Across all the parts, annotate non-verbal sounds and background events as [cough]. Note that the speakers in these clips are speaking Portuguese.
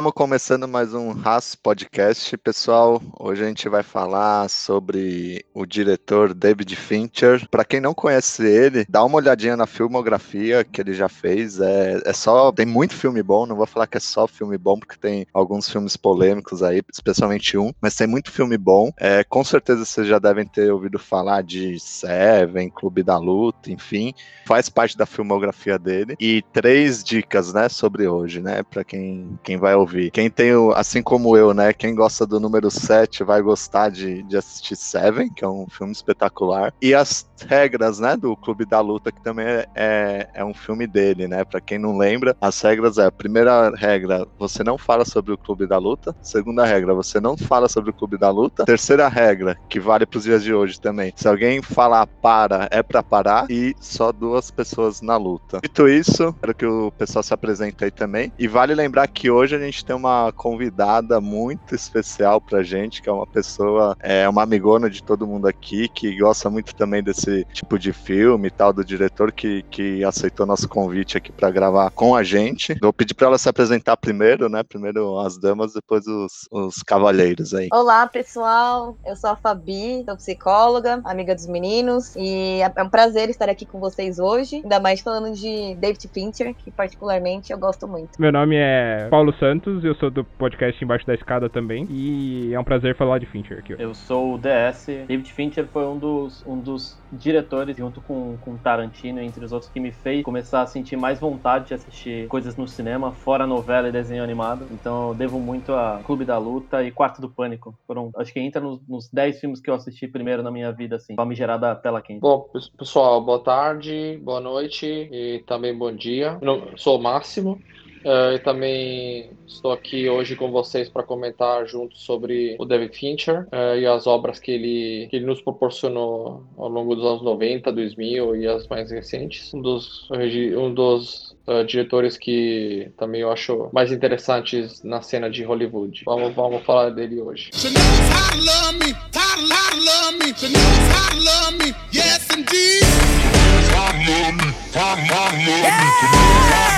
Estamos começando mais um RAS Podcast, pessoal. Hoje a gente vai falar sobre o diretor David Fincher. Para quem não conhece ele, dá uma olhadinha na filmografia que ele já fez. É, é só tem muito filme bom. Não vou falar que é só filme bom, porque tem alguns filmes polêmicos aí, especialmente um. Mas tem muito filme bom. É, com certeza vocês já devem ter ouvido falar de Seven, Clube da Luta, enfim, faz parte da filmografia dele. E três dicas, né, sobre hoje, né, para quem quem vai ouvir ouvir. Quem tem, o, assim como eu, né? Quem gosta do número 7 vai gostar de, de assistir Seven, que é um filme espetacular. E as regras, né? Do Clube da Luta, que também é, é, é um filme dele, né? Pra quem não lembra, as regras é: primeira regra, você não fala sobre o Clube da Luta. Segunda regra, você não fala sobre o Clube da Luta. Terceira regra, que vale pros dias de hoje também. Se alguém falar para, é pra parar. E só duas pessoas na luta. Dito isso, quero que o pessoal se apresente aí também. E vale lembrar que hoje a gente gente tem uma convidada muito especial pra gente, que é uma pessoa, é uma amigona de todo mundo aqui, que gosta muito também desse tipo de filme e tal, do diretor que, que aceitou nosso convite aqui para gravar com a gente. Vou pedir para ela se apresentar primeiro, né? Primeiro as damas, depois os, os cavalheiros aí. Olá, pessoal. Eu sou a Fabi, sou psicóloga, amiga dos meninos, e é um prazer estar aqui com vocês hoje, ainda mais falando de David Fincher, que particularmente eu gosto muito. Meu nome é Paulo Santos Santos, eu sou do podcast Embaixo da Escada também. E é um prazer falar de Fincher aqui. Eu sou o DS. David Fincher foi um dos, um dos diretores, junto com, com Tarantino, entre os outros, que me fez começar a sentir mais vontade de assistir coisas no cinema, fora novela e desenho animado. Então eu devo muito a Clube da Luta e Quarto do Pânico. Foram, acho que entra nos, nos 10 filmes que eu assisti primeiro na minha vida, assim, famigerada tela quente. Bom, pessoal, boa tarde, boa noite e também bom dia. Eu sou o Máximo. Uh, eu também estou aqui hoje com vocês para comentar junto sobre o David Fincher uh, e as obras que ele, que ele nos proporcionou ao longo dos anos 90, 2000 e as mais recentes. Um dos, um dos uh, diretores que também eu acho mais interessantes na cena de Hollywood. Vamos, vamos falar dele hoje.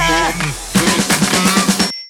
Yeah!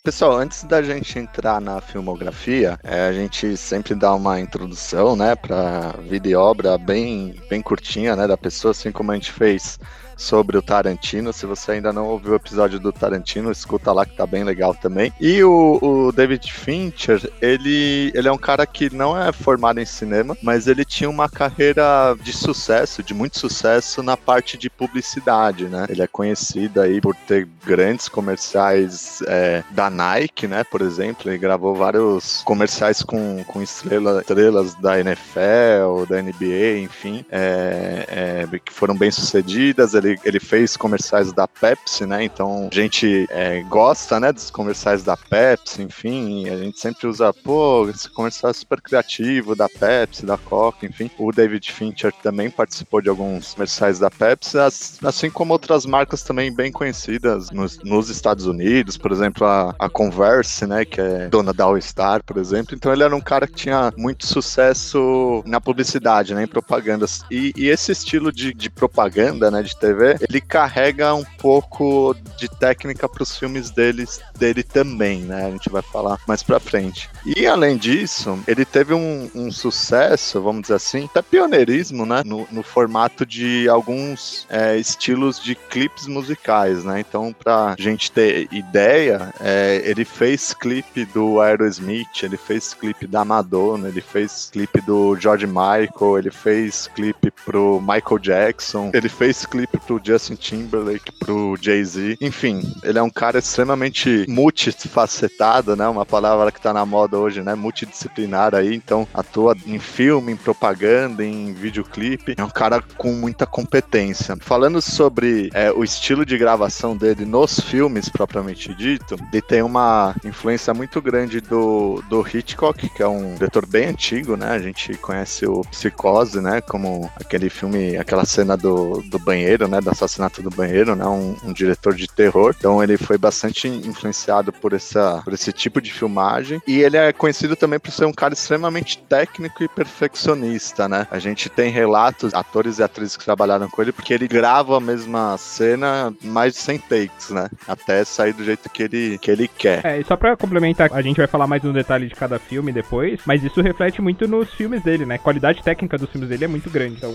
Pessoal, antes da gente entrar na filmografia, é, a gente sempre dá uma introdução, né, para vida e obra bem, bem curtinha, né, da pessoa, assim como a gente fez sobre o Tarantino. Se você ainda não ouviu o episódio do Tarantino, escuta lá que tá bem legal também. E o, o, David Fincher, ele, ele é um cara que não é formado em cinema, mas ele tinha uma carreira de sucesso, de muito sucesso na parte de publicidade, né? Ele é conhecido aí por ter grandes comerciais é, da Nike, né? Por exemplo, ele gravou vários comerciais com, com estrela, estrelas da NFL, da NBA, enfim, é, é, que foram bem sucedidas. Ele ele, fez comerciais da Pepsi, né? Então a gente é, gosta, né, dos comerciais da Pepsi, enfim, a gente sempre usa, pô, esse comercial é super criativo da Pepsi, da Coca, enfim. O David Fincher também participou de alguns comerciais da Pepsi, assim como outras marcas também bem conhecidas nos, nos Estados Unidos, por exemplo, a, a, Converse, né, que é dona da All Star, por exemplo. Então ele era um cara que tinha muito sucesso na publicidade, né, em propagandas. E, e esse estilo de, de propaganda, né, de TV ele carrega um pouco de técnica para os filmes deles, dele também, né? A gente vai falar mais para frente. E além disso, ele teve um, um, sucesso, vamos dizer assim, até pioneirismo, né? No, no formato de alguns é, estilos de clipes musicais, né? Então, pra gente ter ideia, é, ele fez clipe do Aerosmith, ele fez clipe da Madonna, ele fez clipe do George Michael, ele fez clipe pro Michael Jackson, ele fez clipe pro Justin Timberlake, pro Jay-Z. Enfim, ele é um cara extremamente multifacetado, né? Uma palavra que tá na moda hoje, né? Multidisciplinar aí. Então, atua em filme, em propaganda, em videoclipe. É um cara com muita competência. Falando sobre é, o estilo de gravação dele nos filmes, propriamente dito, ele tem uma influência muito grande do, do Hitchcock, que é um diretor bem antigo, né? A gente conhece o Psicose, né? Como aquele filme, aquela cena do, do banheiro, né, do assassinato do banheiro, né, um, um, diretor de terror. Então ele foi bastante influenciado por, essa, por esse tipo de filmagem. E ele é conhecido também por ser um cara extremamente técnico e perfeccionista, né? A gente tem relatos, atores e atrizes que trabalharam com ele, porque ele grava a mesma cena mais de 100 takes, né? Até sair do jeito que ele, que ele quer. É, e só pra complementar, a gente vai falar mais no detalhe de cada filme depois, mas isso reflete muito nos filmes dele, né? A qualidade técnica dos filmes dele é muito grande, então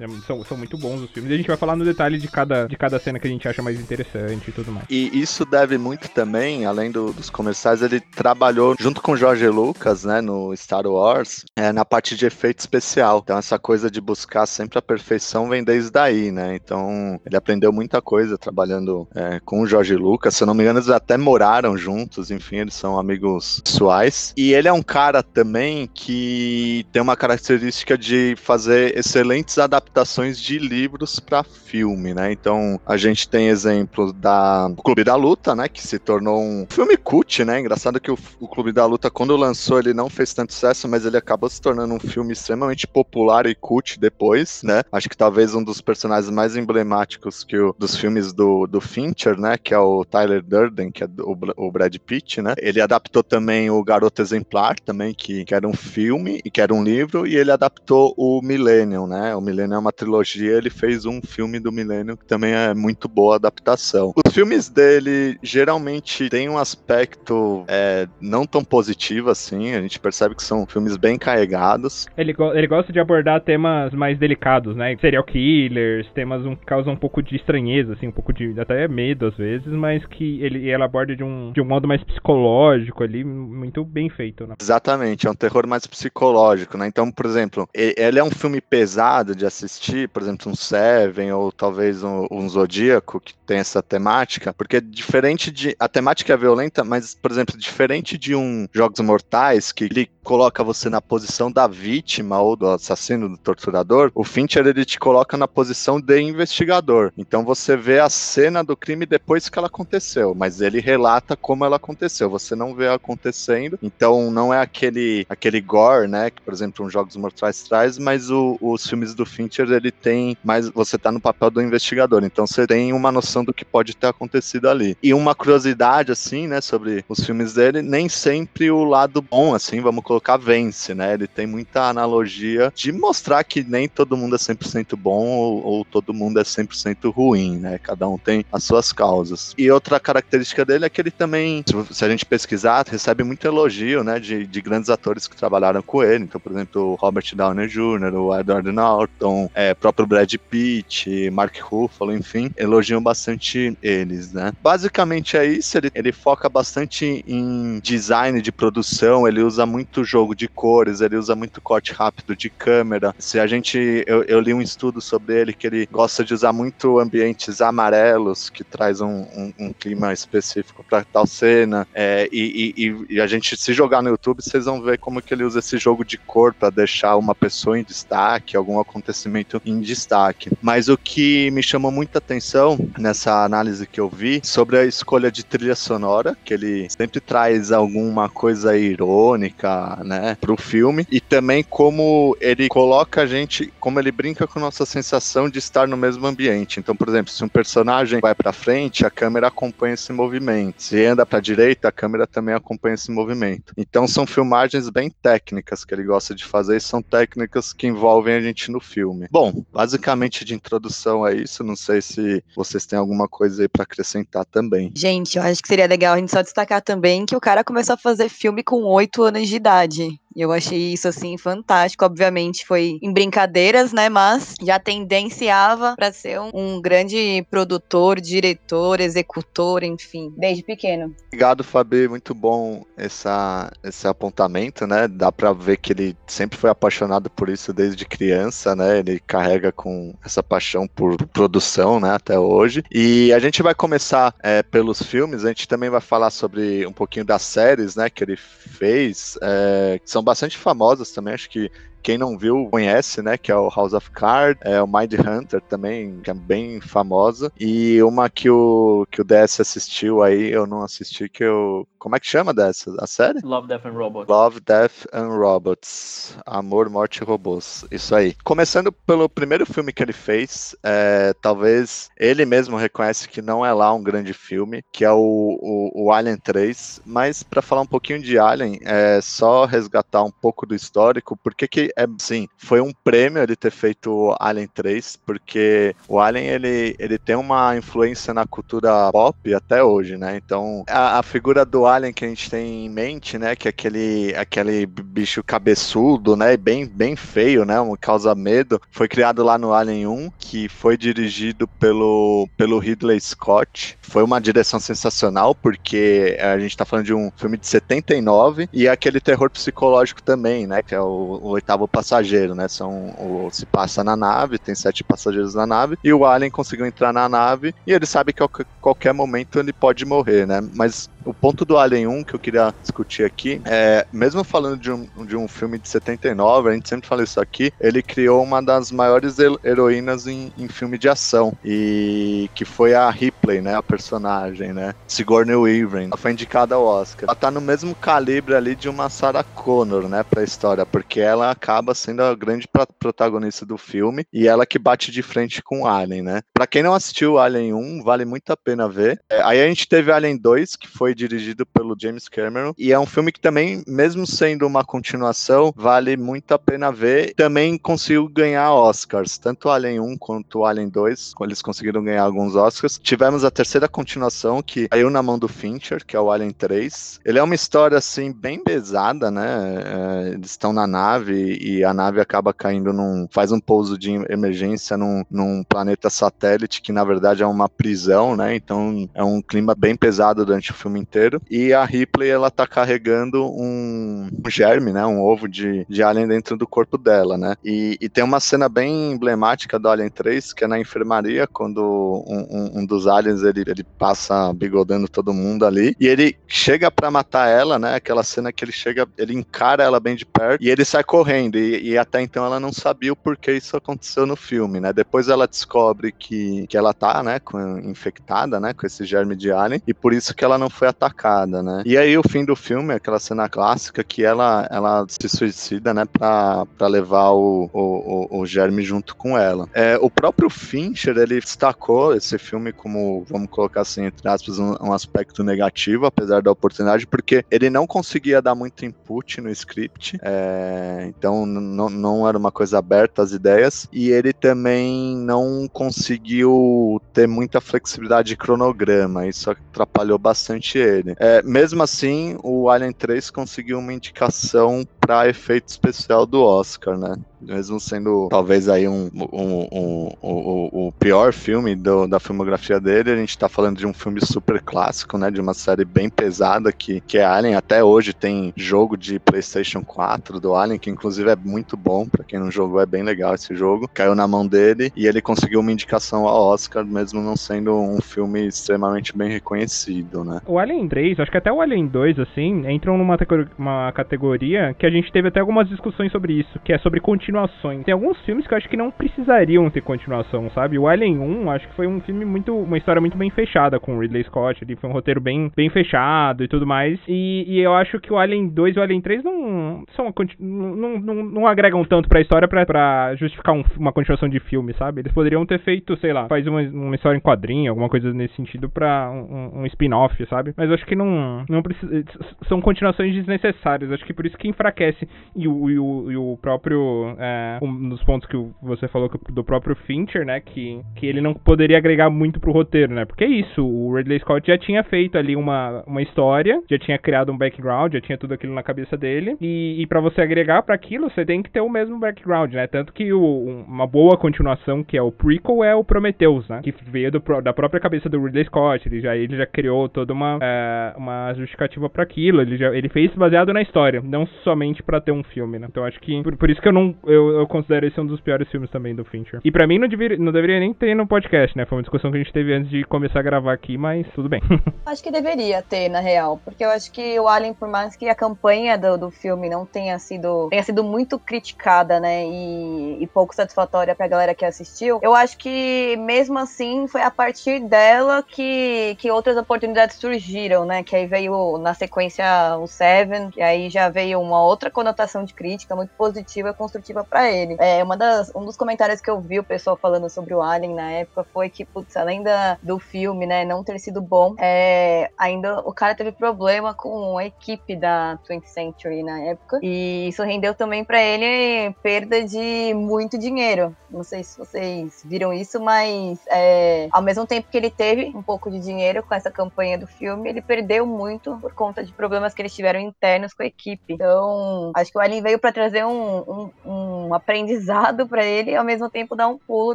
é, são, são muito bons os filmes. E a gente vai falar no detalhe de cada, de cada cena que a gente acha mais interessante e tudo mais. E isso deve muito também, além do, dos comerciais, ele trabalhou junto com Jorge Lucas, né, no Star Wars, é, na parte de efeito especial. Então essa coisa de buscar sempre a perfeição vem desde daí, né? Então ele aprendeu muita coisa trabalhando é, com o Jorge Lucas. Se eu não me engano, eles até moraram juntos, enfim, eles são amigos pessoais. E ele é um cara também que tem uma característica de fazer excelentes adaptações de livros para filme, né? Então a gente tem exemplo da Clube da Luta, né? Que se tornou um filme cult, né? Engraçado que o, o Clube da Luta, quando lançou, ele não fez tanto sucesso, mas ele acabou se tornando um filme extremamente popular e cult depois, né? Acho que talvez um dos personagens mais emblemáticos que o, dos filmes do, do Fincher, né? Que é o Tyler Durden, que é o, o Brad Pitt, né? Ele adaptou também o Garoto Exemplar, também, que, que era um filme e que era um livro, e ele adaptou o Millennium, né? O Millennium é uma trilogia, ele fez um filme do Millennium que também é muito boa adaptação. Os filmes dele geralmente têm um aspecto é, não tão positivo assim, a gente percebe que são filmes bem carregados. Ele, ele gosta de abordar temas mais delicados, né? Serial killers, temas um, causam um pouco de estranheza, assim, um pouco de até medo às vezes, mas que ele, ele aborda de um, de um modo mais psicológico ali, muito bem feito, né? Exatamente, é um terror mais psicológico, né? Então, por exemplo, ele é um filme pesado de assistir, por exemplo, um Seven ou talvez um, um Zodíaco que tem essa temática, porque diferente de a temática é violenta, mas por exemplo, diferente de um Jogos Mortais que ele coloca você na posição da vítima ou do assassino, do torturador, o Fincher ele te coloca na posição de investigador. Então você vê a cena do crime depois que ela aconteceu, mas ele relata como ela aconteceu. Você não vê acontecendo, então não é aquele aquele gore, né, que por exemplo um Jogos Mortais traz, mas o, os filmes do Fincher ele tem mais você tá no papel do investigador, então você tem uma noção do que pode ter acontecido ali. E uma curiosidade assim, né, sobre os filmes dele, nem sempre o lado bom assim, vamos colocar vence, né? Ele tem muita analogia de mostrar que nem todo mundo é 100% bom ou, ou todo mundo é 100% ruim, né? Cada um tem as suas causas. E outra característica dele é que ele também, se a gente pesquisar, recebe muito elogio, né, de, de grandes atores que trabalharam com ele. Então, por exemplo, o Robert Downey Jr., o Edward Norton, é, próprio Brad Pitt, Mark Ruffalo, enfim, elogiam bastante eles, né? Basicamente é isso, ele, ele foca bastante em design de produção, ele usa muito jogo de cores, ele usa muito corte rápido de câmera. Se a gente. Eu, eu li um estudo sobre ele que ele gosta de usar muito ambientes amarelos, que traz um, um, um clima específico para tal cena. É, e, e, e, a gente, se jogar no YouTube, vocês vão ver como que ele usa esse jogo de cor para deixar uma pessoa em destaque, algum acontecimento em destaque. Mas o que me chamou muita atenção nessa análise que eu vi sobre a escolha de trilha sonora, que ele sempre traz alguma coisa irônica, né, pro filme e também como ele coloca a gente, como ele brinca com nossa sensação de estar no mesmo ambiente. Então, por exemplo, se um personagem vai para frente, a câmera acompanha esse movimento. Se anda para direita, a câmera também acompanha esse movimento. Então, são filmagens bem técnicas que ele gosta de fazer e são técnicas que envolvem a gente no filme. Bom, basicamente de introdução a isso, não sei se vocês têm alguma coisa aí para acrescentar também. Gente, eu acho que seria legal a gente só destacar também que o cara começou a fazer filme com oito anos de idade. E eu achei isso assim fantástico. Obviamente foi em brincadeiras, né? Mas já tendenciava para ser um, um, grande produtor, diretor, executor, enfim, desde pequeno. Obrigado, Fabi. Muito bom essa, esse apontamento, né? Dá para ver que ele sempre foi apaixonado por isso desde criança, né? Ele carrega com essa paixão por produção, né? Até hoje. E a gente vai começar é, pelos filmes. A gente também vai falar sobre um pouquinho das séries, né? Que ele fez, é, que são são bastante famosas também, acho que quem não viu conhece, né? Que é o House of Cards, é o Mind Hunter também, que é bem famosa. E uma que o, que o DS assistiu aí, eu não assisti, que eu Como é que chama dessa? A série? Love, Death and Robots. Love, Death and Robots. Amor, Morte e Robôs. Isso aí. Começando pelo primeiro filme que ele fez, é, talvez ele mesmo reconhece que não é lá um grande filme, que é o, o, o Alien 3. Mas para falar um pouquinho de Alien, é só resgatar um pouco do histórico, porque que é sim, foi um prêmio ele ter feito Alien 3, porque o Alien ele, ele tem uma influência na cultura pop até hoje, né? Então a, a figura do Alien que a gente tem em mente, né, que é aquele aquele bicho cabeçudo, né, bem bem feio, né, um causa medo, foi criado lá no Alien 1, que foi dirigido pelo pelo Ridley Scott. Foi uma direção sensacional porque a gente tá falando de um filme de 79 e é aquele terror psicológico também, né, que é o, o oitavo passageiro, né? São o, se passa na nave, tem sete passageiros na nave e o Alien conseguiu entrar na nave e ele sabe que a qualquer momento ele pode morrer, né? Mas o ponto do Alien 1 que eu queria discutir aqui é, mesmo falando de um, de um filme de 79, a gente sempre fala isso aqui, ele criou uma das maiores heroínas em, em filme de ação e que foi a Ripley, né? A personagem, né? Sigourney Weaver. Ela foi indicada ao Oscar. Ela tá no mesmo calibre ali de uma Sarah Connor, né? Pra história, porque ela acaba sendo a grande protagonista do filme e ela que bate de frente com Alien, né? Pra quem não assistiu Alien 1, vale muito a pena ver. É, aí a gente teve Alien 2, que foi dirigido pelo James Cameron, e é um filme que também, mesmo sendo uma continuação, vale muito a pena ver. Também conseguiu ganhar Oscars, tanto Alien 1 quanto Alien 2, eles conseguiram ganhar alguns Oscars. Tivemos a terceira continuação, que caiu na mão do Fincher, que é o Alien 3. Ele é uma história, assim, bem pesada, né? É, eles estão na nave e a nave acaba caindo num. faz um pouso de emergência num, num planeta satélite, que na verdade é uma prisão, né? Então é um clima bem pesado durante o filme inteiro. E a Ripley, ela tá carregando um, um germe, né? Um ovo de, de alien dentro do corpo dela, né? E, e, tem uma cena bem emblemática do Alien 3, que é na enfermaria, quando um, um, um dos aliens ele, ele passa bigodando todo mundo ali. E ele chega para matar ela, né? Aquela cena que ele chega, ele encara ela bem de perto e ele sai correndo. E, e até então ela não sabia o porquê isso aconteceu no filme, né? Depois ela descobre que, que ela tá, né? Com, infectada, né? Com esse germe de alien. E por isso que ela não foi atacada, né? E aí o fim do filme, aquela cena clássica que ela, ela se suicida, né? Pra, pra levar o, o, o, o germe junto com ela. É, o próprio Fincher, ele destacou esse filme como, vamos colocar assim, entre aspas, um, um aspecto negativo, apesar da oportunidade, porque ele não conseguia dar muito input no script. É, então não era uma coisa aberta às ideias. E ele também não conseguiu ter muita flexibilidade de cronograma. Isso atrapalhou bastante ele. É, mesmo assim, o Alien 3 conseguiu uma indicação para efeito especial do Oscar, né? Mesmo sendo talvez aí um, um, um, um o pior filme do, da filmografia dele, a gente tá falando de um filme super clássico, né? De uma série bem pesada que, que é Alien. Até hoje tem jogo de PlayStation 4 do Alien, que inclusive é muito bom. para quem não jogou, é bem legal esse jogo. Caiu na mão dele e ele conseguiu uma indicação ao Oscar, mesmo não sendo um filme extremamente bem reconhecido, né? O Alien 3, acho que até o Alien 2, assim, entram numa uma categoria que a gente teve até algumas discussões sobre isso, que é sobre continuações. Tem alguns filmes que eu acho que não precisariam ter continuação, sabe? O Alien 1, acho que foi um filme muito. uma história muito bem fechada com o Ridley Scott. Ele foi um roteiro bem, bem fechado e tudo mais. E, e eu acho que o Alien 2 e o Alien 3 não são não, não, não agregam tanto pra história pra, pra justificar um, uma continuação de filme, sabe? Eles poderiam ter feito, sei lá, faz uma, uma história em quadrinho, alguma coisa nesse sentido pra um, um spin-off, sabe? Mas acho que não, não precisa. São continuações desnecessárias. Acho que por isso que enfraquece. E o, e o, e o próprio. É, um dos pontos que você falou do próprio Fincher, né? Que, que ele não poderia agregar muito pro roteiro, né? Porque é isso, o Ridley Scott já tinha feito ali uma, uma história, já tinha criado um background, já tinha tudo aquilo na cabeça dele. E, e para você agregar para aquilo, você tem que ter o mesmo background, né? Tanto que o, uma boa continuação, que é o prequel, é o Prometheus, né? Que veio do, da própria cabeça do Ridley Scott. Ele já, ele já criou toda uma, é, uma justificativa para aquilo. Ele, ele fez baseado na história, não somente para ter um filme, né? Então acho que por, por isso que eu não eu, eu, considero esse um dos piores filmes também do Fincher. E para mim não, não deveria nem ter no podcast, né? Foi uma discussão que a gente teve antes de começar a gravar aqui, mas tudo bem. [laughs] acho que deveria ter, na real, porque eu acho que o Alien, por mais que a campanha do, do filme não tenha sido, tenha sido muito criticada, né, e, e pouco satisfatória pra galera que assistiu, eu acho que mesmo assim foi a partir dela que, que outras oportunidades surgiram, né, que aí veio na sequência o Seven, que aí já veio uma outra conotação de crítica muito positiva e construtiva para ele. É, uma das, um dos comentários que eu vi o pessoal falando sobre o Alien na época foi que, putz, além da, do filme, né, não ter sido bom, é, ainda o cara teve problema com a equipe da 20th Century na época, e isso rendeu também para ele perda de muito dinheiro. Não sei se vocês viram isso, mas é, ao mesmo tempo que ele teve um pouco de dinheiro com essa campanha do filme, ele perdeu muito por conta de problemas que eles tiveram internos com a equipe. Então, acho que o Alien veio para trazer um, um, um aprendizado para ele e ao mesmo tempo dar um pulo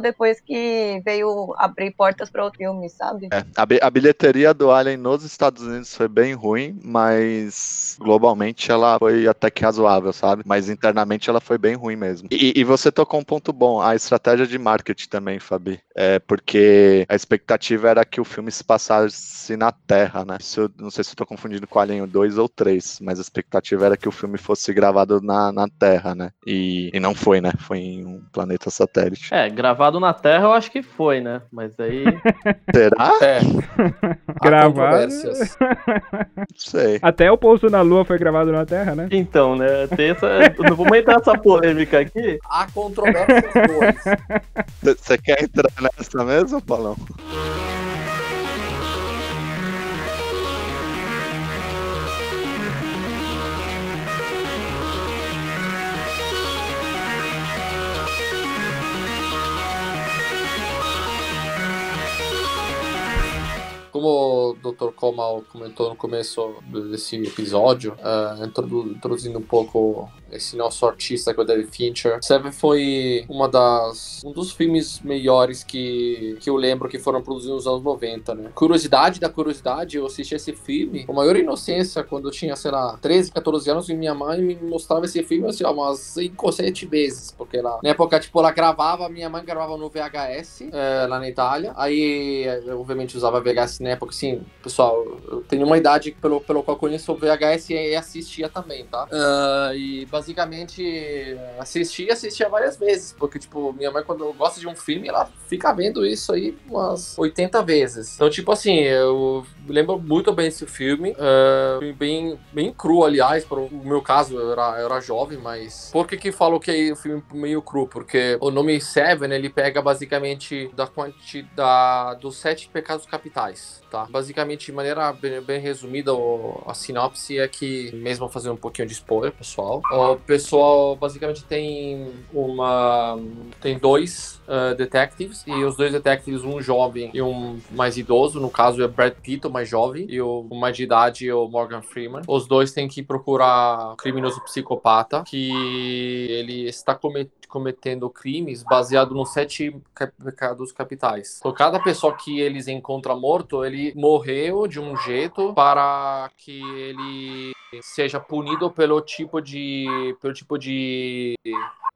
depois que veio abrir portas para outro filme, sabe? É, a, a bilheteria do Alien nos Estados Unidos foi bem ruim, mas globalmente ela foi até que razoável, sabe? Mas internamente ela foi bem ruim mesmo. E, e você tocou um ponto bom, a estratégia de marketing também, Fabi. É porque a expectativa era que o filme se passasse na Terra, né? Eu, não sei se eu tô confundindo com Alien 2 ou 3, mas a expectativa era que o filme fosse gravado na, na Terra, né? E, e não foi, né? Foi em um planeta satélite. É, gravado na Terra eu acho que foi, né? Mas aí. [laughs] Será? É. Há Gravado. Não sei. Até o pouso na Lua foi gravado na Terra, né? Então, né? Tem essa... Não vamos entrar nessa polêmica aqui. Há controvérsias dois. Você quer entrar nessa mesmo, Paulão? Como o Dr. Komal comentou no começo desse episódio, introdu- introduzindo um pouco esse nosso artista que é o David Fincher, Seven foi uma das, um dos filmes melhores que, que eu lembro que foram produzidos nos anos 90, né? Curiosidade da curiosidade, eu assisti esse filme com maior inocência quando eu tinha, sei lá, 13, 14 anos e minha mãe me mostrava esse filme assim, ó, umas 5 ou 7 vezes, porque ela, na época, tipo, ela gravava, minha mãe gravava no VHS eh, lá na Itália, aí eu obviamente usava VHS na época, assim, pessoal, eu tenho uma idade pelo, pelo qual conheço o VHS e assistia também, tá? Ah, e basicamente assistia, assistia várias vezes, porque, tipo, minha mãe, quando gosta de um filme, ela fica vendo isso aí umas 80 vezes. Então, tipo assim, eu lembro muito bem esse filme, filme bem, bem cru, aliás, para o meu caso, eu era, eu era jovem, mas por que que falo que é um filme meio cru? Porque o nome Seven, ele pega basicamente da quantidade dos sete pecados capitais, tá? Basicamente, de maneira bem, bem resumida, o- a sinopse é que, mesmo fazendo um pouquinho de spoiler, pessoal, o pessoal basicamente tem uma... tem dois ah, detectives, e os dois detectives, um jovem e um mais idoso, no caso é Brad Pitt, o mais jovem, e o, o mais de idade é o Morgan Freeman. Os dois têm que procurar um criminoso psicopata, que ele está cometendo cometendo crimes baseado nos sete ca- pecados capitais. Então, cada pessoa que eles encontram morto, ele morreu de um jeito para que ele seja punido pelo tipo de pelo tipo de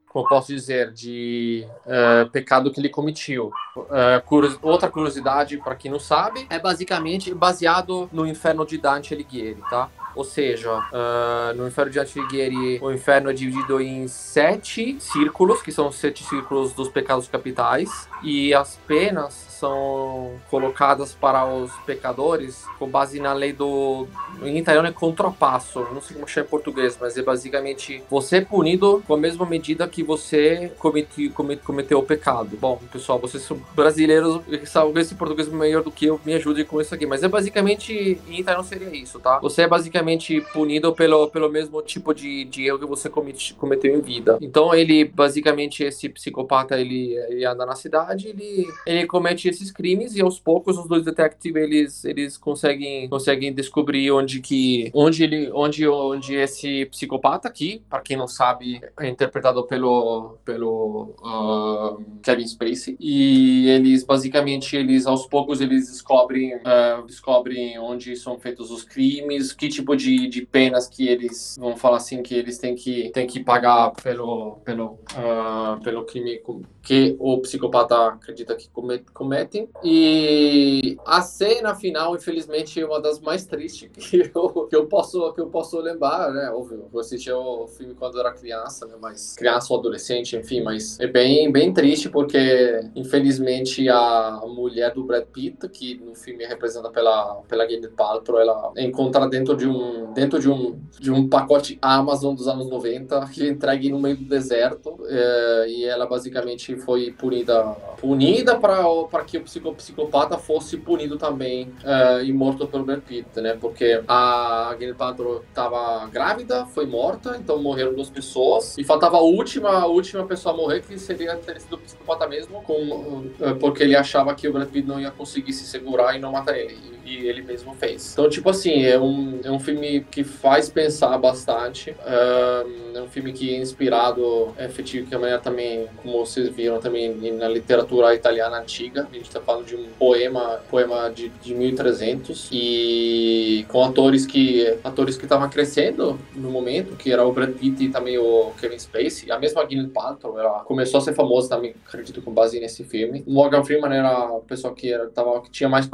como posso dizer, de eh, pecado que ele cometeu. Eh, curios- outra curiosidade, para quem não sabe, é basicamente baseado no inferno de Dante Alighieri, tá? Ou seja, ah, no inferno de Dante Alighieri, o inferno é dividido em sete círculos, que são os sete círculos dos pecados capitais, e as penas são colocadas para os pecadores com base na lei do. Em italiano é contrapasso, não sei como chama em português, mas é basicamente você é punido com a mesma medida que você comete, come- cometeu o pecado. Bom, pessoal, vocês são brasileiros, talvez esse português é melhor do que eu, me ajude com isso aqui, mas é basicamente, em italiano seria isso, tá? Você é basicamente punido pelo, pelo mesmo tipo de, de erro que você comete, cometeu em vida. Então ele, basicamente, esse psicopata, ele, ele anda na cidade, ele, ele comete esses crimes e aos poucos os dois detectives, eles, eles conseguem, conseguem descobrir onde que, onde ele, onde, onde esse psicopata aqui, para quem não sabe, é interpretado pelo, pelo ah, Kevin Spacey, e eles, basicamente, eles, aos poucos, eles descobrem, ah, descobrem onde são feitos os crimes, que tipo de, de penas que eles, vamos falar assim, que eles têm que, têm que pagar pelo, pelo, uh, pelo crime que o psicopata acredita que cometem. E a cena final, infelizmente, é uma das mais tristes que eu, que eu, posso, que eu posso lembrar, né? Óbvio, eu assisti o filme quando era criança, né? Mas criança ou adolescente, enfim, mas é bem, bem triste porque, infelizmente, a mulher do Brad Pitt, que no filme é representada pela, pela Gwyneth Paltrow, ela é encontrada dentro de um dentro de um, de um pacote Amazon dos anos 90 que entregue no meio do deserto é, e ela basicamente foi punida punida para que o psicopata fosse punido também é, e morto pelo Brad Pitt, né? Porque a Gwyneth Paltrow estava grávida, foi morta, então morreram duas pessoas e faltava a última a última pessoa a morrer que seria ter sido o psicopata mesmo, com, é, porque ele achava que o Brad Pitt não ia conseguir se segurar e não matar ele. E, ele mesmo fez. Então, tipo assim, é um, é um filme que faz pensar bastante. É, é um filme que é inspirado efetivamente também, como vocês viram também na literatura italiana antiga. A gente está falando de um poema, poema de, de 1300 e com atores que atores que estavam crescendo no momento, que era o Brad Pitt e também o Kevin Spacey. A mesma Gwyneth Paltrow, ela começou a ser famosa também, acredito, com base nesse filme. Morgan Freeman era a pessoa que era, tava, que tinha mais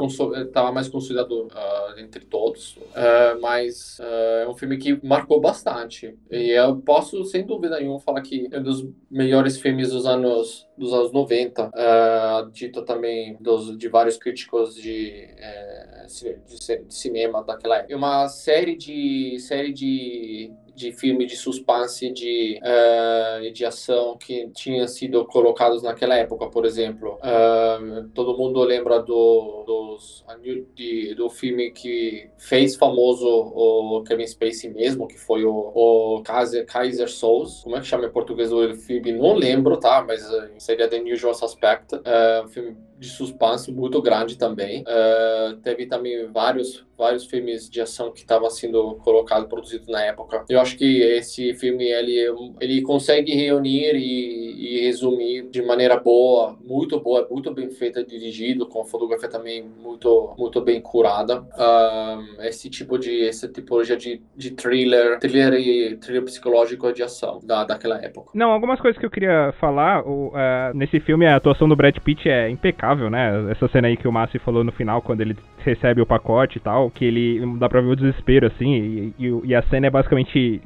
tava mais consolidado uh, entre todos, uh, mas uh, é um filme que marcou bastante. E eu posso, sem dúvida nenhuma, falar que é um dos melhores filmes dos anos dos anos 90, uh, dito também dos, de vários críticos de, uh, de, de, cinema daquela época. É uma série de série de de filme de suspense de, uh, de ação que tinham sido colocados naquela época, por exemplo. Uh, todo mundo lembra do, dos, de, do filme que fez famoso o Kevin Spacey mesmo, que foi o, o Kaiser, Kaiser Souls. Como é que chama em português o filme? Não lembro, tá? Mas uh, seria The Usual Suspect. Uh, um filme de suspense muito grande também. Uh, teve também vários vários filmes de ação que estavam sendo colocados, produzidos na época. Eu acho que esse filme ele ele consegue reunir e, e resumir de maneira boa, muito boa, muito bem feita, dirigido com fotografia também muito muito bem curada. Uh, esse tipo de essa tipologia de, de thriller, thriller e thriller psicológico de ação da daquela época. Não, algumas coisas que eu queria falar. O, uh, nesse filme a atuação do Brad Pitt é impecável impecável, né? Essa cena aí que o Massi falou no final, quando ele recebe o pacote e tal, que ele dá pra ver o desespero, assim, e, e, e a cena é basicamente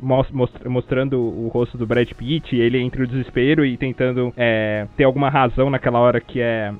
mostrando o rosto do Brad Pitt, ele entre o desespero e tentando é, ter alguma razão naquela hora que é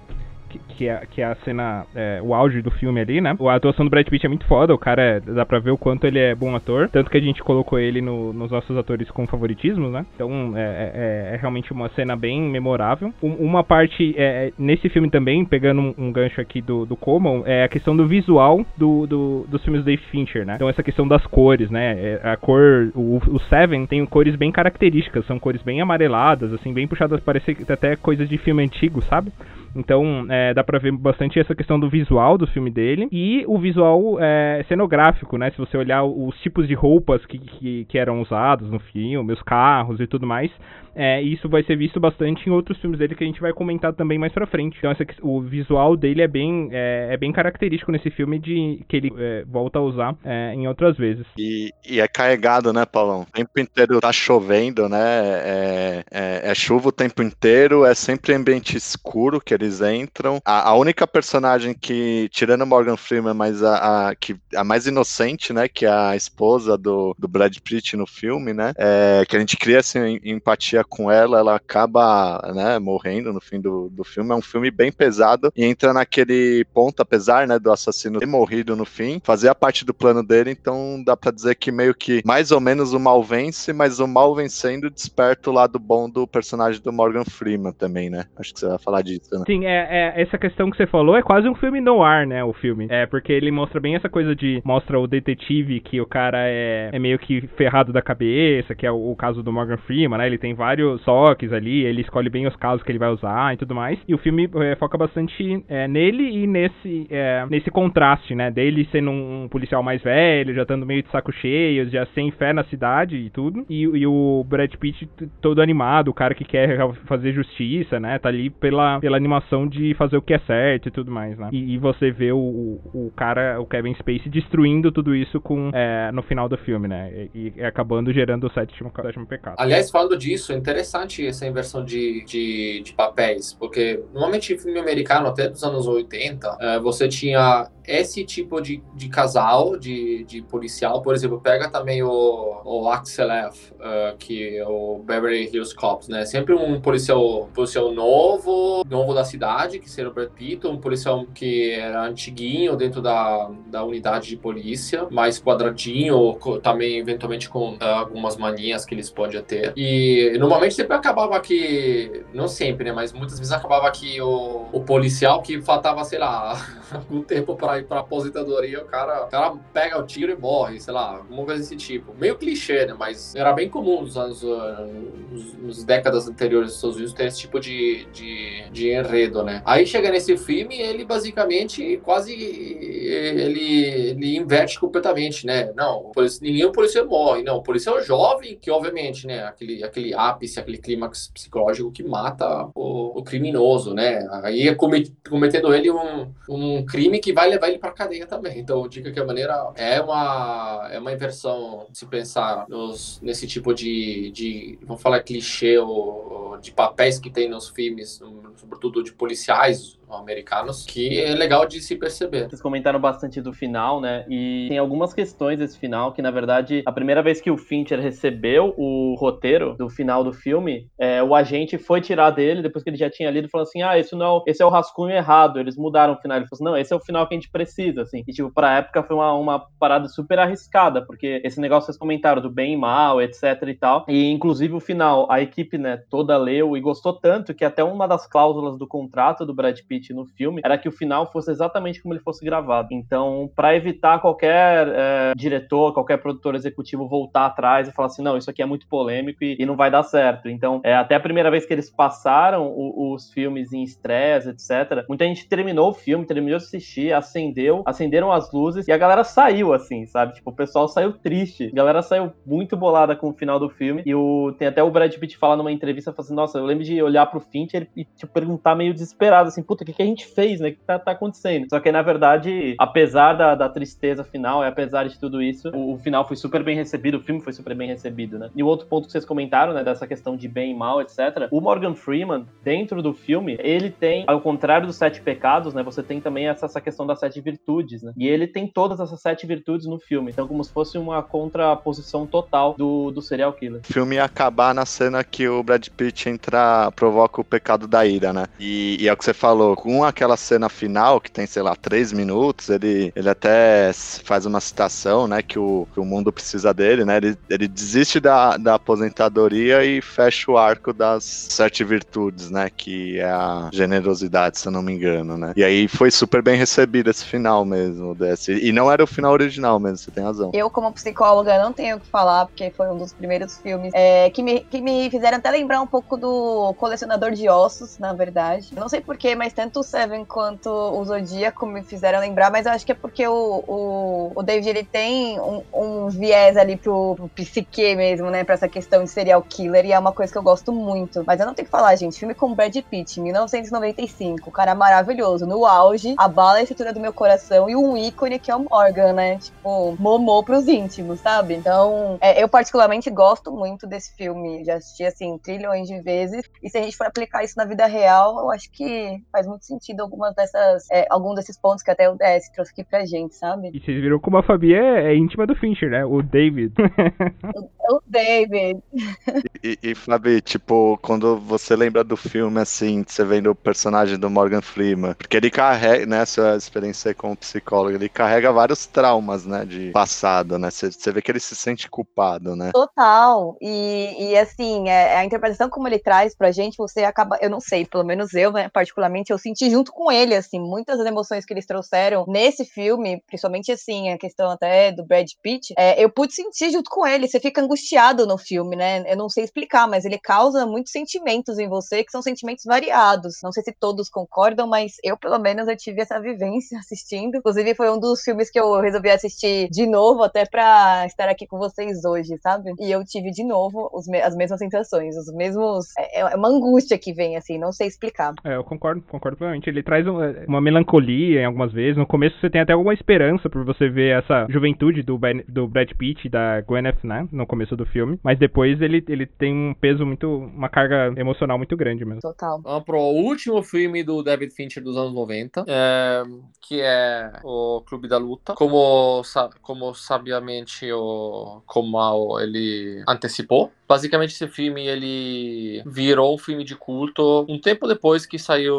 que, é, que é a cena, é, o auge do filme ali, né? A atuação do Brad Pitt é muito foda, o cara é, dá pra ver o quanto ele é bom ator, tanto que a gente colocou ele no, nos nossos atores com favoritismo, né? Então é, é, é, é realmente uma cena bem memorável. Um, uma parte, é, nesse filme também, pegando um, um, gancho aqui do, do Common, é a questão do visual do, do, dos filmes do Dave Fincher, né? Então essa questão das cores, né? A cor, o, o Seven tem cores bem características, são cores bem amareladas, assim, bem puxadas, parece até coisas de filme antigo, sabe? Então, é, dá pra ver bastante essa questão do visual do filme dele e o visual é, cenográfico, né? Se você olhar os tipos de roupas que, que, que eram usados no filme, os carros e tudo mais, é, isso vai ser visto bastante em outros filmes dele que a gente vai comentar também mais pra frente. Então, essa, o visual dele é bem, é, é, bem característico nesse filme de que ele é, volta a usar é, em outras vezes. E, e, é carregado, né, Paulão? O tempo inteiro tá chovendo, né? É, chuva o tempo inteiro, é sempre ambiente escuro que eles entram. A, a única personagem que, tirando Morgan Freeman, mas a, a, que, a mais inocente, né? Que é a esposa do, do Brad Pitt no filme, né? É, que a gente cria assim, empatia com ela, ela acaba né, morrendo no fim do, do filme. É um filme bem pesado e entra naquele ponto, apesar né, do assassino ter morrido no fim, fazer a parte do plano dele, então dá pra dizer que meio que mais ou menos o mal vence, mas o mal vencendo desperta o lado bom do personagem do Morgan Freeman também, né? Acho que você vai falar disso, né? Sim, é, é, essa questão que você falou é quase um filme no ar, né? O filme. É, porque ele mostra bem essa coisa de. Mostra o detetive que o cara é, é meio que ferrado da cabeça, que é o, o caso do Morgan Freeman, né? Ele tem vários toques ali, ele escolhe bem os casos que ele vai usar e tudo mais. E o filme é, foca bastante é, nele e nesse, é, nesse contraste, né? Dele sendo um, um, policial mais velho, já estando meio de saco cheio, já sem fé na cidade e tudo. E, e o Brad Pitt todo animado, o cara que quer fazer justiça, né? Tá ali pela, pela animação de fazer o que é certo e tudo mais, né? E, e você vê o, o, o, cara, o Kevin Spacey, destruindo tudo isso com é, no final do filme, né? E, e acabando gerando o sétimo, sétimo pecado. Aliás, falando disso, é interessante essa inversão de, de, de papéis, porque normalmente em filme americano, até dos anos 80, é, você tinha esse tipo de, de casal, de, de policial, por exemplo, pega também o, o Axel F, uh, que é o Beverly Hills Cops, né? Sempre um policial, policial novo, novo da cidade, que seria o Brad Pitt, um policial que era antiguinho dentro da, da unidade de polícia, mais quadradinho, também eventualmente com uh, algumas manias que eles podem ter. E normalmente sempre acabava que, não sempre, né? Mas muitas vezes acabava que o, o policial que faltava, sei lá, [laughs] algum tempo para ir para aposentadoria, o cara, o cara pega o tiro e morre, sei lá, alguma coisa desse tipo. Meio clichê, né? Mas era bem comum nos anos, uh, nos, décadas anteriores dos Estados Unidos ter esse tipo de, de, de enredo, né? Aí chega nesse filme, ele basicamente quase ele, ele inverte completamente, né? Não, nenhum policial morre, não. O policial jovem, que obviamente, né? Aquele, aquele ápice, aquele clímax psicológico que mata o, o criminoso, né? Aí é cometendo ele um, um crime que vai levar ele para cadeia também. Então, de qualquer maneira, é uma, é uma inversão se pensar nos, nesse tipo de, de, vamos falar clichê ou, ou de papéis que tem nos filmes, sobretudo de policiais americanos, que é legal de se perceber. Vocês comentaram bastante do final, né? E tem algumas questões desse final que, na verdade, a primeira vez que o Fincher recebeu o roteiro do final do filme, é, o agente foi tirar dele, depois que ele já tinha lido, falou assim: ah, esse não, esse é o rascunho errado. Eles mudaram o final. Ele falou assim: não, esse é o final que a gente precisa, assim. E, tipo, pra época foi uma, uma parada super arriscada, porque esse negócio vocês comentaram do bem e mal, etc e tal. E, inclusive, o final, a equipe, né, toda leu e gostou tanto que até uma das cláusulas do contrato do Brad Pitt no filme era que o final fosse exatamente como ele fosse gravado. Então, para evitar qualquer é, diretor, qualquer produtor executivo voltar atrás e falar assim, não, isso aqui é muito polêmico e, e não vai dar certo. Então, é, até a primeira vez que eles passaram o, os filmes em estresse, etc., muita gente terminou o filme, terminou de assistir, acendeu, acenderam as luzes e a galera saiu, assim, sabe? Tipo, o pessoal saiu triste. A galera saiu muito bolada com o final do filme. E o, tem até o Brad Pitt falar numa entrevista, falando assim, nossa, eu lembro de olhar pro Fincher e tipo, perguntar meio desesperado, assim, puta, o que, que a gente fez, né? O que tá, tá acontecendo? Só que, na verdade, apesar da, da tristeza final e apesar de tudo isso, o, o, final foi super bem recebido, o filme foi super bem recebido, né? E o outro ponto que vocês comentaram, né, dessa questão de bem e mal, etc. O Morgan Freeman, dentro do filme, ele tem, ao contrário dos sete pecados, né? Você tem também essa, essa questão das sete virtudes, né? E ele tem todas essas sete virtudes no filme. Então, como se fosse uma contraposição total do, do serial killer. O filme ia acabar na cena que o Brad Pitt entra, provoca o pecado da ira, né? E, e é o que você falou, com aquela cena final, que tem, sei lá, três minutos, ele, ele até faz uma citação, né? Que o, que o mundo precisa dele, né? Ele, ele desiste da, da aposentadoria e fecha o arco das sete virtudes, né? Que é a generosidade, se eu não me engano, né? E aí foi super bem recebido esse final mesmo. Desse, e não era o final original mesmo, você tem razão. Eu, como psicóloga, não tenho o que falar, porque foi um dos primeiros filmes é, que, me, que me fizeram até lembrar um pouco do Colecionador de Ossos, na verdade. Não sei porquê, mas tanto o Seven quanto o Zodíaco me fizeram lembrar, mas eu acho que é porque o, o, o David ele tem um, um viés ali pro, pro psique mesmo, né? Pra essa questão de serial killer, e é uma coisa que eu gosto muito. Mas eu não tenho que falar, gente. Filme com Brad Pitt, 1995, o cara maravilhoso, no auge, abala a estrutura do meu coração e um ícone que é o Morgan, né? Tipo, momou pros íntimos, sabe? Então, é, eu particularmente gosto muito desse filme. Já assisti, assim, trilhões de vezes. E se a gente for aplicar isso na vida real, eu acho que faz muito sentido algumas dessas, é, algum desses pontos que até o DS trouxe aqui pra gente, sabe? E vocês viram como a Fabi é, é íntima do Fincher, né? O David. o, [laughs] o, David. E, e, Fabi, tipo, quando você lembra do filme, assim, você vendo o personagem do Morgan Freeman, porque ele carrega, né, sua experiência como psicólogo, ele carrega vários traumas, né, de passado, né? Você, você vê que ele se sente culpado, né? Total. E, e assim, é, a interpretação como ele traz pra gente, você acaba, eu não sei, pelo menos eu, né, particularmente, eu senti junto com ele, assim, muitas das emoções que eles trouxeram nesse filme, principalmente assim, a questão até do Brad Pitt, é, eu pude sentir junto com ele. Você fica angustiado no filme, né? Eu não sei explicar, mas ele causa muitos sentimentos em você, que são sentimentos variados. Não sei se todos concordam, mas eu, pelo menos, eu tive essa vivência [laughs] assistindo. Inclusive, foi um dos filmes que eu resolvi assistir de novo, até pra estar aqui com vocês hoje, sabe? E eu tive de novo os, as mesmas sensações, os mesmos é, é uma angústia que vem, assim, não sei explicar. É, eu concordo, concordo plenamente. Ele traz uma melancolia em algumas vezes. No começo você tem até alguma esperança por você ver essa juventude do, ben, do Brad Pitt e da Gwyneth, né? No começo do filme. Mas depois ele, ele tem um peso muito. uma carga emocional muito grande mesmo. Total. Vamos pro último filme do David Fincher dos anos 90, é, que é o Clube da Luta. Como, como sabiamente o Komal ele antecipou, Basicamente, esse filme ele virou um filme de culto um tempo depois que saiu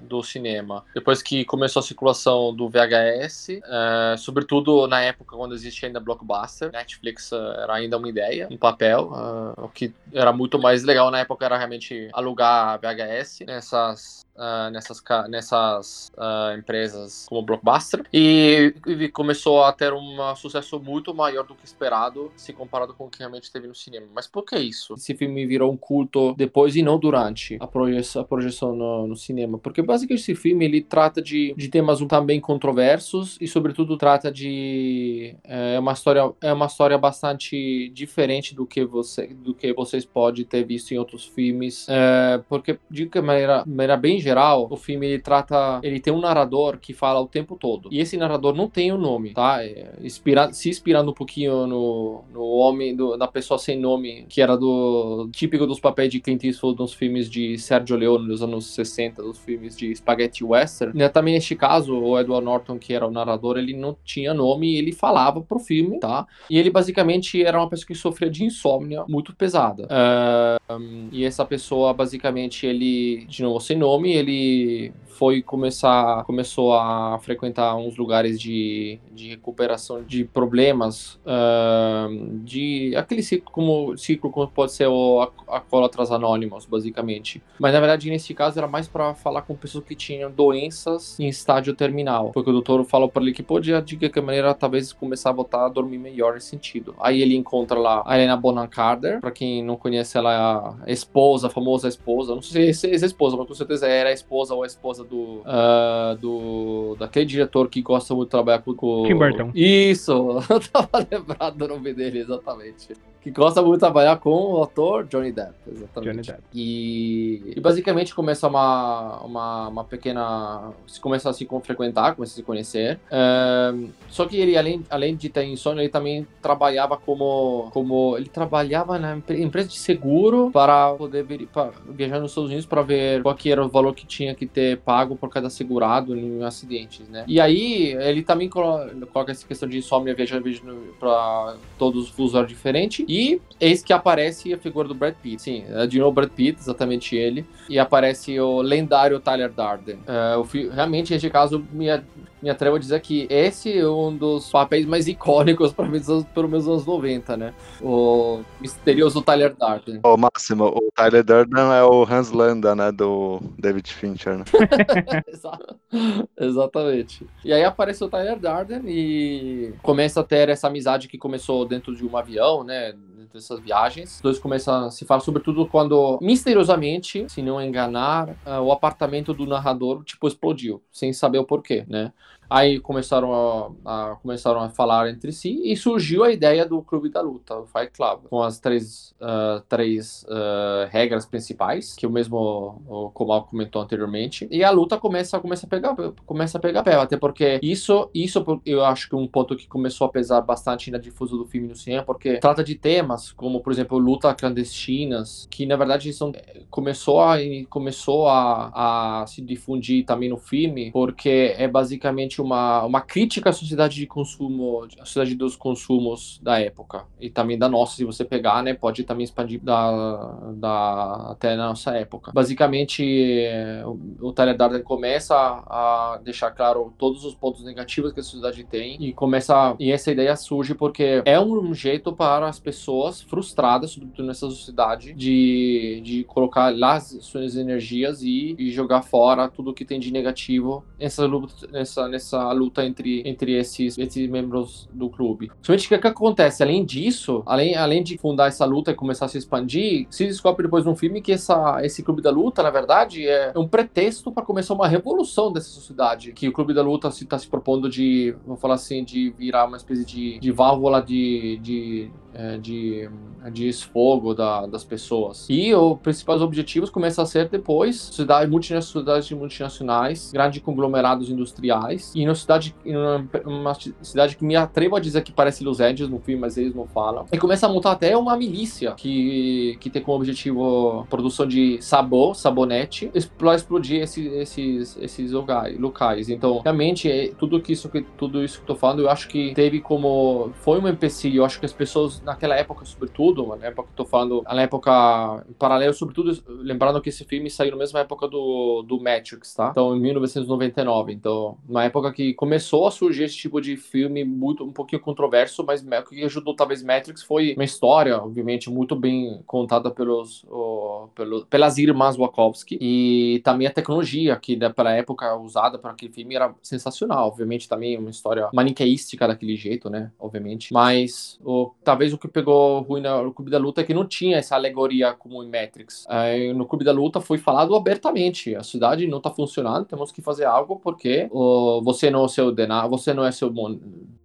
do cinema. Depois que começou a circulação do VHS, é, sobretudo na época quando existia ainda Blockbuster. Netflix é, era ainda uma ideia, um papel. Uh, o que era muito mais legal na época era realmente alugar VHS nessas uh, nessas, nessas uh, empresas como Blockbuster e, e, começou a ter um sucesso muito maior do que esperado se comparado com o que realmente teve no cinema. Mas por que isso? Esse filme virou um culto depois e não durante a projeção, a projeção no, no, cinema? Porque basicamente esse filme ele trata de, de temas também controversos e sobretudo trata de é uma história é uma história bastante diferente do que você do que vocês podem ter visto em outros filmes, é, porque de maneira, maneira bem geral geral, o filme ele trata. Ele tem um narrador que fala o tempo todo. E esse narrador não tem o um nome, tá? É, inspira, se inspirando um pouquinho no, no homem, do, da pessoa sem nome, que era do típico dos papéis de Clint Eastwood nos filmes de Sergio Leone dos anos 60, dos filmes de Spaghetti Western. Né, também neste caso, o Edward Norton, que era o narrador, ele não tinha nome e ele falava pro filme, tá? E ele basicamente era uma pessoa que sofria de insônia muito pesada. Uh, e essa pessoa, basicamente, ele, de novo, sem nome, ele foi começar, começou a frequentar uns lugares de, de recuperação de problemas, uh, de aquele ciclo como, ciclo como pode ser o Acólatras Anônimos, basicamente. Mas na verdade, nesse caso, era mais para falar com pessoas que tinham doenças em estágio terminal. Porque o doutor falou para ele que podia, de que maneira, talvez começar a voltar a dormir melhor nesse sentido. Aí ele encontra lá a Helena Bonham Carter, para quem não conhece, ela é a esposa, a famosa esposa, não sei se é esposa, mas com certeza era a esposa ou a esposa do, uh, do daquele diretor que gosta muito de trabalhar com. Tim Burton. Isso, [laughs] eu tava lembrado do nome dele, exatamente que gosta muito de trabalhar com o ator Johnny Depp, exatamente. Johnny Depp. E, e basicamente começa uma, uma, uma pequena. Se começa a se frequentar, começa a se conhecer. só que ele, além, além de ter insônia, ele também trabalhava como. como ele trabalhava na empresa de seguro para poder vir, para, viajar nos Estados Unidos para ver qual que era o valor que tinha que ter pago por cada segurado em acidentes, né? E aí ele também coloca essa questão de insônia viajando para todos os fusos diferentes e eis que aparece a figura do Brad Pitt. Sim, é de novo Brad Pitt, exatamente ele. E aparece o lendário Tyler Darden. Uh, realmente, neste caso, me, me atrevo a dizer que esse é um dos papéis mais icônicos para mim, pelo menos anos 90, né? O misterioso Tyler Darden. Ô, Máximo, o Tyler Darden é o Hans Landa, né? Do David Fincher, né? [laughs] [laughs] Exatamente. E aí aparece o Tyler Darden e começa a ter essa amizade que começou dentro de um avião, né? Dessas viagens. Os dois começam a se falar, sobretudo quando, misteriosamente, se não enganar, uh, o apartamento do narrador, tipo, explodiu, sem saber o porquê, né? Aí começaram a, a, começaram a falar entre si e surgiu a ideia do Clube da Luta, o Fight Club, com as três, uh, três uh, regras principais, que o mesmo o Komal comentou anteriormente. E a luta começa, começa, a, pegar, começa a pegar pé, até porque isso, isso eu acho que é um ponto que começou a pesar bastante na difusão do filme no cinema, porque trata de temas como, por exemplo, luta clandestinas, que na verdade são, começou, a, começou a, a se difundir também no filme, porque é basicamente uma, uma crítica à sociedade de consumo, à sociedade dos consumos da época. E também da nossa, se você pegar, né? Pode também expandir da, da, até na nossa época. Basicamente, o, o Tyler Darden começa a, deixar claro todos os pontos negativos que a sociedade tem e começa. E essa ideia surge porque é um jeito para as pessoas frustradas, sobretudo nessa sociedade, de, de colocar lá suas energias e, e jogar fora tudo que tem de negativo nessa, nessa, nessa essa luta entre, entre esses, esses membros do clube. Somente o que, acontece? Além disso, além, além de fundar essa luta e começar a se expandir, se descobre depois no filme que essa, esse clube da luta, na verdade, é um pretexto para começar uma revolução dessa sociedade. Que o clube da luta está se, tá se propondo de, vou falar assim, de virar uma espécie de, de válvula de, de é, de, de esfogo da, das pessoas. E os principais objetivos começam a ser depois cidades multinacionais, multinacionais grandes conglomerados industriais, e uma cidade, uma cidade que me atrevo a dizer que parece Los Angeles no filme, mas eles não falam. E começa a montar até uma milícia que, que tem como objetivo produção de sabor, sabonete, para explodir esse, esses, esses locais. Então, realmente, é, tudo, que isso, tudo isso que eu tô falando, eu acho que teve como. Foi um empecilho. Eu acho que as pessoas, naquela época, sobretudo, na época que tô falando, na época em paralelo, sobretudo, lembrando que esse filme saiu na mesma época do, do Matrix, tá? Então, em 1999. Então, na época que começou a surgir esse tipo de filme muito um pouquinho controverso, mas o que ajudou talvez Matrix foi uma história, obviamente, muito bem contada pelos, pelo, pelas irmãs Wachowski e também a tecnologia que naquela época usada para aquele filme era sensacional. Obviamente, também uma história maniqueística daquele jeito, né? Obviamente. Mas o, talvez o que pegou ruim no Clube da Luta é que não tinha essa alegoria como em Matrix. É, no Clube da Luta foi falado abertamente: a cidade não está funcionando, temos que fazer algo porque o, você não é seu denar, você não é seu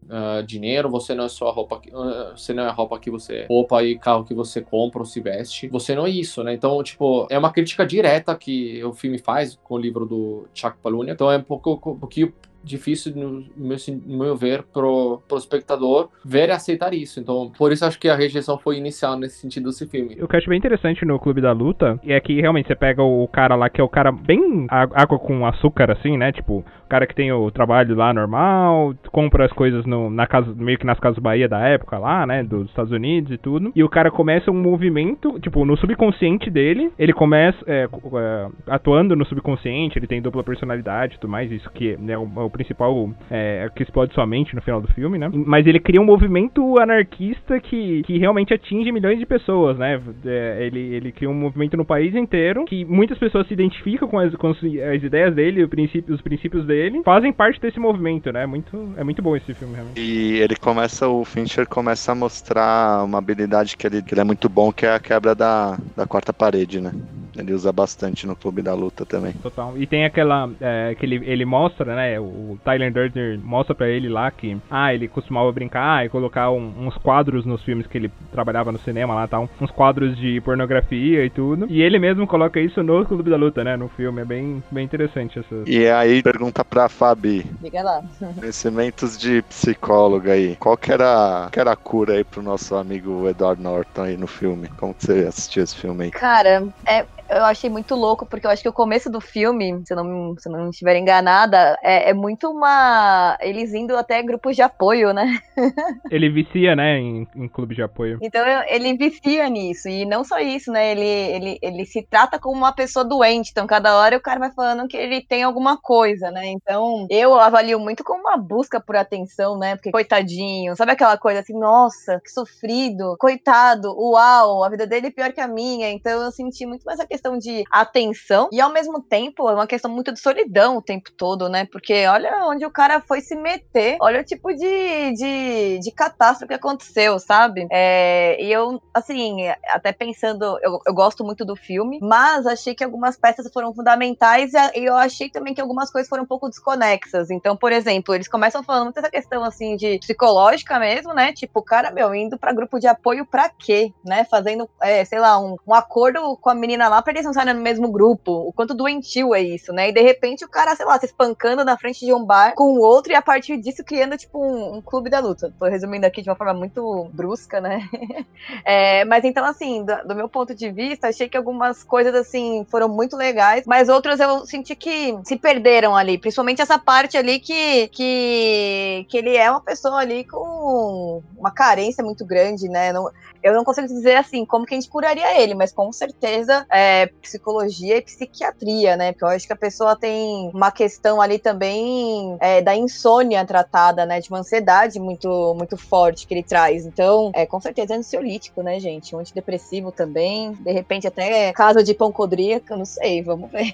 uh, dinheiro, você não é só a roupa, que, uh, você não é a roupa que você roupa e carro que você compra ou se veste, você não é isso, né? Então, tipo, é uma crítica direta que o filme faz com o livro do Chuck Palahniuk. Então é um pouco, um pouquinho difícil, no meu, no meu ver, pro, pro espectador ver e aceitar isso. Então, por isso acho que a rejeição foi inicial nesse sentido desse filme. O que eu acho bem interessante no Clube da Luta é que realmente você pega o cara lá que é o cara bem água com açúcar, assim, né? Tipo, o cara que tem o trabalho lá normal, compra as coisas no, na casa, meio que nas casas Bahia da época lá, né? Dos Estados Unidos e tudo. E o cara começa um movimento, tipo, no subconsciente dele, ele começa é, é, atuando no subconsciente, ele tem dupla personalidade e tudo mais, isso que né, é o principal é, que explode sua mente no final do filme, né? Mas ele cria um movimento anarquista que, que realmente atinge milhões de pessoas, né? É, ele, ele cria um movimento no país inteiro que muitas pessoas se identificam com as, com as ideias dele, os princípios dele, fazem parte desse movimento, né? Muito, é muito bom esse filme, realmente. E ele começa, o Fincher começa a mostrar uma habilidade que ele, que ele é muito bom, que é a quebra da, da quarta parede, né? Ele usa bastante no Clube da Luta também. Total. E tem aquela é, que ele, ele mostra, né? O Tyler Durden mostra para ele lá que ah, ele costumava brincar e colocar um, uns quadros nos filmes que ele trabalhava no cinema lá, tal, uns quadros de pornografia e tudo. E ele mesmo coloca isso no Clube da Luta, né? No filme. É bem, bem interessante essa. E aí pergunta pra Fabi. Diga lá. [laughs] Conhecimentos de psicóloga aí. Qual que era, que era a cura aí pro nosso amigo Edward Norton aí no filme? Como que você assistiu esse filme aí? Cara, é, eu achei muito louco, porque eu acho que o começo do filme, se eu não, se eu não estiver enganada, é, é, muito uma. Eles indo até grupos de apoio, né? [laughs] ele vicia, né, em, em clubes de apoio. Então ele vicia nisso. E não só isso, né? Ele, ele, ele se trata como uma pessoa doente. Então, cada hora o cara vai falando que ele tem alguma coisa, né? Então, eu avalio muito como uma busca por atenção, né? Porque, coitadinho, sabe aquela coisa assim, nossa, que sofrido, coitado, uau, a vida dele é pior que a minha. Então, eu senti muito mais a questão de atenção e ao mesmo tempo é uma questão muito de solidão o tempo todo, né? Porque olha onde o cara foi se meter, olha o tipo de, de, de catástrofe que aconteceu, sabe? É, e eu, assim, até pensando, eu, eu gosto muito do filme, mas achei que algumas peças foram fundamentais e eu achei também que algumas coisas foram um pouco desconexas. Então, por exemplo, eles começam falando muito essa questão assim de psicológica mesmo, né? Tipo, cara, meu, indo para grupo de apoio para quê, né? Fazendo, é, sei lá, um, um acordo com a menina lá não saírem no mesmo grupo. O quanto doentio é isso, né? E de repente o cara, sei lá, se espancando na frente de um bar com o outro e a partir disso criando, tipo, um, um clube da luta. Tô resumindo aqui de uma forma muito brusca, né? [laughs] é, mas então, assim, do, do, meu ponto de vista, achei que algumas coisas, assim, foram muito legais, mas outras eu senti que se perderam ali. Principalmente essa parte ali que, que, que ele é uma pessoa ali com uma carência muito grande, né? Não, eu não consigo dizer assim como que a gente curaria ele, mas com certeza é, psicologia e psiquiatria, né? Porque eu acho que a pessoa tem uma questão ali também é, da insônia tratada, né? De uma ansiedade muito, muito forte que ele traz. Então, é, com certeza é ansiolítico, né, gente? Um antidepressivo também. De repente, até caso de pancodríaca, não sei, vamos ver.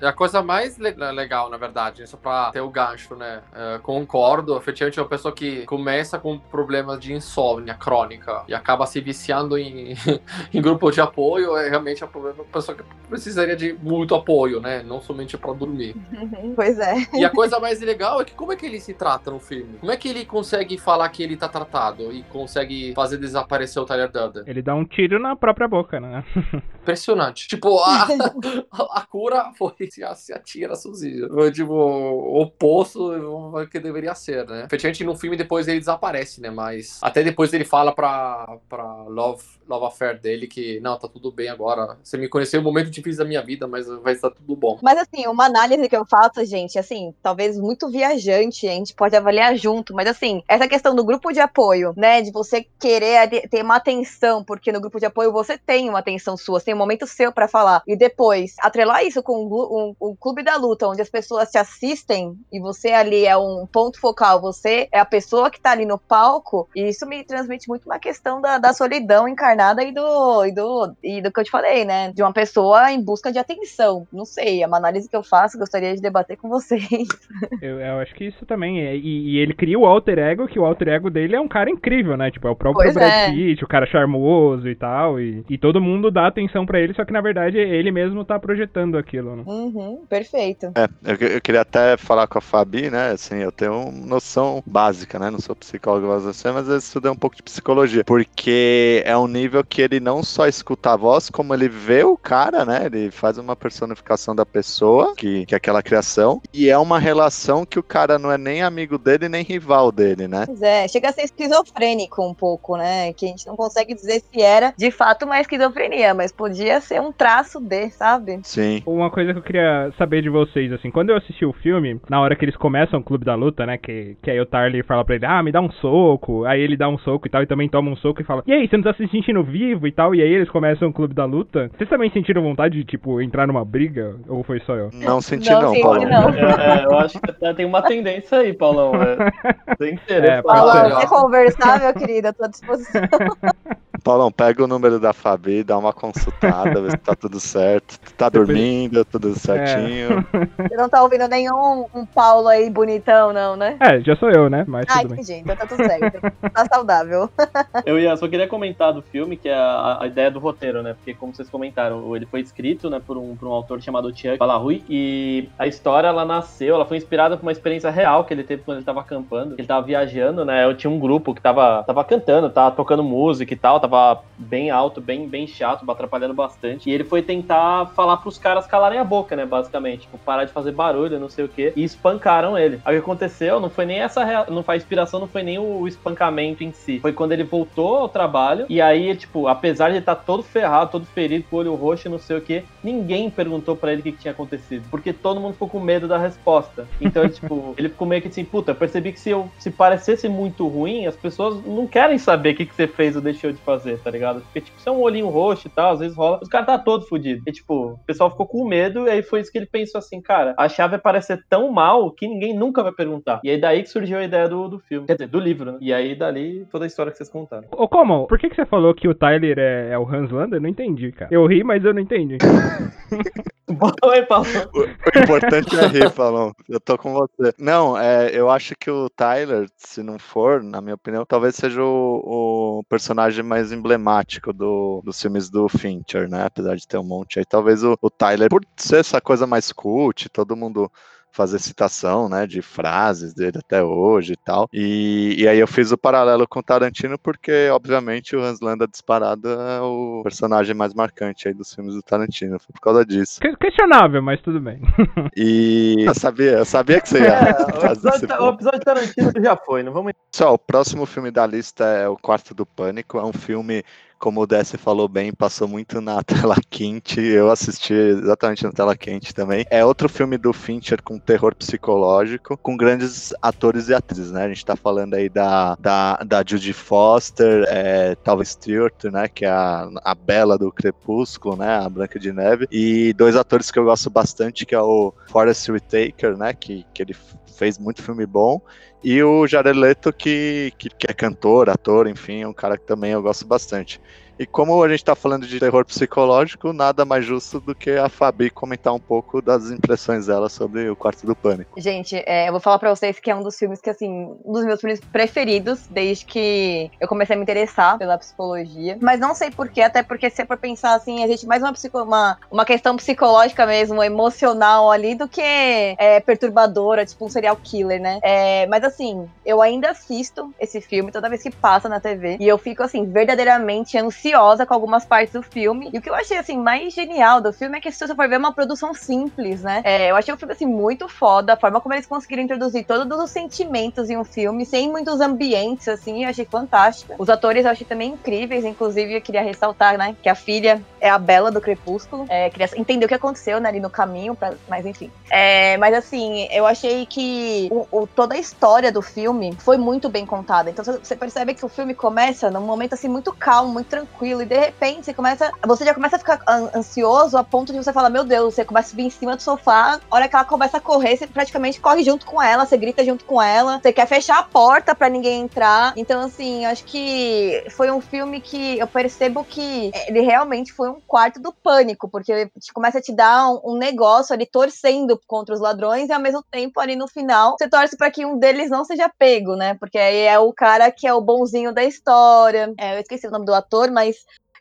É a coisa mais legal, na verdade, só pra ter o gancho, né? É, concordo, efetivamente é uma pessoa que começa com problemas de insônia crônica e acaba se viciando em, [laughs] em grupo de apoio, é realmente a pessoa que precisaria de muito apoio, né? Não somente para dormir. [laughs] pois é. E a coisa mais legal é que como é que ele se trata no filme? Como é que ele consegue falar que ele tá tratado e consegue fazer desaparecer o Tyler Durden? Ele dá um tiro na própria boca, né? [laughs] Impressionante. Tipo, a, a [laughs] cura foi se, se atira sozinho. Foi tipo o oposto do que deveria ser, né? Efetivamente no filme depois ele desaparece, né? Mas até depois ele fala pra, pra Love, Love Affair dele que não, tá tudo bem agora. Você me conheceu um momento difícil da minha vida, mas vai estar tudo bom. Mas assim, uma análise que eu faço, gente, assim, talvez muito viajante, a gente pode avaliar junto, mas assim, essa questão do grupo de apoio, né, de você querer ter uma atenção, porque no grupo de apoio você tem uma atenção sua, tem um momento seu para falar, e depois atrelar isso com o clube da luta, onde as pessoas te assistem e você ali é um ponto focal, você é a pessoa que tá ali no palco, e isso me transmite muito uma questão da, da solidão encarnada e do, e do, e do que eu te falei, né, de uma pessoa em busca de atenção. Não sei, é uma análise que eu faço, gostaria de debater com vocês. [laughs] Eu, eu acho que isso também. É, e, e, ele cria o alter ego, que o alter ego dele é um cara incrível, né? Tipo, é o próprio pois Brad é. Pitt, o cara charmoso e tal. E, e todo mundo dá atenção para ele, só que na verdade ele mesmo tá projetando aquilo, né? Uhum, perfeito. É, eu, eu, queria até falar com a Fabi, né? Assim, eu tenho noção básica, né? Não sou psicólogo, mas eu estudei um pouco de psicologia. Porque é um nível que ele não só escuta a voz, como ele vê o cara, né? Ele faz uma personificação da pessoa, que, que é aquela criação, e é uma relação que o cara não é nem amigo dele, nem rival dele, né? Pois é, chega a ser esquizofrênico um pouco, né? Que a gente não consegue dizer se era de fato uma esquizofrenia, mas podia ser um traço de, sabe? Sim. Uma coisa que eu queria saber de vocês, assim, quando eu assisti o filme, na hora que eles começam o Clube da Luta, né? Que, que aí o Tarly fala pra ele, ah, me dá um soco, aí ele dá um soco e tal, e também toma um soco e fala, e aí, você não tá se sentindo vivo e tal, e aí eles começam o Clube da Luta. Vocês também sentiram vontade de, tipo, entrar numa briga? Ou foi só eu? Não senti não, não Paulo. Não. É, é, eu acho que tem uma tendência aí, Paulão. É, [laughs] sem querer. É, Paulão, quer conversar, meu querido? Eu tô à disposição. [laughs] Paulão, pega o número da Fabi, dá uma consultada, vê se tá tudo certo. Tá dormindo, tudo certinho. É. [laughs] Você não tá ouvindo nenhum um Paulo aí bonitão, não, né? É, já sou eu, né? Mas ah, entendi. Então tá tudo certo. tá saudável. [laughs] Eu ia, só queria comentar do filme, que é a, a, ideia do roteiro, né? Porque, como vocês comentaram, ele foi escrito né, por, um, por um autor chamado Chuck Balarui, e a história, ela nasceu, ela foi inspirada por uma experiência real que ele teve quando ele tava acampando. Ele tava viajando, né? Eu tinha um grupo que tava, tava cantando, tava tocando música e tal, tava tava bem alto, bem, bem chato, atrapalhando bastante. E ele foi tentar falar pros caras calarem a boca, né? Basicamente. Tipo, parar de fazer barulho, não sei o quê. E espancaram ele. Aí o que aconteceu não foi nem essa. Não, a inspiração não foi nem o espancamento em si. Foi quando ele voltou ao trabalho. E aí, tipo, apesar de estar tá todo ferrado, todo ferido, com o olho roxo e não sei o quê, ninguém perguntou para ele o que, que, tinha acontecido. Porque todo mundo ficou com medo da resposta. Então, [laughs] tipo, ele ficou meio que assim, puta, eu percebi que se eu se parecesse muito ruim, as pessoas não querem saber o que, que você fez ou deixou de fazer fazer, tá ligado? Porque, tipo, se é um olhinho roxo e tal, às vezes rola, os caras tá todo fudido. E, tipo, o pessoal ficou com medo, e aí foi isso que ele pensou assim, cara, a chave vai parecer tão mal que ninguém nunca vai perguntar. E aí daí que surgiu a ideia do, do filme. Quer dizer, do livro, né? E aí dali toda a história que vocês contaram. Ô, como? Por que, que você falou que o Tyler é, é o Hans Lander? Eu não entendi, cara. Eu ri, mas eu não entendi. [laughs] Oi, Paulo. O, o importante é rir, Paulo. Eu tô com você. Não, é, eu acho que o Tyler, se não for, na minha opinião, talvez seja o, o personagem mais emblemático do, dos filmes do Fincher, né? Apesar de ter um monte aí. Talvez o, o Tyler, por ser essa coisa mais cult, todo mundo fazer citação, né, de frases dele até hoje e tal. E, e aí eu fiz o paralelo com Tarantino porque, obviamente, o Hans Landa disparado é o personagem mais marcante aí dos filmes do Tarantino. Foi por causa disso. questionável, mas tudo bem. e [laughs] eu sabia, eu sabia que você ia. É, o, [laughs] episódio, o episódio de Tarantino já foi, não vamos. Só, o próximo filme da lista é O Quarto do Pânico. É um filme como o Desse falou bem, passou muito na [laughs] tela quente. Eu assisti exatamente na tela quente também. É outro filme do Fincher com terror psicológico, com grandes atores e atrizes, né? A gente tá falando aí da, da, da Judy Foster, é, talvez Stewart, né? Que é a, a Bela do Crepúsculo, né? A Branca de Neve. E dois atores que eu gosto bastante, que é o Forrest Whitaker, né? Que, que ele fez muito filme bom. E o Jared Leto, que, que, que, é cantor, ator, enfim, é um cara que também eu gosto bastante. E como a gente tá falando de terror psicológico, nada mais justo do que a Fabi comentar um pouco das impressões dela sobre o Quarto do Pânico. Gente, é, eu vou falar pra vocês que é um dos filmes que, assim, um dos meus filmes preferidos desde que eu comecei a me interessar pela psicologia. Mas não sei porquê, até porque se for pensar assim, existe mais uma, psico, uma, uma questão psicológica mesmo, emocional ali, do que é, perturbadora, tipo um serial killer, né? É, mas assim, eu ainda assisto esse filme toda vez que passa na TV. E eu fico, assim, verdadeiramente ansiosa ansiosa com algumas partes do filme. E o que eu achei, assim, mais genial do filme é que se você for ver é uma produção simples, né? É, eu achei o filme, assim, muito foda. A forma como eles conseguiram introduzir todos os sentimentos em um filme, sem muitos ambientes, assim, eu achei fantástica. Os atores eu achei também incríveis, inclusive eu queria ressaltar, né, que a filha é a Bela do Crepúsculo. É, queria entender o que aconteceu, né, ali no caminho, pra... mas enfim. É, mas, assim, eu achei que o, o, toda a história do filme foi muito bem contada. Então você percebe que o filme começa num momento, assim, muito calmo, muito tranquilo tranquilo. E de repente você começa. Você já começa a ficar ansioso a ponto de você falar, meu Deus, você começa a vir em cima do sofá. A hora que ela começa a correr, você praticamente corre junto com ela, você grita junto com ela. Você quer fechar a porta para ninguém entrar. Então, assim, acho que foi um filme que eu percebo que ele realmente foi um quarto do pânico, porque começa a te dar um, um negócio ali torcendo contra os ladrões e ao mesmo tempo ali no final você torce para que um deles não seja pego, né? Porque aí é o cara que é o bonzinho da história. É, eu esqueci o nome do ator, mas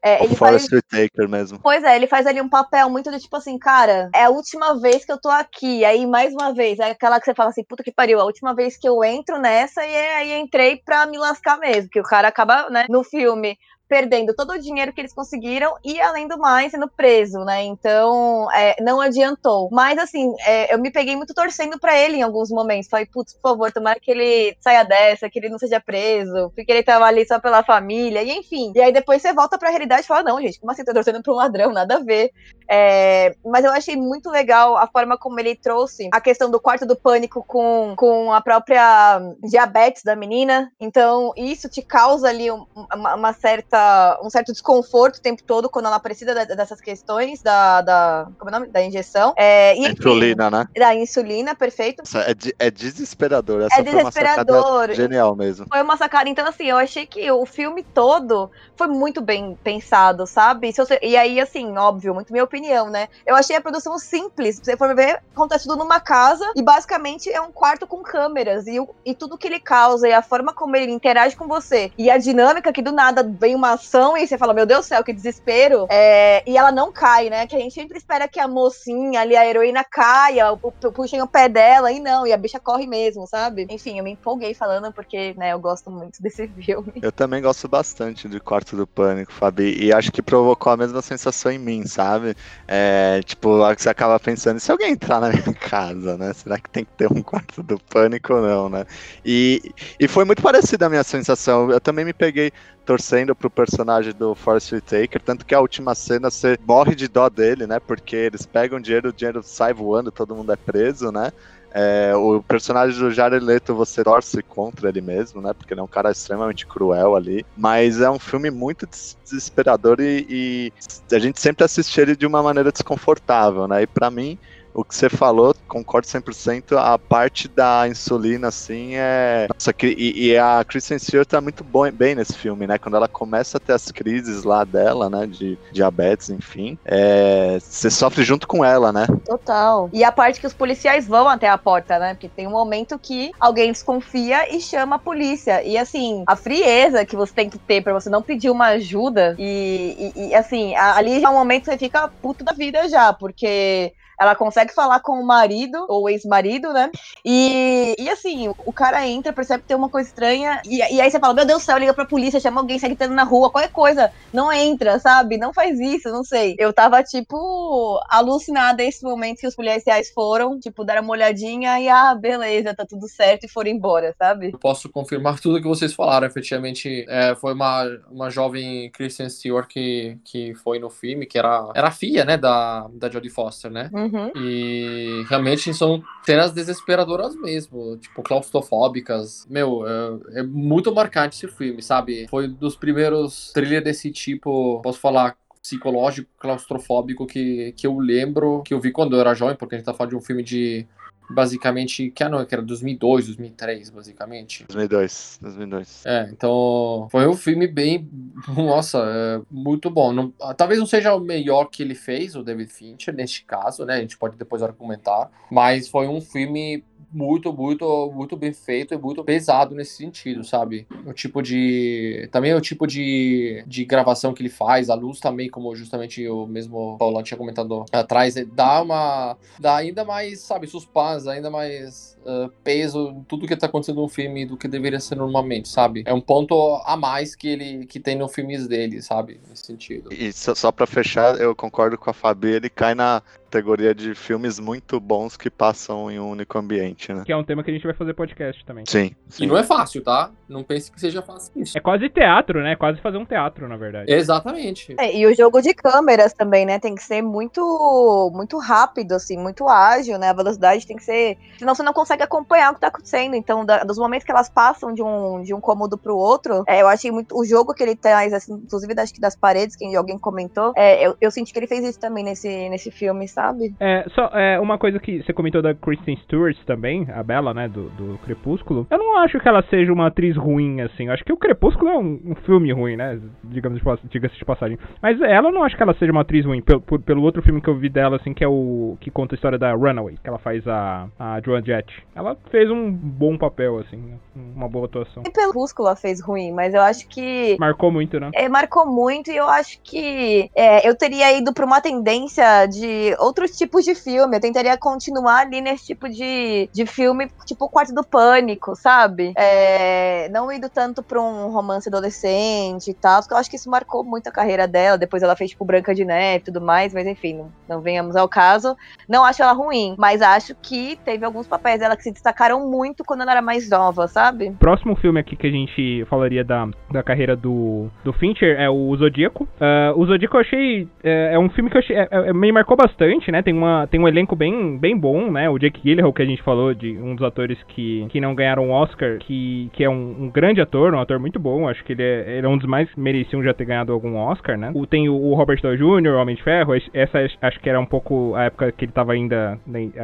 é, o Forrest faz... Taker mesmo. Pois é, ele faz ali um papel muito do tipo assim, cara, é a última vez que eu tô aqui. Aí, mais uma vez, é aquela que você fala assim, puta que pariu, a última vez que eu entro nessa e aí entrei pra me lascar mesmo. Que o cara acaba, né, no filme, perdendo todo o dinheiro que eles conseguiram e, além do mais, sendo preso, né? Então, é, não adiantou. Mas, assim, é, eu me peguei muito torcendo para ele em alguns momentos. Falei, putz, por favor, tomara que ele saia dessa, que ele não seja preso, porque ele tava ali só pela família, e enfim. E aí depois você volta pra realidade e fala, não, gente, como assim, tô torcendo pra um ladrão? Nada a ver. É, mas eu achei muito legal a forma como ele trouxe a questão do quarto do pânico com, com a própria diabetes da menina. Então, isso te causa ali uma, uma certa um certo desconforto o tempo todo quando ela precisa dessas questões da, da como é o nome? Da injeção. É, e, insulina, né? Da insulina, perfeito. É, é desesperador. Essa é desesperador. genial mesmo. Foi uma sacada. Então, assim, eu achei que o filme todo foi muito bem pensado, sabe? E aí, assim, óbvio, muito minha opinião, né? Eu achei a produção simples. Se você for ver, acontece tudo numa casa e basicamente é um quarto com câmeras e, e tudo que ele causa e a forma como ele interage com você e a dinâmica que do nada vem uma ação e você fala, meu Deus do céu, que desespero. É, e ela não cai, né? Que a gente sempre espera que a mocinha ali, a heroína, caia, puxem o pé dela, e não, e a bicha corre mesmo, sabe? Enfim, eu me empolguei falando porque, né, eu gosto muito [laughs] desse filme. Eu também gosto bastante de Quarto do Pânico, Fabi, e acho que provocou a mesma sensação em mim, sabe? É, tipo, você acaba pensando, se alguém entrar na minha [laughs] casa, né? Será que tem que ter um Quarto do Pânico ou não, né? E, e foi muito parecida a minha sensação. Eu também me peguei torcendo pro personagem do Forrest Whitaker, tanto que a última cena você morre de dó dele, né? Porque eles pegam dinheiro, o dinheiro sai voando, todo mundo é preso, né? É, o personagem do Jared Leto você torce contra ele mesmo, né? Porque ele é um cara extremamente cruel ali. Mas é um filme muito desesperador e, e a gente sempre assiste ele de uma maneira desconfortável, né? E para mim o que você falou, concordo 100%, a parte da insulina, assim, é... Nossa, e, e a Kristen Stewart tá muito bom, bem nesse filme, né? Quando ela começa a ter as crises lá dela, né, de diabetes, enfim, é... você sofre junto com ela, né? Total. E a parte que os policiais vão até a porta, né? Porque tem um momento que alguém desconfia e chama a polícia. E, assim, a frieza que você tem que ter pra você não pedir uma ajuda e, e, e assim, ali já é um momento que você fica puto da vida já, porque ela consegue falar com o marido, ou ex-marido, né? E, e assim, o cara entra, percebe que tem uma coisa estranha, e, e aí você fala, meu Deus do céu, liga pra polícia, chama alguém, segue gritando na rua, qualquer coisa. Não entra, sabe? Não faz isso, não sei. Eu tava, tipo, alucinada esse momento que os policiais foram, tipo, deram uma olhadinha e, ah, beleza, tá tudo certo, e foram embora, sabe? Eu posso confirmar tudo que vocês falaram, efetivamente. É, foi uma, uma jovem Kristen Stewart que, que foi no filme, que era, era filha, né, da, da Jodie Foster, né? Uhum. Uhum. E realmente são cenas desesperadoras mesmo, tipo, claustrofóbicas. Meu, é, é muito marcante esse filme, sabe? Foi dos primeiros thrillers desse tipo, posso falar, psicológico, claustrofóbico que, que eu lembro, que eu vi quando eu era jovem, porque a gente tá falando de um filme de basicamente, que ano que era 2002, 2003, basicamente. 2002, 2002. É, então foi um filme bem, nossa, é, muito bom. Não, talvez não seja o melhor que ele fez, o David Fincher, neste caso, né? A gente pode depois argumentar, mas foi um filme muito, muito, muito bem feito e muito pesado nesse sentido, sabe? O tipo de. Também o tipo de, de gravação que ele faz, a luz também, como justamente o mesmo Paulão tinha comentado atrás, dá uma. dá ainda mais, sabe, suspense, ainda mais uh, peso em tudo que tá acontecendo no filme do que deveria ser normalmente, sabe? É um ponto a mais que ele que tem nos filmes dele, sabe? Nesse sentido. E só, só pra fechar, eu concordo com a Fabi, ele cai na categoria de filmes muito bons que passam em um único ambiente, né? Que é um tema que a gente vai fazer podcast também. Sim. sim. E não é fácil, tá? Não pense que seja fácil isso. É quase teatro, né? É quase fazer um teatro, na verdade. Exatamente. É, e o jogo de câmeras também, né? Tem que ser muito, muito rápido, assim, muito ágil, né? A velocidade tem que ser. Senão você não consegue acompanhar o que tá acontecendo. Então, da, dos momentos que elas passam de um, de um cômodo pro outro, é, eu achei muito. O jogo que ele traz, assim, inclusive acho que das paredes, que alguém comentou, é, eu, eu senti que ele fez isso também nesse, nesse filme, sabe? É, só é, uma coisa que você comentou da Kristen Stewart também, a Bela, né, do, do Crepúsculo. Eu não acho que ela seja uma atriz ruim, assim. Eu acho que o Crepúsculo é um, um filme ruim, né? Digamos, diga-se de passagem. Mas ela não acho que ela seja uma atriz ruim. Pelo, pelo outro filme que eu vi dela, assim, que é o. que conta a história da Runaway, que ela faz a, a Joan Jett. Ela fez um bom papel, assim, né? uma boa atuação. E pelo Crepúsculo ela fez ruim, mas eu acho que. Marcou muito, né? É, marcou muito e eu acho que é, eu teria ido pra uma tendência de outros tipos de filme. Eu tentaria continuar ali nesse tipo de, de filme, tipo o Quarto do Pânico, sabe? É, não indo tanto pra um romance adolescente e tal, porque eu acho que isso marcou muito a carreira dela. Depois ela fez, tipo, Branca de Neve e tudo mais, mas enfim, não, não venhamos ao caso. Não acho ela ruim, mas acho que teve alguns papéis dela que se destacaram muito quando ela era mais nova, sabe? Próximo filme aqui que a gente falaria da, da carreira do, do Fincher é o Zodíaco. Uh, o Zodíaco eu achei. É, é um filme que achei. É, é, me marcou bastante, né? Tem, uma, tem um elenco bem, bem bom, né? O Jake Gyllenhaal, que a gente falou, de um dos atores que, que não ganharam o Oscar, que, que é um, um grande ator, um ator muito bom. Acho que ele é, ele é um dos mais mereciam já ter ganhado algum Oscar, né? O, tem o, o Robert Downey Jr., Homem de Ferro. Essa acho que era um pouco a época que ele tava ainda.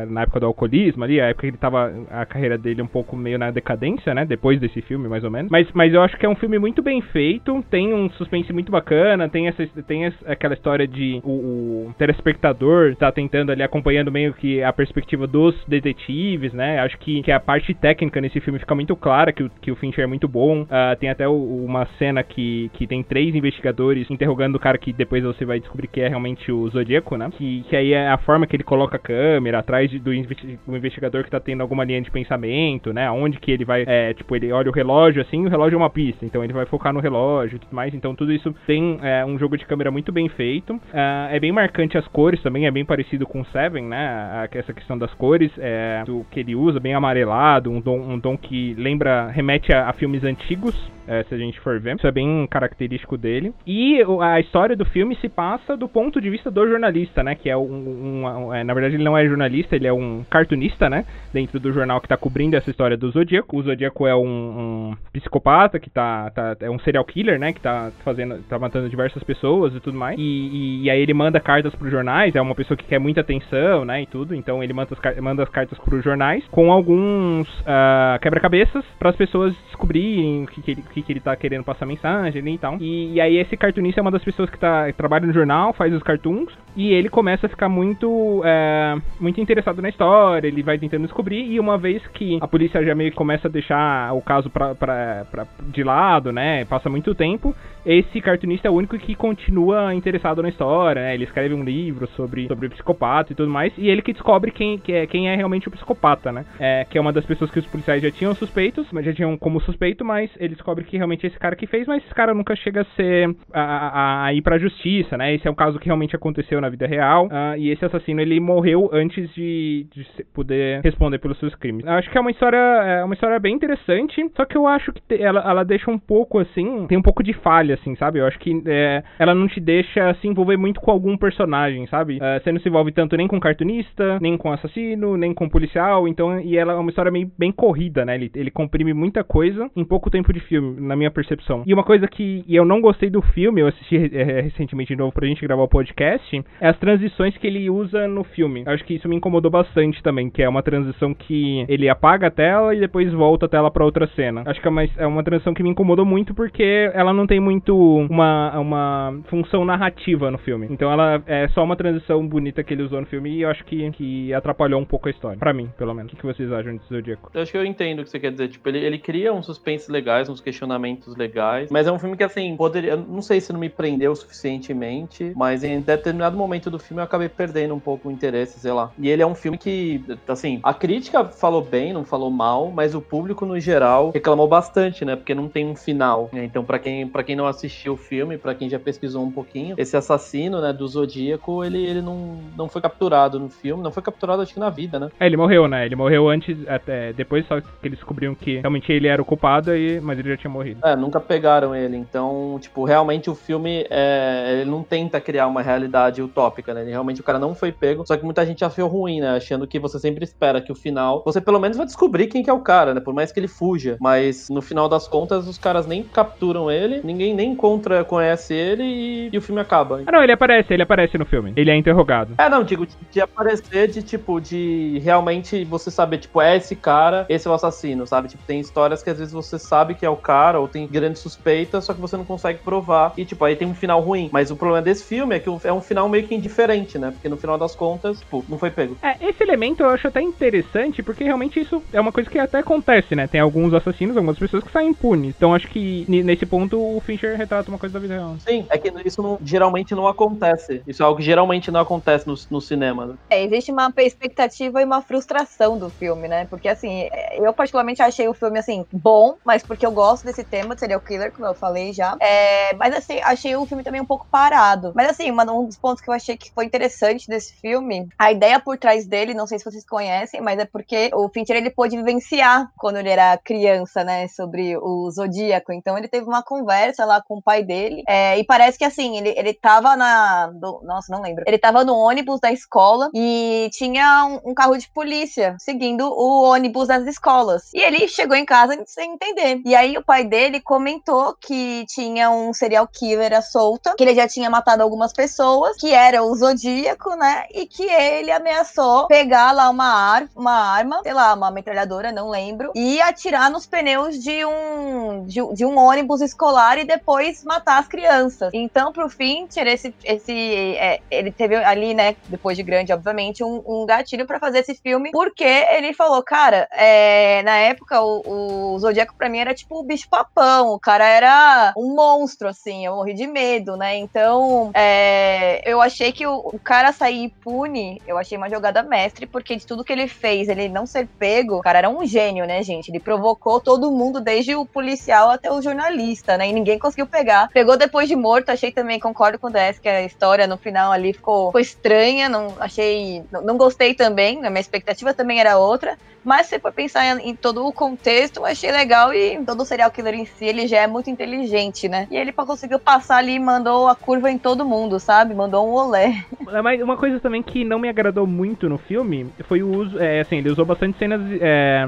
Na época do alcoolismo ali, a época que ele tava. A carreira dele um pouco meio na decadência, né? Depois desse filme, mais ou menos. Mas, mas eu acho que é um filme muito bem feito. Tem um suspense muito bacana. Tem, essa, tem essa, aquela história de o, o telespectador tá tentando ali acompanhando meio que a perspectiva dos detetives, né? Acho que, que a parte técnica nesse filme fica muito clara, que o, que o Fincher é muito bom. Uh, tem até o, uma cena que, que tem três investigadores interrogando o cara que depois você vai descobrir que é realmente o Zodíaco, né? Que, que aí é a forma que ele coloca a câmera atrás de, do, do investigador que tá tendo alguma linha de pensamento, né? Onde que ele vai, é, tipo, ele olha o relógio assim, o relógio é uma pista, então ele vai focar no relógio e tudo mais. Então tudo isso tem é, um jogo de câmera muito bem feito. Uh, é bem marcante as cores também, é bem parecido com Seven, né? Essa questão das cores, é, do que ele usa, bem amarelado, um tom, um tom que lembra, remete a, a filmes antigos, é, se a gente for ver. Isso é bem característico dele. E a história do filme se passa do ponto de vista do jornalista, né? Que é um. um, é, na verdade, ele não é jornalista, ele é um cartunista, né? Dentro do jornal que tá cobrindo essa história do Zodíaco. O Zodíaco é um, um psicopata que tá, tá, É um serial killer, né? Que tá fazendo. tá matando diversas pessoas e tudo mais. E, e, e aí ele manda cartas pros jornais, é uma pessoa que quer muita atenção, né? E tudo. Então ele manda as, manda as cartas pros jornais com alguns uh, quebra-cabeças para as pessoas descobrirem o que, que ele que, que ele tá querendo passar mensagem e tal. E, e, aí esse cartunista é uma das pessoas que, tá, trabalha no jornal, faz os cartoons, e ele começa a ficar muito, é, muito interessado na história, ele vai tentando descobrir, e uma vez que a polícia já meio que começa a deixar o caso pra, pra, pra, de lado, né, passa muito tempo, esse cartunista é o único que continua interessado na história, né, ele escreve um livro sobre, sobre o psicopata e tudo mais, e ele que descobre quem, que é, quem é realmente o psicopata, né, é, que é uma das pessoas que os policiais já tinham suspeitos, mas já tinham como suspeito, mas ele descobre que realmente é esse cara que fez, mas esse cara nunca chega a ser a, a, a ir pra justiça, né? Esse é um caso que realmente aconteceu na vida real. Uh, e esse assassino ele morreu antes de, de, poder responder pelos seus crimes. Eu acho que é uma história, é uma história bem interessante, só que eu acho que ela, ela deixa um pouco assim, tem um pouco de falha, assim, sabe? Eu acho que é, ela não te deixa se envolver muito com algum personagem, sabe? Uh, você não se envolve tanto nem com cartunista, nem com assassino, nem com policial, então, e ela é uma história meio bem corrida, né? Ele, ele comprime muita coisa em pouco tempo de filme na minha percepção. E uma coisa que eu não gostei do filme, eu assisti é, recentemente de novo pra gente gravar o podcast, é as transições que ele usa no filme. Eu acho que isso me incomodou bastante também, que é uma transição que ele apaga a tela e depois volta a tela para outra cena. Acho que é uma, é uma transição que me incomodou muito porque ela não tem muito uma, uma função narrativa no filme. Então ela é só uma transição bonita que ele usou no filme e eu acho que, que atrapalhou um pouco a história. Para mim, pelo menos. O que vocês acham de Zodíaco? Eu acho que eu entendo o que você quer dizer. Tipo, ele, ele cria uns suspense legais, uns questionamentos legais, mas é um filme que, assim, poderia. Não sei se não me prendeu suficientemente, mas em determinado momento do filme eu acabei perdendo um pouco o interesse, sei lá. E ele é um filme que, assim, a crítica falou bem, não falou mal, mas o público no geral reclamou bastante, né? Porque não tem um final. Então, para quem, pra quem não assistiu o filme, para quem já pesquisou um pouquinho, esse assassino, né, do Zodíaco, ele, ele não, não foi capturado no filme, não foi capturado, acho que na vida, né? É, ele morreu, né? Ele morreu antes, até depois só que eles descobriram que realmente ele era o culpado, aí, mas ele já tinha morrido. É, nunca pegaram ele. Então, tipo, realmente o filme é, ele não tenta criar uma realidade utópica, né? Ele, realmente o cara não foi pego. Só que muita gente achou ruim, né? Achando que você sempre espera que o final. Você pelo menos vai descobrir quem que é o cara, né? Por mais que ele fuja. Mas no final das contas, os caras nem capturam ele, ninguém nem encontra, conhece ele e, e o filme acaba. Ah, não, ele aparece, ele aparece no filme. Ele é interrogado. É, não, digo, de, de aparecer, de tipo, de realmente você saber, tipo, é esse cara, esse é o assassino, sabe? Tipo, tem histórias que às vezes você sabe que é o cara, ou tem grande suspeita, só que você não consegue provar. E, tipo, aí tem um final ruim. Mas o problema desse filme é que é um final meio que indiferente, né? Porque no final das contas, tipo, não foi pego. É, esse elemento eu acho até interessante, porque realmente isso é uma coisa que até acontece, né? Tem alguns assassinos, algumas pessoas que saem impunes. Então acho que nesse ponto o Fincher retrata uma coisa da vida real. Sim, é que isso não, geralmente não acontece. Isso é algo que geralmente não acontece no, no cinema. Né? É, existe uma expectativa e uma frustração do filme, né? Porque assim, eu particularmente achei o filme assim bom, mas porque eu gosto desse tema de serial killer, como eu falei já. É, mas assim, achei o filme também um pouco parado. Mas assim, um dos pontos que eu achei que foi interessante desse filme, a ideia por trás dele, não sei se vocês conhecem, mas é porque o Fincher ele pôde vivenciar quando ele era criança, né, sobre o Zodíaco. Então ele teve uma conversa lá com o pai dele. É, e parece que assim, ele, ele tava na. Do, nossa, não lembro. Ele tava no ônibus da escola e tinha um, um carro de polícia seguindo o ônibus das escolas. E ele chegou em casa sem entender. E aí o pai dele comentou que tinha um serial killer à solta, que ele já tinha matado algumas pessoas, que era o Zodíaco, né? E que ele ameaçou pegar lá uma, ar uma arma, sei lá, uma metralhadora, não lembro, e atirar nos pneus de um, de, de um ônibus escolar e depois matar as crianças. Então, pro Fincher, esse, esse é, ele teve ali, né, depois de grande, obviamente, um, um gatilho para fazer esse filme, porque ele falou, cara, é, na época o, o Zodíaco pra mim era tipo o bicho papão, o cara era um monstro, assim, eu morri de medo, né? Então, é, eu achei que o, o, cara sair impune, eu achei uma jogada mestre, porque de tudo que ele fez, ele não ser pego, o cara era um gênio, né, gente? Ele provocou todo mundo, desde o policial até o jornalista, né? E ninguém conseguiu pegar. Pegou depois de morto, achei também, concordo com o DS, que a história no final ali ficou, ficou estranha, não achei. Não, não gostei também, a minha expectativa também era outra. Mas se for pensar em, em, todo o contexto, achei legal e todo o serial killer em si, ele já é muito inteligente, né? E ele conseguiu passar ali e mandou a curva em todo mundo, sabe? Mandou um olé. Mas uma coisa também que não me agradou muito no filme foi o uso, é, assim, ele usou bastante cenas é,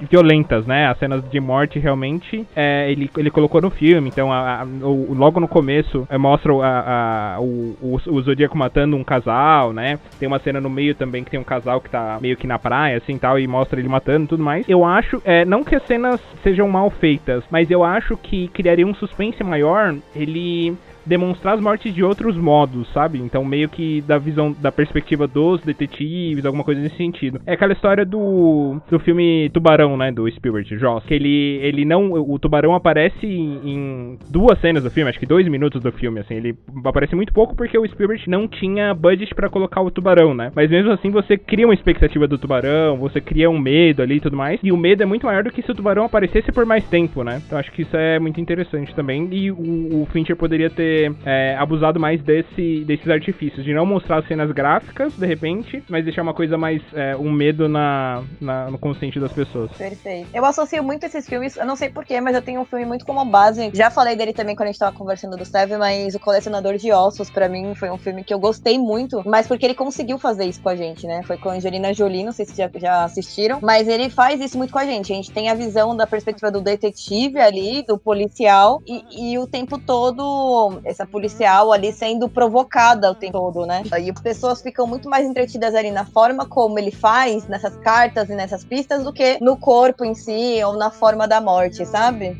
violentas, né? As cenas de morte realmente é, ele, ele colocou no filme. Então, a, a, o, logo no começo é, mostra a, o, o, o Zodíaco matando um casal, né? Tem uma cena no meio também que tem um casal que tá meio que na praia, assim tal, e mostra ele matando e tudo mais. Eu acho, é, não que as cenas sejam mal feitas, mas eu acho que criaria um suspense maior ele demonstrar as mortes de outros modos, sabe? Então, meio que da visão, da perspectiva dos detetives, alguma coisa nesse sentido. É aquela história do, do filme Tubarão, né? Do Spielberg, Joss. Que ele, ele não. O tubarão aparece em, em, duas cenas do filme, acho que dois minutos do filme, assim. Ele aparece muito pouco porque o Spielberg não tinha budget para colocar o tubarão, né? Mas mesmo assim, você cria uma expectativa do tubarão, você cria um medo ali e tudo mais. E o medo é muito maior do que se o tubarão aparecesse por mais tempo, né? Então acho que isso é muito interessante também. E o, o Fincher poderia ter é, abusado mais desse, desses artifícios, de não mostrar cenas gráficas, de repente, mas deixar uma coisa mais, é, um medo na, na, no consciente das pessoas. Perfeito. Eu associo muito esses filmes, eu não sei porquê, mas eu tenho um filme muito como base. Já falei dele também quando a gente tava conversando do Seven, mas O Colecionador de Ossos, para mim, foi um filme que eu gostei muito, mas porque ele conseguiu fazer isso com a gente, né? Foi com a Angelina Jolie, não sei se já, já assistiram, mas ele faz isso muito com a gente. A gente tem a visão da perspectiva do detetive ali, do policial, e, e o tempo todo essa policial ali sendo provocada o tempo todo, né? E as pessoas ficam muito mais entretidas ali na forma como ele faz, nessas cartas e nessas pistas, do que no corpo em si ou na forma da morte, sabe?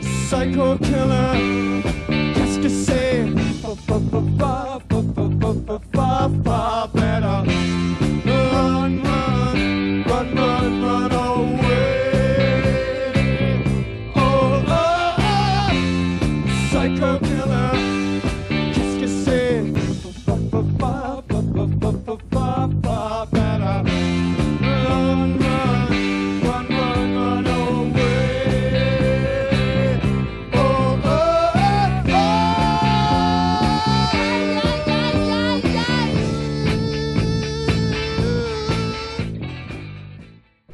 Psycho killer?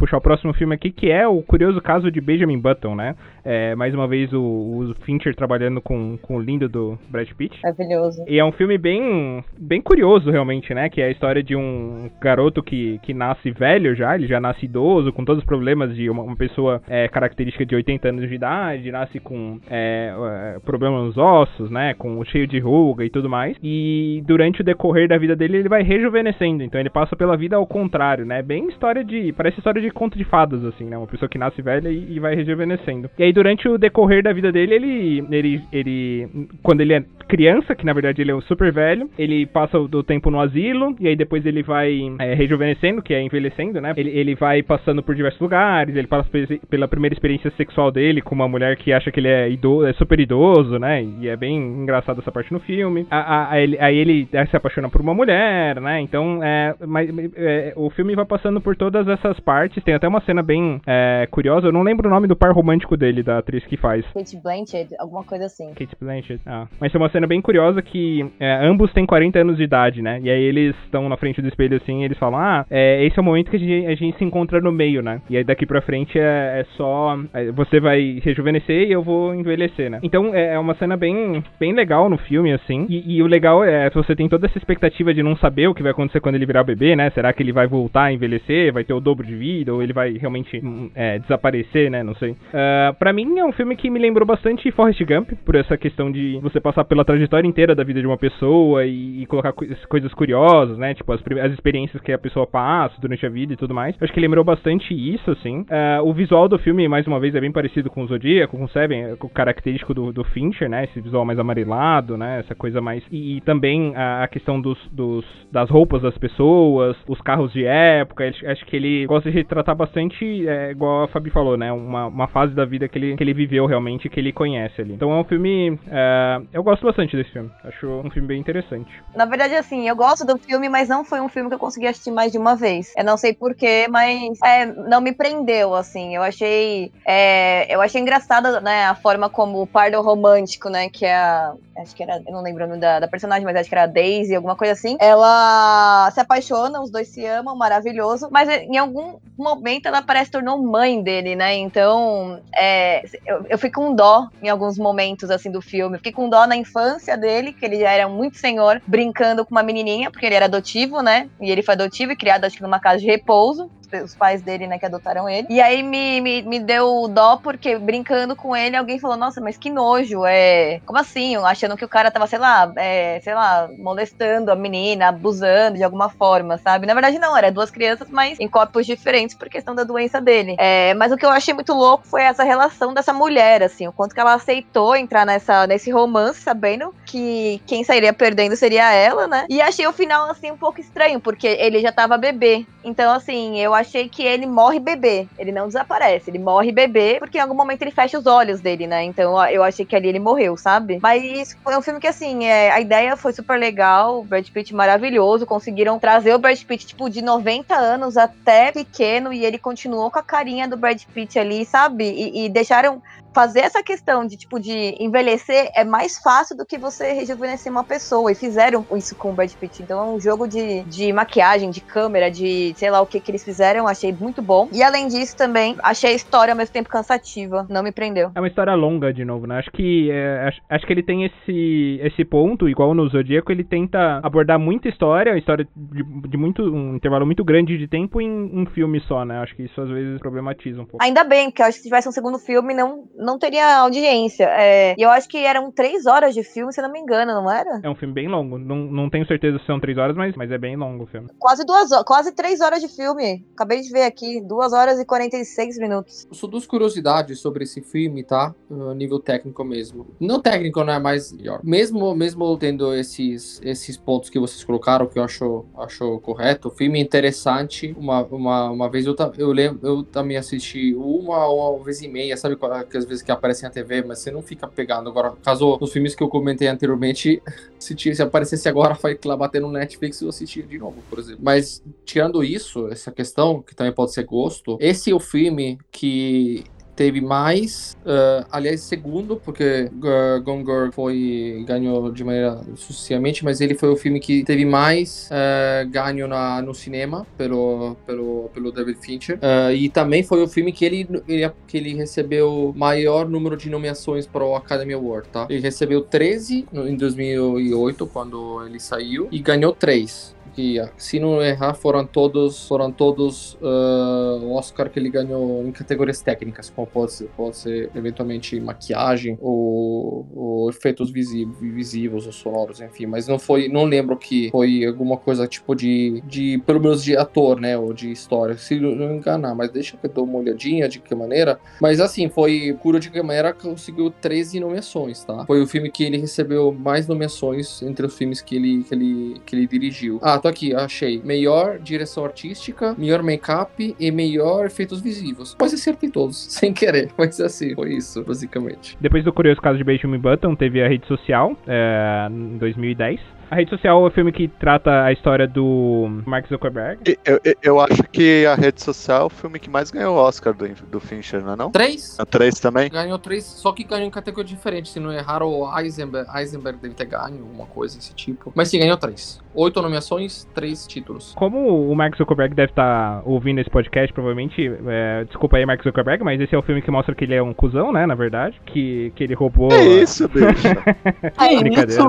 Puxar o próximo filme aqui, que é o curioso caso de Benjamin Button, né? É, mais uma vez o, o, Fincher trabalhando com, com o lindo do Brad Pitt. Maravilhoso. E é um filme bem, bem curioso, realmente, né? Que é a história de um garoto que, que nasce velho já, ele já nasce idoso, com todos os problemas de uma, uma pessoa é, característica de 80 anos de idade, nasce com é, é, problemas nos ossos, né? Com cheio de ruga e tudo mais. E durante o decorrer da vida dele, ele vai rejuvenescendo. Então ele passa pela vida ao contrário, né? Bem história de. Parece história de conto de fadas, assim, né? Uma pessoa que nasce velha e, e, vai rejuvenescendo. E aí, durante o decorrer da vida dele, ele, ele, ele. Quando ele é criança, que na verdade ele é super velho, ele passa o tempo no asilo, e aí depois ele vai é, rejuvenescendo, que é envelhecendo, né? Ele, ele vai passando por diversos lugares, ele passa pela primeira experiência sexual dele com uma mulher que acha que ele é, idoso, é super idoso, né? E é bem engraçado essa parte no filme. A, a, a ele, aí ele se apaixona por uma mulher, né? Então, é, mas, é, o filme vai passando por todas essas partes, tem até uma cena bem é, curiosa. Eu não lembro o nome do par romântico dele, da atriz que faz. Kate Blanchett, alguma coisa assim. Kate Blanchett, ah. Mas tem uma cena bem curiosa que é, ambos têm 40 anos de idade, né? E aí eles estão na frente do espelho assim e eles falam: Ah, é, esse é o momento que a gente, a gente, se encontra no meio, né? E aí daqui pra frente é, é só. É, você vai rejuvenescer e eu vou envelhecer, né? Então é, é uma cena bem, bem legal no filme, assim. E, e o legal é você tem toda essa expectativa de não saber o que vai acontecer quando ele virar bebê, né? Será que ele vai voltar a envelhecer? Vai ter o dobro de vida? Ou ele vai realmente hum, é, desaparecer, né? Não sei. Uh, pra mim é um filme que me lembrou bastante Forrest Gump, por essa questão de você passar pela trajetória inteira da vida de uma pessoa e, e colocar co coisas curiosas, né? Tipo, as, as, experiências que a pessoa passa durante a vida e tudo mais. Acho que lembrou bastante isso, assim. Uh, o visual do filme, mais uma vez, é bem parecido com o Zodíaco, com o Seven, é o característico do, do Fincher, né? Esse visual mais amarelado, né? Essa coisa mais. E, e também a, a questão dos, dos, das roupas das pessoas, os carros de época. Acho que ele gosta de retratar bastante, é, igual a Fabi falou, né? Uma, uma fase da vida que ele, que ele viveu realmente, que ele conhece ali. Então é um filme. É, eu gosto bastante desse filme. Acho um filme bem interessante. Na verdade, assim, eu gosto do filme, mas não foi um filme que eu consegui assistir mais de uma vez. Eu não sei porquê, mas é, não me prendeu, assim. Eu achei. É, eu achei engraçada, né, a forma como o pardo romântico, né? Que é a. Acho que era. Eu não lembro o nome da, da personagem, mas acho que era a Daisy, alguma coisa assim. Ela se apaixona, os dois se amam, maravilhoso. Mas em algum momento ela parece tornou mãe dele, né? Então, é, eu, eu fico com dó em alguns momentos, assim, do filme. fiquei com dó na infância dele, que ele já era muito senhor, brincando com uma menininha, porque ele era adotivo, né? E ele foi adotivo e criado, acho que numa casa de repouso os pais dele, né, que adotaram ele. E aí me, me, me deu dó, porque brincando com ele, alguém falou, nossa, mas que nojo, é. Como assim? Achando que o cara tava, sei lá, é, sei lá, molestando a menina, abusando de alguma forma, sabe? Na verdade, não, era duas crianças, mas em corpos diferentes por questão da doença dele. É, mas o que eu achei muito louco foi essa relação dessa mulher, assim, o quanto que ela aceitou entrar nessa, nesse romance, sabendo que quem sairia perdendo seria ela, né? E achei o final, assim, um pouco estranho, porque ele já tava bebê. Então, assim, eu achei que ele morre bebê. Ele não desaparece, ele morre bebê, porque em algum momento ele fecha os olhos dele, né? Então eu achei que ali ele morreu, sabe? Mas foi um filme que, assim, é, a ideia foi super legal, o Brad Pitt maravilhoso, conseguiram trazer o Brad Pitt, tipo, de 90 anos até pequeno, e ele continuou com a carinha do Brad Pitt ali, sabe? E, e deixaram fazer essa questão de, tipo, de envelhecer é mais fácil do que você rejuvenescer uma pessoa. E fizeram isso com o Brad Pitt. Então é um jogo de, de maquiagem, de câmera, de sei lá o que que eles fizeram. Achei muito bom. E além disso, também achei a história ao mesmo tempo cansativa. Não me prendeu. É uma história longa, de novo, né? Acho que, é, acho, acho, que ele tem esse, esse ponto, igual no Zodíaco, ele tenta abordar muita história, história de, de muito, um intervalo muito grande de tempo em um filme só, né? Acho que isso às vezes problematiza um pouco. Ainda bem, porque eu acho que se tivesse um segundo filme, não não teria audiência. É, e eu acho que eram três horas de filme, se não me engano, não era? É um filme bem longo. Não, não tenho certeza se são três horas, mas, mas é bem longo o filme. Quase duas horas, quase três horas de filme. Acabei de ver aqui, duas horas e 46 minutos. Só duas curiosidades sobre esse filme, tá? A nível técnico mesmo. Não técnico, né? Mas mesmo, mesmo tendo esses, esses pontos que vocês colocaram, que eu acho, acho correto, o filme é interessante. Uma, uma, uma vez eu, eu lembro, eu também assisti uma, uma vez e meia, sabe? Que às vezes que aparecem na TV, mas você não fica pegando. Agora, caso nos filmes que eu comentei anteriormente, [laughs] se, se aparecesse agora, vai lá bater no Netflix e eu assistir de novo, por exemplo. Mas tirando isso, essa questão, que também pode ser gosto, esse é o filme que teve mais, uh, aliás, segundo, porque uh, Gone Girl foi, ganhou de maneira sucessivamente, mas ele foi o filme que teve mais uh, ganho na, no cinema pelo, pelo, pelo David Fincher, uh, e também foi o filme que ele, ele, que ele recebeu maior número de nomeações para o Academy Award, tá? Ele recebeu 13 no, em 2008, quando ele saiu, e ganhou 3 que, se não errar, foram todos, foram todos uh, Oscar que ele ganhou em categorias técnicas, como pode ser, pode ser eventualmente maquiagem ou, ou efeitos visivos ou sonoros, enfim. Mas não foi, não lembro que foi alguma coisa tipo de, de pelo menos de ator, né, ou de história. Se não enganar, mas deixa que eu dou uma olhadinha de que maneira. Mas assim, foi Cura de que maneira conseguiu 13 nomeações, tá? Foi o filme que ele recebeu mais nomeações entre os filmes que ele que ele que ele dirigiu. Ah, tô aqui, achei. Melhor direção artística, melhor make-up e melhor efeitos visivos. Quase acertei todos, [laughs] sem querer. Mas assim, foi isso, basicamente. Depois do curioso caso de Benjamin Button, teve a rede social, é, em 2010. A Rede Social é o filme que trata a história do Mark Zuckerberg. Eu, eu, eu, acho que a Rede Social é o filme que mais ganhou o Oscar do, do Fincher, não é não? Três? É três também? Ganhou três, só que ganhou em categoria diferente. Se não errar, o Eisenberg, Eisenberg deve ter ganho alguma coisa desse tipo. Mas sim, ganhou três. Oito nomeações, três títulos. Como o Mark Zuckerberg deve estar tá ouvindo esse podcast, provavelmente, é, desculpa aí, Mark Zuckerberg, mas esse é o filme que mostra que ele é um cuzão, né, na verdade. Que, que ele roubou... É isso, bicho. [laughs] é Brincadeira.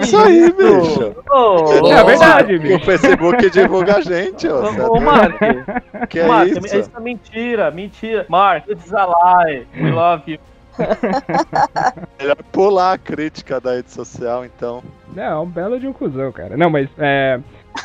Isso aí, bicho. Oh, é verdade, bicho. O Facebook divulga a gente, ó. Ô, ô Mark. Que é Mark, isso? isso é mentira, mentira. Mark, it's a lie. We love you. [laughs] Melhor pular a crítica da rede social, então. Não, é um belo de um cuzão, cara. Não, mas é.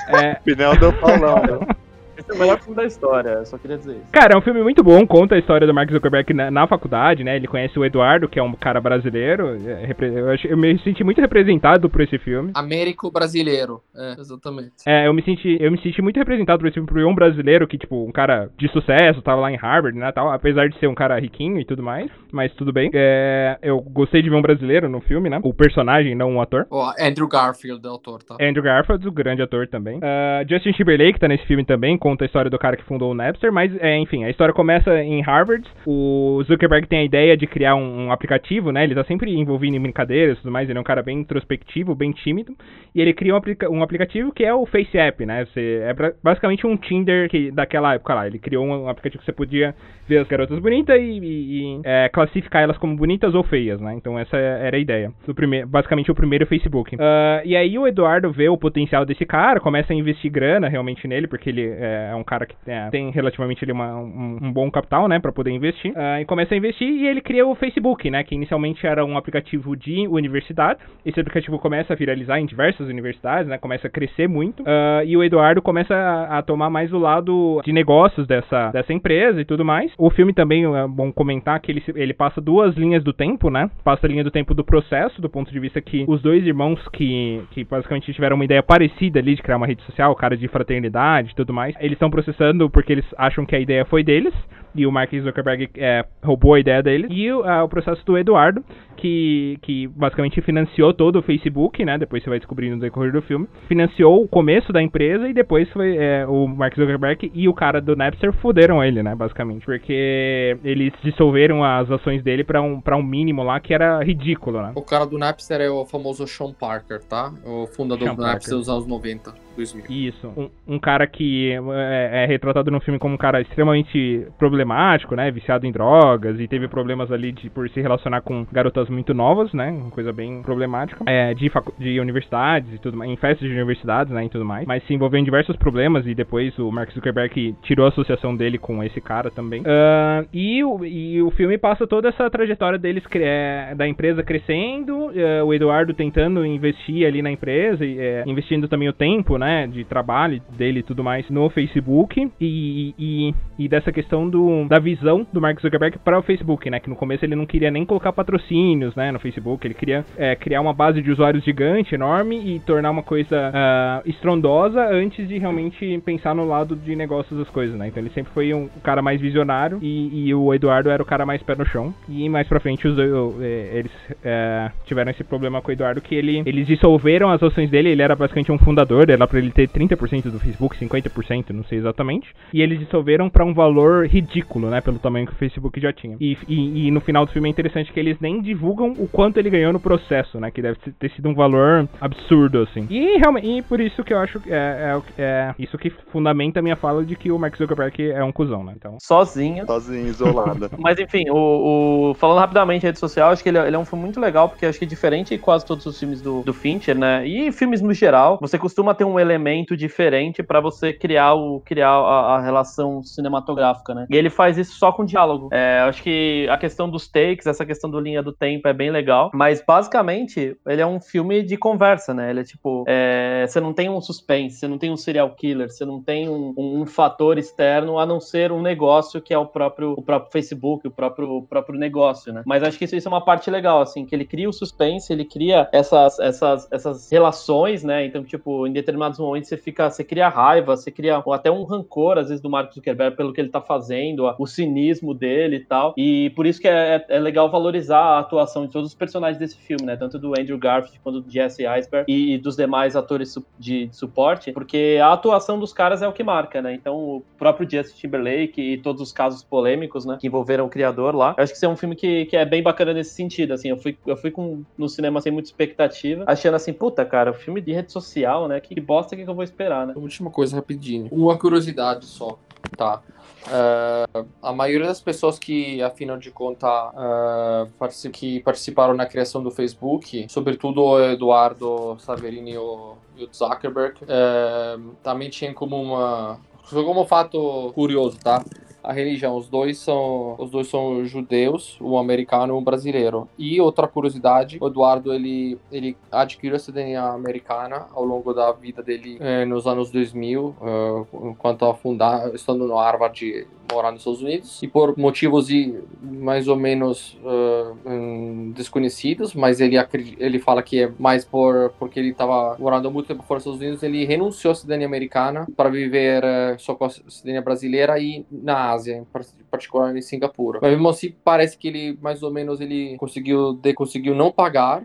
é... [laughs] Opinião do Paulão, né? Esse é o melhor filme da história, só queria dizer isso. Cara, é um filme muito bom, conta a história do Mark Zuckerberg na, na faculdade, né? Ele conhece o Eduardo, que é um cara brasileiro. É, eu, eu, me senti muito representado por esse filme. Américo brasileiro, é, exatamente. É, eu me senti, eu me senti muito representado por esse filme, por um brasileiro que, tipo, um cara de sucesso, tava lá em Harvard, né, tal, apesar de ser um cara riquinho e tudo mais, mas tudo bem. É, eu gostei de ver um brasileiro no filme, né? O personagem, não um ator. O Andrew Garfield, o autor, tá? Andrew Garfield, o grande ator também. Uh, Justin Timberlake tá nesse filme também, conta a história do cara que fundou o Napster, mas é, enfim, a história começa em Harvard. O Zuckerberg tem a ideia de criar um, um, aplicativo, né? Ele tá sempre envolvido em brincadeiras e tudo mais, ele é um cara bem introspectivo, bem tímido, e ele cria um, aplica um aplicativo que é o Face App, né? Você, é basicamente um Tinder que, daquela época lá. Ele criou um, aplicativo que você podia ver as garotas bonitas e, e, e é, classificar elas como bonitas ou feias, né? Então essa era a ideia. Do primeiro, basicamente o primeiro Facebook. Uh, e aí o Eduardo vê o potencial desse cara, começa a investir grana realmente nele, porque ele é, é um cara que é, tem relativamente uma, um, um, bom capital, né, para poder investir. Uh, e começa a investir e ele cria o Facebook, né, que inicialmente era um aplicativo de universidade. Esse aplicativo começa a viralizar em diversas universidades, né, começa a crescer muito. Uh, e o Eduardo começa a, a, tomar mais o lado de negócios dessa, dessa empresa e tudo mais. O filme também é bom comentar que ele, ele passa duas linhas do tempo, né? Passa a linha do tempo do processo, do ponto de vista que os dois irmãos que, que basicamente tiveram uma ideia parecida ali de criar uma rede social, cara de fraternidade e tudo mais, eles estão processando porque eles acham que a ideia foi deles e o Mark Zuckerberg é, roubou a ideia deles. E uh, o processo do Eduardo, que, que basicamente financiou todo o Facebook, né? Depois você vai descobrir no decorrer do filme. Financiou o começo da empresa e depois foi é, o Mark Zuckerberg e o cara do Napster fuderam ele, né? Basicamente. Porque eles dissolveram as ações dele para um, pra um mínimo lá que era ridículo, né? O cara do Napster é o famoso Sean Parker, tá? O fundador Sean do Napster dos anos 90. 2000. Isso. Um, um, cara que. é, é, retratado no filme como um cara extremamente problemático, né? Viciado em drogas e teve problemas ali de, por se relacionar com garotas muito novas, né? Uma coisa bem problemática. É, de, de universidades e tudo mais, em festas de universidades, né? E tudo mais. Mas se envolveu em diversos problemas e depois o Mark Zuckerberg tirou a associação dele com esse cara também. Uh, e, o, e o filme passa toda essa trajetória deles, é, da empresa crescendo, uh, o Eduardo tentando investir ali na empresa, e, é, investindo também o tempo, né? De trabalho dele e tudo mais no Facebook. E, e, e dessa questão do, da visão do Mark Zuckerberg para o Facebook, né? Que no começo ele não queria nem colocar patrocínios, né? No Facebook, ele queria é, criar uma base de usuários gigante, enorme e tornar uma coisa uh, estrondosa antes de realmente pensar no lado de negócios das coisas, né? Então ele sempre foi um cara mais visionário e, e o Eduardo era o cara mais pé no chão. E mais pra frente os é, eles é, tiveram esse problema com o Eduardo que ele, eles dissolveram as ações dele, ele era basicamente um fundador, era pra ele ter 30% do Facebook, 50%, não sei exatamente. E eles dissolveram para um valor ridículo, né? Pelo tamanho que o Facebook já tinha. E, e, e, no final do filme é interessante que eles nem divulgam o quanto ele ganhou no processo, né? Que deve ter sido um valor absurdo, assim. E realmente, e por isso que eu acho que é, é, é, isso que fundamenta a minha fala de que o Mark Zuckerberg é um cuzão, né? Então... Sozinho. Sozinho, isolado. [laughs] Mas enfim, o, o, falando rapidamente em rede social, acho que ele, é, ele, é um filme muito legal, porque acho que é diferente de quase todos os filmes do, do Fincher, né? E filmes no geral, você costuma ter um elemento diferente para você criar, o, criar a, a, relação cinematográfica, né? E ele faz isso só com diálogo. É, acho que a questão dos takes, essa questão do linha do tempo é bem legal, mas basicamente ele é um filme de conversa, né? Ele é tipo, é, você não tem um suspense, você não tem um serial killer, você não tem um, um, um, fator externo a não ser um negócio que é o próprio, o próprio Facebook, o próprio, o próprio negócio, né? Mas acho que isso, isso é uma parte legal, assim, que ele cria o suspense, ele cria essas, essas, essas relações, né? Então, tipo, em determinados momentos você fica, você cria raiva, você cria até um rancor, às vezes, do Mark Zuckerberg pelo que ele tá fazendo, o cinismo dele e tal. E por isso que é, é, é legal valorizar a atuação de todos os personagens desse filme, né? Tanto do Andrew Garfield quanto do Jesse Eisenberg e, e dos demais atores de, de, suporte, porque a atuação dos caras é o que marca, né? Então, o próprio Justin Timberlake e todos os casos polêmicos, né? Que envolveram o criador lá. Eu acho que isso é um filme que, que é bem bacana nesse sentido, assim. Eu fui, eu fui com, no cinema sem muita expectativa, achando assim, puta, cara, filme de rede social, né? Que bosta que eu vou esperar, né? Última coisa, rapidinho. Uma curiosidade só, tá? Uh, a maioria das pessoas que, afinal de contas, uh, que participaram na criação do Facebook, sobretudo o Eduardo Saverini o, e o Zuckerberg, uh, também tinham como uma como um fato curioso, tá? A religião. Os dois são os dois são judeus, um americano e um brasileiro. E outra curiosidade, o Eduardo ele ele adquiriu a cidadania americana ao longo da vida dele eh, nos anos 2000, uh, enquanto a fundar, estando no Harvard, morar nos Estados Unidos. E por motivos de, mais ou menos uh, desconhecidos, mas ele ele fala que é mais por porque ele estava morando muito tempo fora dos Estados Unidos, ele renunciou à cidadania americana para viver uh, só com a cidadania brasileira e na Ásia, em particular em Singapura. Mas mesmo assim, parece que ele, mais ou menos, ele conseguiu, de, conseguiu não pagar uh,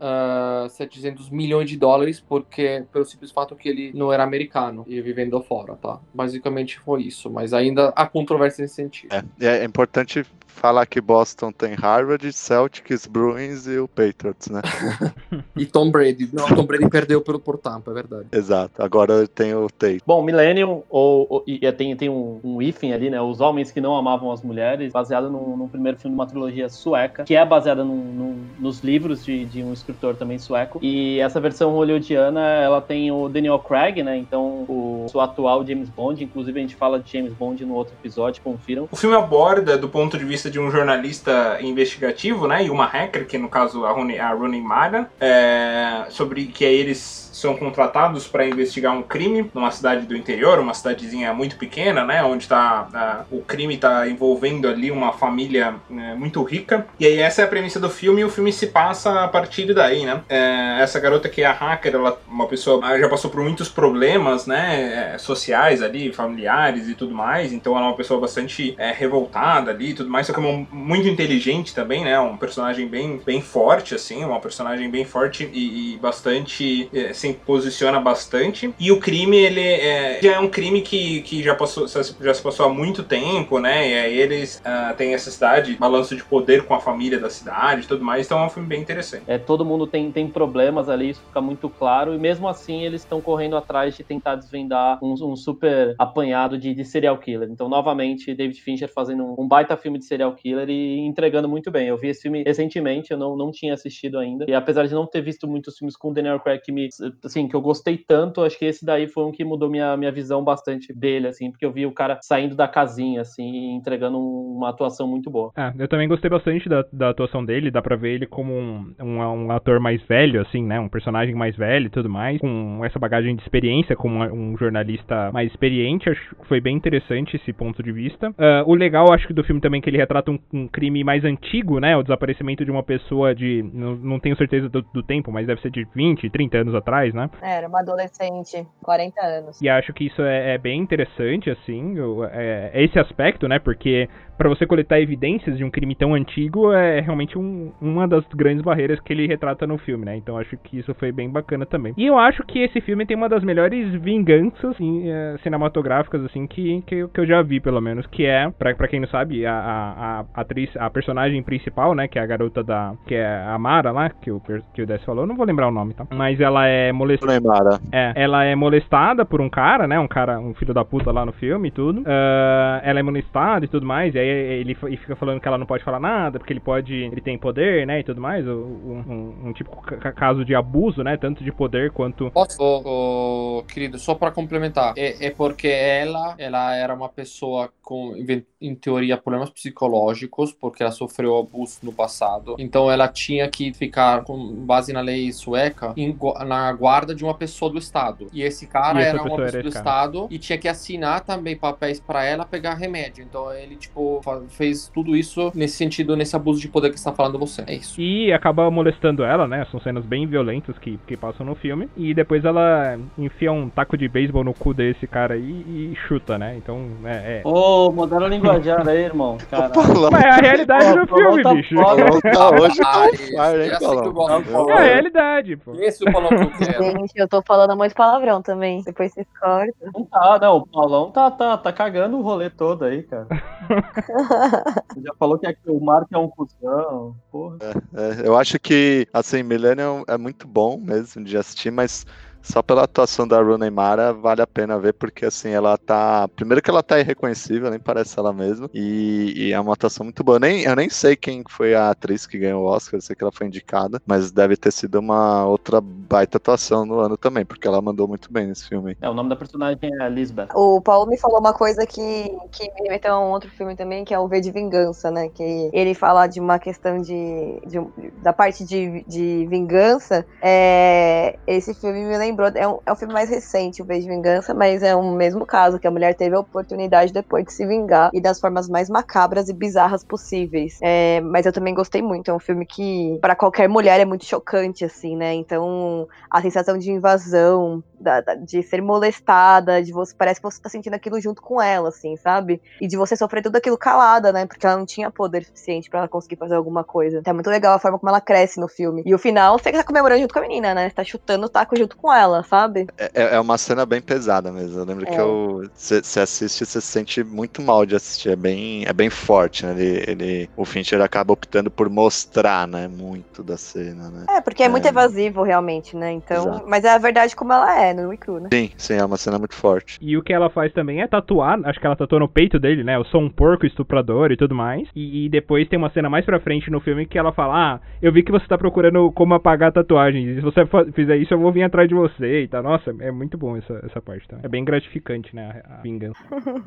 ah, 700 milhões de dólares porque pelo simples fato que ele não era americano e vivendo fora, tá? Basicamente foi isso, mas ainda há controvérsia nesse sentido. É, é importante falar que Boston tem Harvard, Celtics, Bruins e o Patriots, né? [laughs] e Tom Brady. Não, Tom Brady perdeu pelo por Tampa, é verdade. Exato. Agora tem o Tate. Bom, Millennium, ou, ou e tem, tem um, um hífen ali, né? Os homens que não amavam as mulheres, baseado num, num primeiro filme de uma trilogia sueca, que é baseada num, num, nos livros de, de um escritor também sueco. E essa versão hollywoodiana, ela tem o Daniel Craig, né? Então, o, o atual James Bond. Inclusive, a gente fala de James Bond no outro episódio, confiram. O filme aborda, do ponto de vista de um jornalista investigativo, né? E uma hacker, que no caso a Rooney, a Rooney Mara, é, sobre que eles são contratados para investigar um crime numa cidade do interior, uma cidadezinha muito pequena, né, onde tá, o crime está envolvendo ali uma família né, muito rica. E aí essa é a premissa do filme e o filme se passa a partir daí, né? É, essa garota que é a hacker, ela uma pessoa já passou por muitos problemas, né, é, sociais ali, familiares e tudo mais. Então ela é uma pessoa bastante é, revoltada ali e tudo mais, só que é uma, muito inteligente também, né? Um personagem bem, bem forte assim, uma personagem bem forte e, e bastante se posiciona bastante. E o crime, ele é, já é um crime que, que já, passou, já se passou há muito tempo, né? E aí eles uh, têm essa cidade, balanço de poder com a família da cidade e tudo mais. Então é um filme bem interessante. É, todo mundo tem, tem problemas ali, isso fica muito claro. E mesmo assim, eles estão correndo atrás de tentar desvendar um, um super apanhado de, de, serial killer. Então, novamente, David Fincher fazendo um, um, baita filme de serial killer e entregando muito bem. Eu vi esse filme recentemente, eu não, não tinha assistido ainda. E apesar de não ter visto muitos filmes com Daniel Craig que me, assim, que eu gostei tanto, acho que esse daí foi um que mudou minha, minha visão bastante dele, assim, porque eu vi o cara saindo da casinha, assim, e entregando uma atuação muito boa. É, eu também gostei bastante da, da atuação dele, dá pra ver ele como um, um, um, ator mais velho, assim, né, um personagem mais velho e tudo mais, com essa bagagem de experiência como um jornalista mais experiente, acho que foi bem interessante esse ponto de vista. Uh, o legal, acho que do filme também é que ele retrata um, um, crime mais antigo, né, o desaparecimento de uma pessoa de, não, não tenho certeza do, do tempo, mas deve ser de 20, 30 anos atrás, né? Era uma adolescente, 40 anos. E acho que isso é, é bem interessante, assim, é, é esse aspecto, né? Porque para você coletar evidências de um crime tão antigo é realmente um, uma das grandes barreiras que ele retrata no filme, né? Então acho que isso foi bem bacana também. E eu acho que esse filme tem uma das melhores vinganças assim, cinematográficas assim que, que, que, eu já vi, pelo menos, que é, pra, pra quem não sabe, a, a, a, atriz, a personagem principal, né? Que é a garota da. que é a Mara lá, que o, que o Dess falou, não vou lembrar o nome, tá? Mas ela é molestada. É, ela é molestada por um cara, né? Um cara, um filho da puta lá no filme e tudo. Uh, ela é molestada e tudo mais, e aí ele fica falando que ela não pode falar nada, porque ele pode. ele tem poder, né? E tudo mais. Um, um, um tipo caso de abuso, né? Tanto de poder quanto. Posso, oh, querido, só para complementar. É, é, porque ela, ela era uma pessoa com, em teoria, problemas psicológicos, porque ela sofreu abuso no passado. Então ela tinha que ficar, com base na lei sueca, em, na guarda de uma pessoa do Estado. E esse cara e era uma pessoa era do Estado e tinha que assinar também papéis para ela pegar remédio. Então ele, tipo, fez tudo isso nesse sentido, nesse abuso de poder que está falando você. É isso. E acaba molestando ela, né? São cenas bem violentas que, que passam no filme. E depois ela enfia um taco de beisebol no cu desse cara aí e chuta, né? Então, é. é... Ô, oh, mudaram a linguajar aí, irmão. [laughs] Mas é a realidade do filme, tá bicho. Tá, hoje tá fire, hein, É a realidade, pô. Esse é o quero. Gente, eu tô falando muito palavrão também. Depois vocês cortam. Não tá, não. O Paulão tá, tá, tá cagando o rolê todo aí, cara. [laughs] Já falou que o Mark é um cuzão, porra. É, é, eu acho que, assim, Millennium é muito bom mesmo de assistir, mas só pela atuação da Rooney Mara vale a pena ver, porque assim, ela tá. Primeiro que ela tá irreconhecível, nem parece ela mesma. E, e é uma atuação muito boa. Eu nem, eu nem sei quem foi a atriz que ganhou o Oscar, eu sei que ela foi indicada, mas deve ter sido uma outra baita atuação no ano também, porque ela mandou muito bem nesse filme. É, o nome da personagem é Lisbeth. O Paulo me falou uma coisa que, que me remeteu a um outro filme também, que é o V de Vingança, né? Que ele fala de uma questão de. de da parte de, de vingança. É, esse filme me lembra lembrou. É um, é um filme mais recente, o Beijo de Vingança, mas é o mesmo caso, que a mulher teve a oportunidade depois de se vingar e das formas mais macabras e bizarras possíveis. É, mas eu também gostei muito. É um filme que, para qualquer mulher, é muito chocante, assim, né? Então, a sensação de invasão, da, da, de ser molestada, de você. Parece que você tá sentindo aquilo junto com ela, assim, sabe? E de você sofrer tudo aquilo calada, né? Porque ela não tinha poder suficiente para ela conseguir fazer alguma coisa. Então é muito legal a forma como ela cresce no filme. E o final, você tá comemorando junto com a menina, né? Você tá chutando o taco junto com ela ela, sabe? É, é, é uma cena bem pesada mesmo. Eu lembro é. que eu. Você assiste, você se sente muito mal de assistir. É bem, é bem forte, né? Ele, ele, o Fincher acaba optando por mostrar, né? Muito da cena, né? É, porque é, muito é. evasivo, realmente, né? Então. Exato. Mas é a verdade como ela é, no cru, né? Sim, sim, é uma cena muito forte. E o que ela faz também é tatuar, acho que ela tatuou no peito dele, né? Eu sou um porco estuprador e tudo mais. E, e depois tem uma cena mais pra frente no filme que ela fala: Ah, eu vi que você tá procurando como apagar a tatuagem. E se você fizer isso, eu vou vir atrás de você você e tá. Nossa, é muito bom essa, essa parte, tá? É bem gratificante, né? A, a vingança.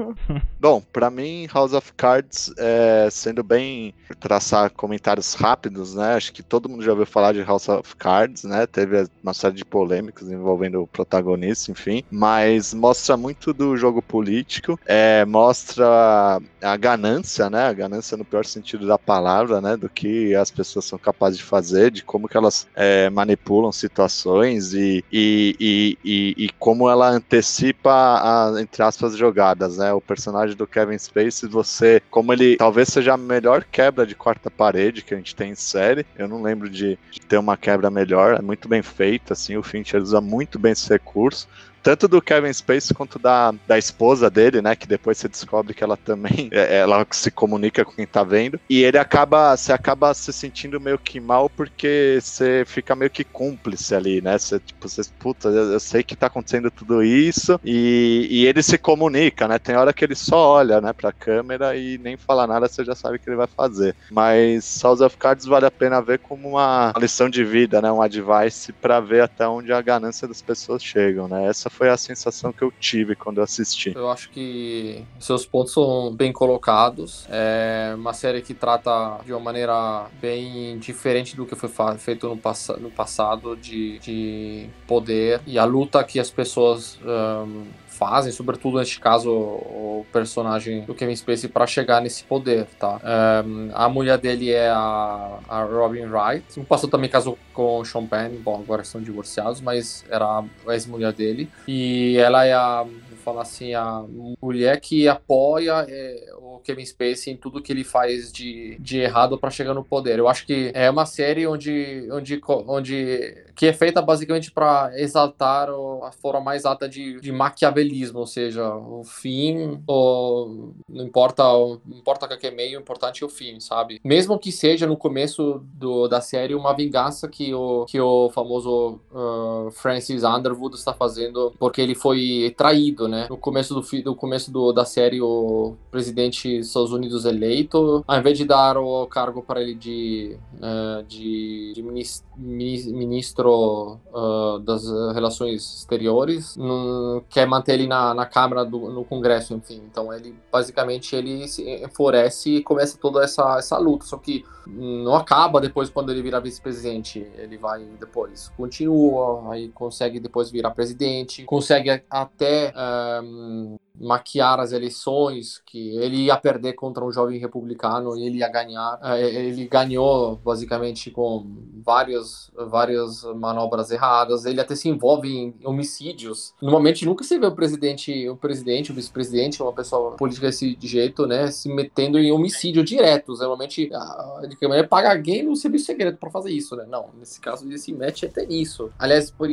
[laughs] bom, para mim, House of Cards, é, sendo bem traçar comentários rápidos, né? Acho que todo mundo já ouviu falar de House of Cards, né? Teve uma série de polêmicas envolvendo o protagonista, enfim. Mas mostra muito do jogo político, é, mostra a ganância, né? A ganância no pior sentido da palavra, né? Do que as pessoas são capazes de fazer, de como que elas é, manipulam situações e, e e, e, e, como ela antecipa, a, entre aspas, jogadas, né? O personagem do Kevin Spacey, você, como ele talvez seja a melhor quebra de quarta parede que a gente tem em série, eu não lembro de, de ter uma quebra melhor, é muito bem feita, assim, o Fincher usa muito bem esse recurso tanto do Kevin Spacey quanto da, da esposa dele, né? Que depois você descobre que ela também [laughs] é, ela se comunica com quem tá vendo. E ele acaba, você acaba se sentindo meio que mal porque você fica meio que cúmplice ali, né? Você, tipo, você, puta, eu, eu sei que tá acontecendo tudo isso. E, e ele se comunica, né? Tem hora que ele só olha, né, pra câmera e nem fala nada, você já sabe o que ele vai fazer. Mas House of Cards vale a pena ver como uma lição de vida, né? Um advice para ver até onde a ganância das pessoas chegam, né? Essa foi a sensação que eu tive quando eu assisti. Eu acho que seus pontos são bem colocados. É uma série que trata de uma maneira bem diferente do que foi feito no, pass no passado de, de poder e a luta que as pessoas um, fazem, sobretudo neste caso o personagem do Kevin Spacey para chegar nesse poder, tá? Um, a mulher dele é a, a Robin Wright. No passado também casou com o Sean Penn, bom, agora estão divorciados, mas era a ex-mulher dele. E ela é a, falar assim, a mulher que apoia é, o Kevin Spacey em tudo que ele faz de, de errado para chegar no poder. Eu acho que é uma série onde, onde, onde que é feita basicamente para exaltar a forma mais alta de, de maquiavelismo, ou seja, o fim, o, não importa, não importa que é meio, o importante é o fim, sabe? Mesmo que seja no começo do, da série uma vingança que o, que o famoso uh, Francis Underwood está fazendo porque ele foi traído, né? No começo do, no começo do, da série, o presidente dos Estados Unidos eleito, ao invés de dar o cargo para ele de, uh, de, de ministro uh, das relações exteriores, não, quer manter ele na, na Câmara, do, no Congresso, enfim. Então ele, basicamente, ele se enfurece e começa toda essa, essa luta. Só que não acaba depois quando ele vira vice-presidente. Ele vai depois, continua, aí consegue depois virar presidente, consegue até um, maquiar as eleições, que ele ia perder contra um jovem republicano e ele ia ganhar. É, ele ganhou basicamente com várias, várias manobras erradas. Ele até se envolve em homicídios. Normalmente nunca se vê o presidente, o presidente, o vice-presidente, uma pessoa política desse jeito, né, se metendo em homicídio direto. Normalmente maneira paga alguém no serviço segredo para fazer isso, né? Não, nesse caso ele se mete até nisso. Aliás, por,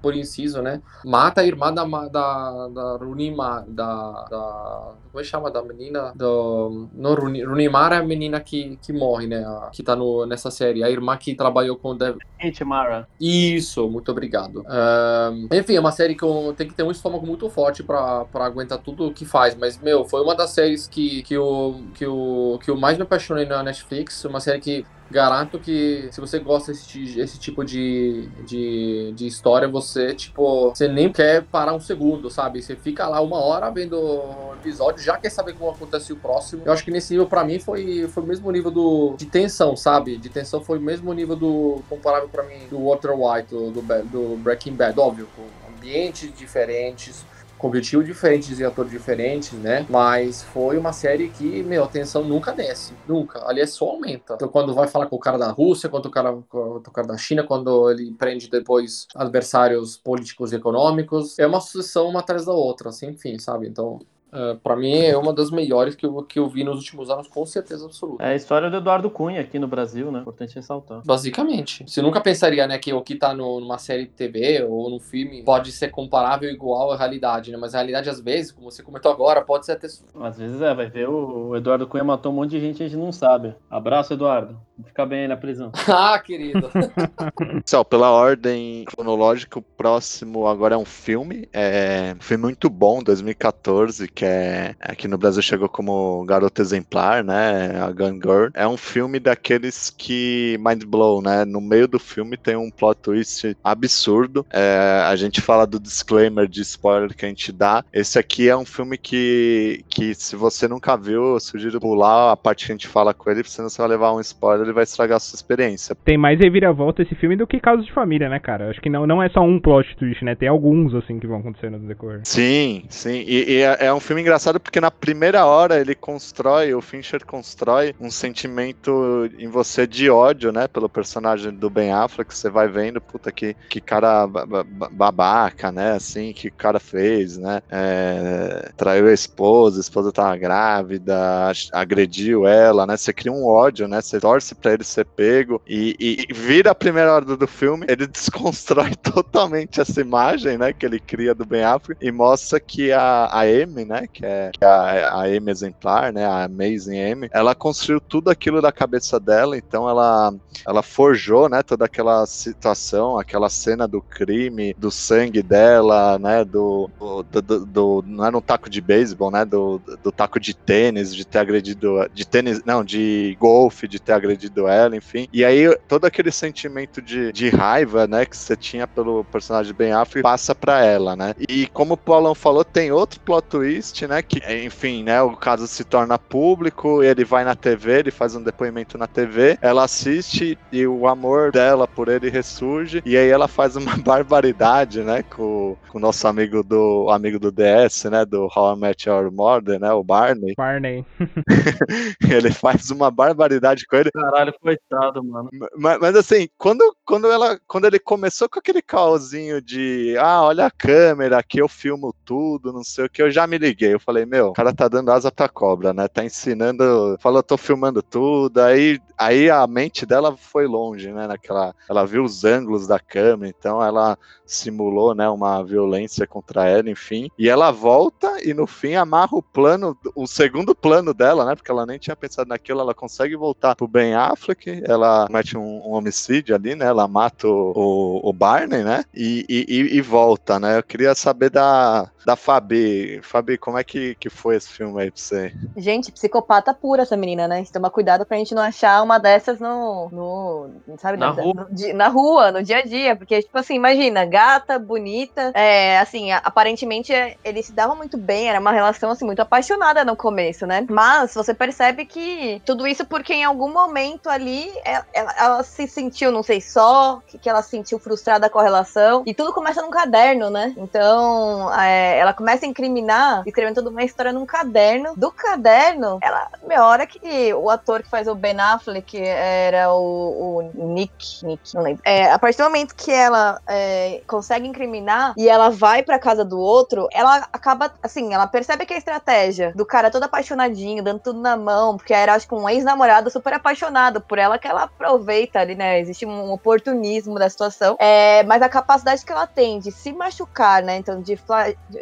por inciso, né? Mata a irmã da, da, da Runima, da, da. Como é que chama? Da menina. Do, não, Runimar é a menina que, que morre, né? A, que tá no, nessa série. A irmã que trabalhou com o Dev. Mara. Isso, muito obrigado. Um, enfim, é uma série que eu, tem que ter um estômago muito forte para aguentar tudo o que faz. Mas, meu, foi uma das séries que, que, eu, que, eu, que eu mais me apaixonei na Netflix. Uma série que garanto que se você gosta desse, esse tipo de, de, de história, você, tipo, você nem quer parar um segundo, sabe? Você fica lá uma hora vendo o episódio, já quer saber como acontece o próximo. Eu acho que nesse nível, pra mim, foi, foi o mesmo nível do, de tensão, sabe? De tensão foi o mesmo nível do, comparável pra mim, do Walter White, do, do, do Breaking Bad, óbvio, com ambientes diferentes, com objetivo diferente de atores diferentes, né? Mas foi uma série que, meu, a tensão nunca desce, nunca. Ali é só aumenta. Então, quando vai falar com o cara da Rússia, quando o cara, com o cara da China, quando ele prende depois adversários políticos e econômicos, é uma sucessão uma atrás da outra, assim, enfim, sabe? Então, Uh, para mim é uma das melhores que eu, que eu vi nos últimos anos, com certeza absoluta. É a história do Eduardo Cunha aqui no Brasil, né? Importante ressaltar. Basicamente. Você nunca pensaria, né, que o que tá no, numa série de TV ou num filme pode ser comparável igual à realidade, né? Mas a realidade, às vezes, como você comentou agora, pode ser até. Às vezes é, vai ver o Eduardo Cunha matou um monte de gente e a gente não sabe. Abraço, Eduardo. Fica bem aí na prisão. [laughs] ah, querido. [laughs] Pessoal, pela ordem cronológica, o próximo agora é um filme. É um filme muito bom, 2014, que é aqui no Brasil chegou como Garota Exemplar, né? A Gun Girl. É um filme daqueles que mind blow, né? No meio do filme tem um plot twist absurdo. É, a gente fala do disclaimer de spoiler que a gente dá. Esse aqui é um filme que, que se você nunca viu, eu sugiro pular a parte que a gente fala com ele, senão você vai levar um spoiler ele vai estragar a sua experiência. Tem mais reviravolta esse filme do que Casos de Família, né, cara? Acho que não, não é só um plot twist, né? Tem alguns, assim, que vão acontecer no decorrer. Sim, sim. E, e é, é um filme engraçado porque na primeira hora ele constrói, o Fincher constrói um sentimento em você de ódio, né, pelo personagem do Ben Affleck, você vai vendo, puta, que, que cara babaca, né, assim, que o cara fez, né, é, traiu a esposa, a esposa tava grávida, agrediu ela, né, você cria um ódio, né, você torce pra ele ser pego e, e, vira a primeira hora do filme, ele [laughs] desconstrói totalmente essa imagem, né, que ele cria do Ben Affleck e mostra que a, a Amy, né, que é, que é a, a Amy exemplar, né, a Amazing Amy, ela construiu tudo aquilo da cabeça dela, então ela, ela forjou, né, toda aquela situação, aquela cena do crime, do sangue dela, né, do, do, do, do não era um taco de beisebol, né, do, do taco de tênis, de ter agredido, de tênis, não, de golfe, de ter agredido ela, enfim, e aí todo aquele sentimento de, de raiva, né, que você tinha pelo personagem Ben Affleck passa para ela, né, e como o Paulão falou, tem outro plot twist, né, que, enfim, né, o caso se torna público, ele vai na TV, ele faz um depoimento na TV, ela assiste e o amor dela por ele ressurge, e aí ela faz uma [laughs] barbaridade, né, com, com o nosso amigo do amigo do DS, né, do How I Met Your Mother, né, o Barney. Barney. [laughs] [laughs] ele faz uma barbaridade com ele. Caralho, coitado, mano. Mas, mas, assim, quando, quando, ela, quando ele começou com aquele caosinho de, ah, olha a câmera, aqui eu filmo tudo, não sei o que, eu já me liguei. Eu falei, meu, o cara tá dando asa pra cobra, né? Tá ensinando, falou, tô filmando tudo. Aí, aí a mente dela foi longe, né? Naquela, ela viu os ângulos da câmera, então ela simulou, né, uma violência contra ela, enfim. E ela volta e no fim amarra o plano, o segundo plano dela, né? Porque ela nem tinha pensado naquilo, ela consegue voltar pro Ben Affleck, ela mete um, um homicídio ali, né? Ela mata o, o, o Barney, né? E, e, e, volta, né? Eu queria saber da, da Fabi. Fabi, como é que, que foi esse filme aí pra você? Gente, psicopata pura essa menina, né? Toma cuidado pra gente não achar uma dessas no. no sabe, na, rua. No, na rua, no dia a dia. Porque, tipo assim, imagina, gata, bonita. É, assim, aparentemente eles se davam muito bem, era uma relação, assim, muito apaixonada no começo, né? Mas você percebe que tudo isso porque em algum momento ali ela, ela, ela se sentiu, não sei só, que, que ela se sentiu frustrada com a relação. E tudo começa num caderno, né? Então, é, ela começa a incriminar, escrevendo toda uma história num caderno. Do caderno, ela, meu, a hora que o ator que faz o Ben Affleck era o, o Nick, Nick, não lembro. É, a partir do momento que ela é, consegue incriminar e ela vai pra casa do outro, ela acaba, assim, ela percebe que a estratégia do cara todo apaixonadinho, dando tudo na mão, porque era, acho que um ex-namorado super apaixonado por ela, que ela aproveita ali, né? Existe um oportunismo da situação. É, mas a capacidade que ela tem de se machucar, né? Então, de,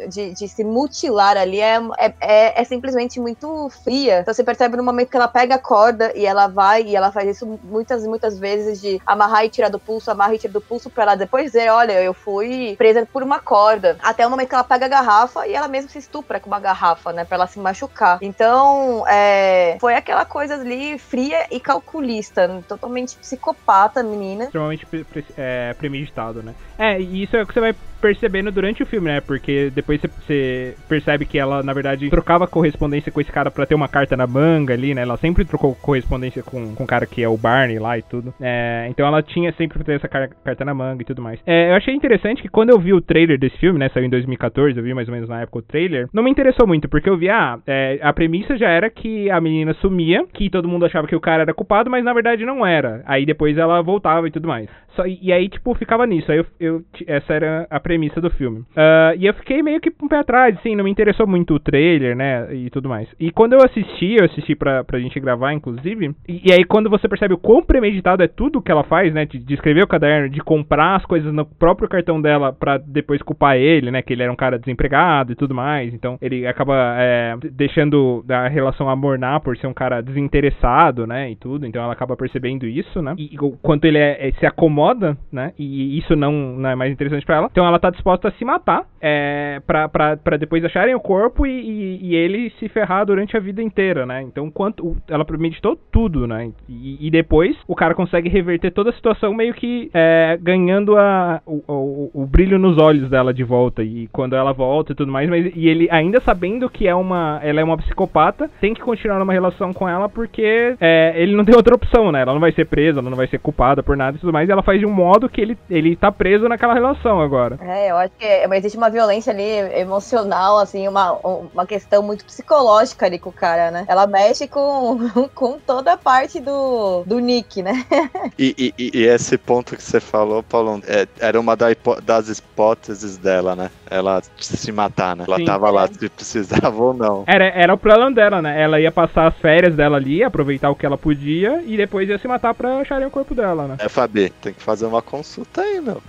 de, de se mutilar ali é, é, é, é simplesmente muito fria. Então, você percebe no momento que ela pega a corda e ela vai, e ela faz isso muitas e muitas vezes, de amarrar e tirar do pulso, amarrar e tirar do pulso, pra ela depois dizer: olha, eu fui presa por uma corda. Até o momento que ela pega a garrafa e ela mesma se estupra com uma garrafa, né? Pra ela se machucar. Então, é, foi aquela coisa ali fria e calculista, totalmente psicopata, menina. Extremamente é, premeditado, né? É, e isso é o que você vai percebendo durante o filme, né? Porque depois você percebe que ela, na verdade, trocava correspondência com esse cara pra ter uma carta na manga ali, né? Ela sempre trocou correspondência com, com o cara que é o Barney lá e tudo. É, então ela tinha sempre ter essa car carta na manga e tudo mais. É, eu achei interessante que quando eu vi o trailer desse filme, né? Saiu em 2014, eu vi mais ou menos na época o trailer. Não me interessou muito, porque eu vi, ah, é, a premissa já era que a menina sumia, que todo mundo achava que o cara era culpado, mas na verdade não era. Aí depois ela voltava e tudo mais. Só, e, e aí, tipo, ficava nisso. Aí eu, eu, essa era a premissa do filme. Uh, e eu fiquei meio que um pé atrás, assim, não me interessou muito o trailer, né? E tudo mais. E quando eu assisti, eu assisti pra, pra gente gravar, inclusive. E, e aí, quando você percebe o quão premeditado é tudo que ela faz, né? De, de, escrever o caderno, de comprar as coisas no próprio cartão dela pra depois culpar ele, né? Que ele era um cara desempregado e tudo mais. Então, ele acaba é, deixando a relação amornar por ser um cara desinteressado, né? E tudo. Então, ela acaba percebendo isso, né? E, e quanto ele é, é, se acomoda, né? E isso não, não é mais interessante para ela. Então, ela tá disposta a se matar é, pra, pra, pra depois acharem o corpo e, e, e, ele se ferrar durante a vida inteira, né? Então, quanto ela premeditou tudo, né? E, e, depois o cara consegue reverter toda a situação meio que é, ganhando a, o, o, o, brilho nos olhos dela de volta. E quando ela volta e tudo mais, mas e ele ainda sabendo que é uma, ela é uma psicopata, tem que continuar numa relação com ela porque é, ele não tem outra opção, né? Ela não vai ser presa, ela não vai ser culpada por nada e tudo mais. E ela faz de um modo que ele, ele tá preso naquela relação agora. É, eu acho que é, mas existe uma violência ali emocional, assim, uma, uma questão muito psicológica ali com o cara, né? Ela mexe com, [laughs] com toda a parte do, do Nick, né? [laughs] E, e, e esse ponto que você falou, Paulo, é, era uma da das hipóteses dela, né? Ela se matar, né? Ela Sim. tava lá se precisava [laughs] ou não. Era, era o plano dela, né? Ela ia passar as férias dela ali, aproveitar o que ela podia e depois ia se matar pra acharem o corpo dela, né? É, Fabi, tem que fazer uma consulta aí, meu.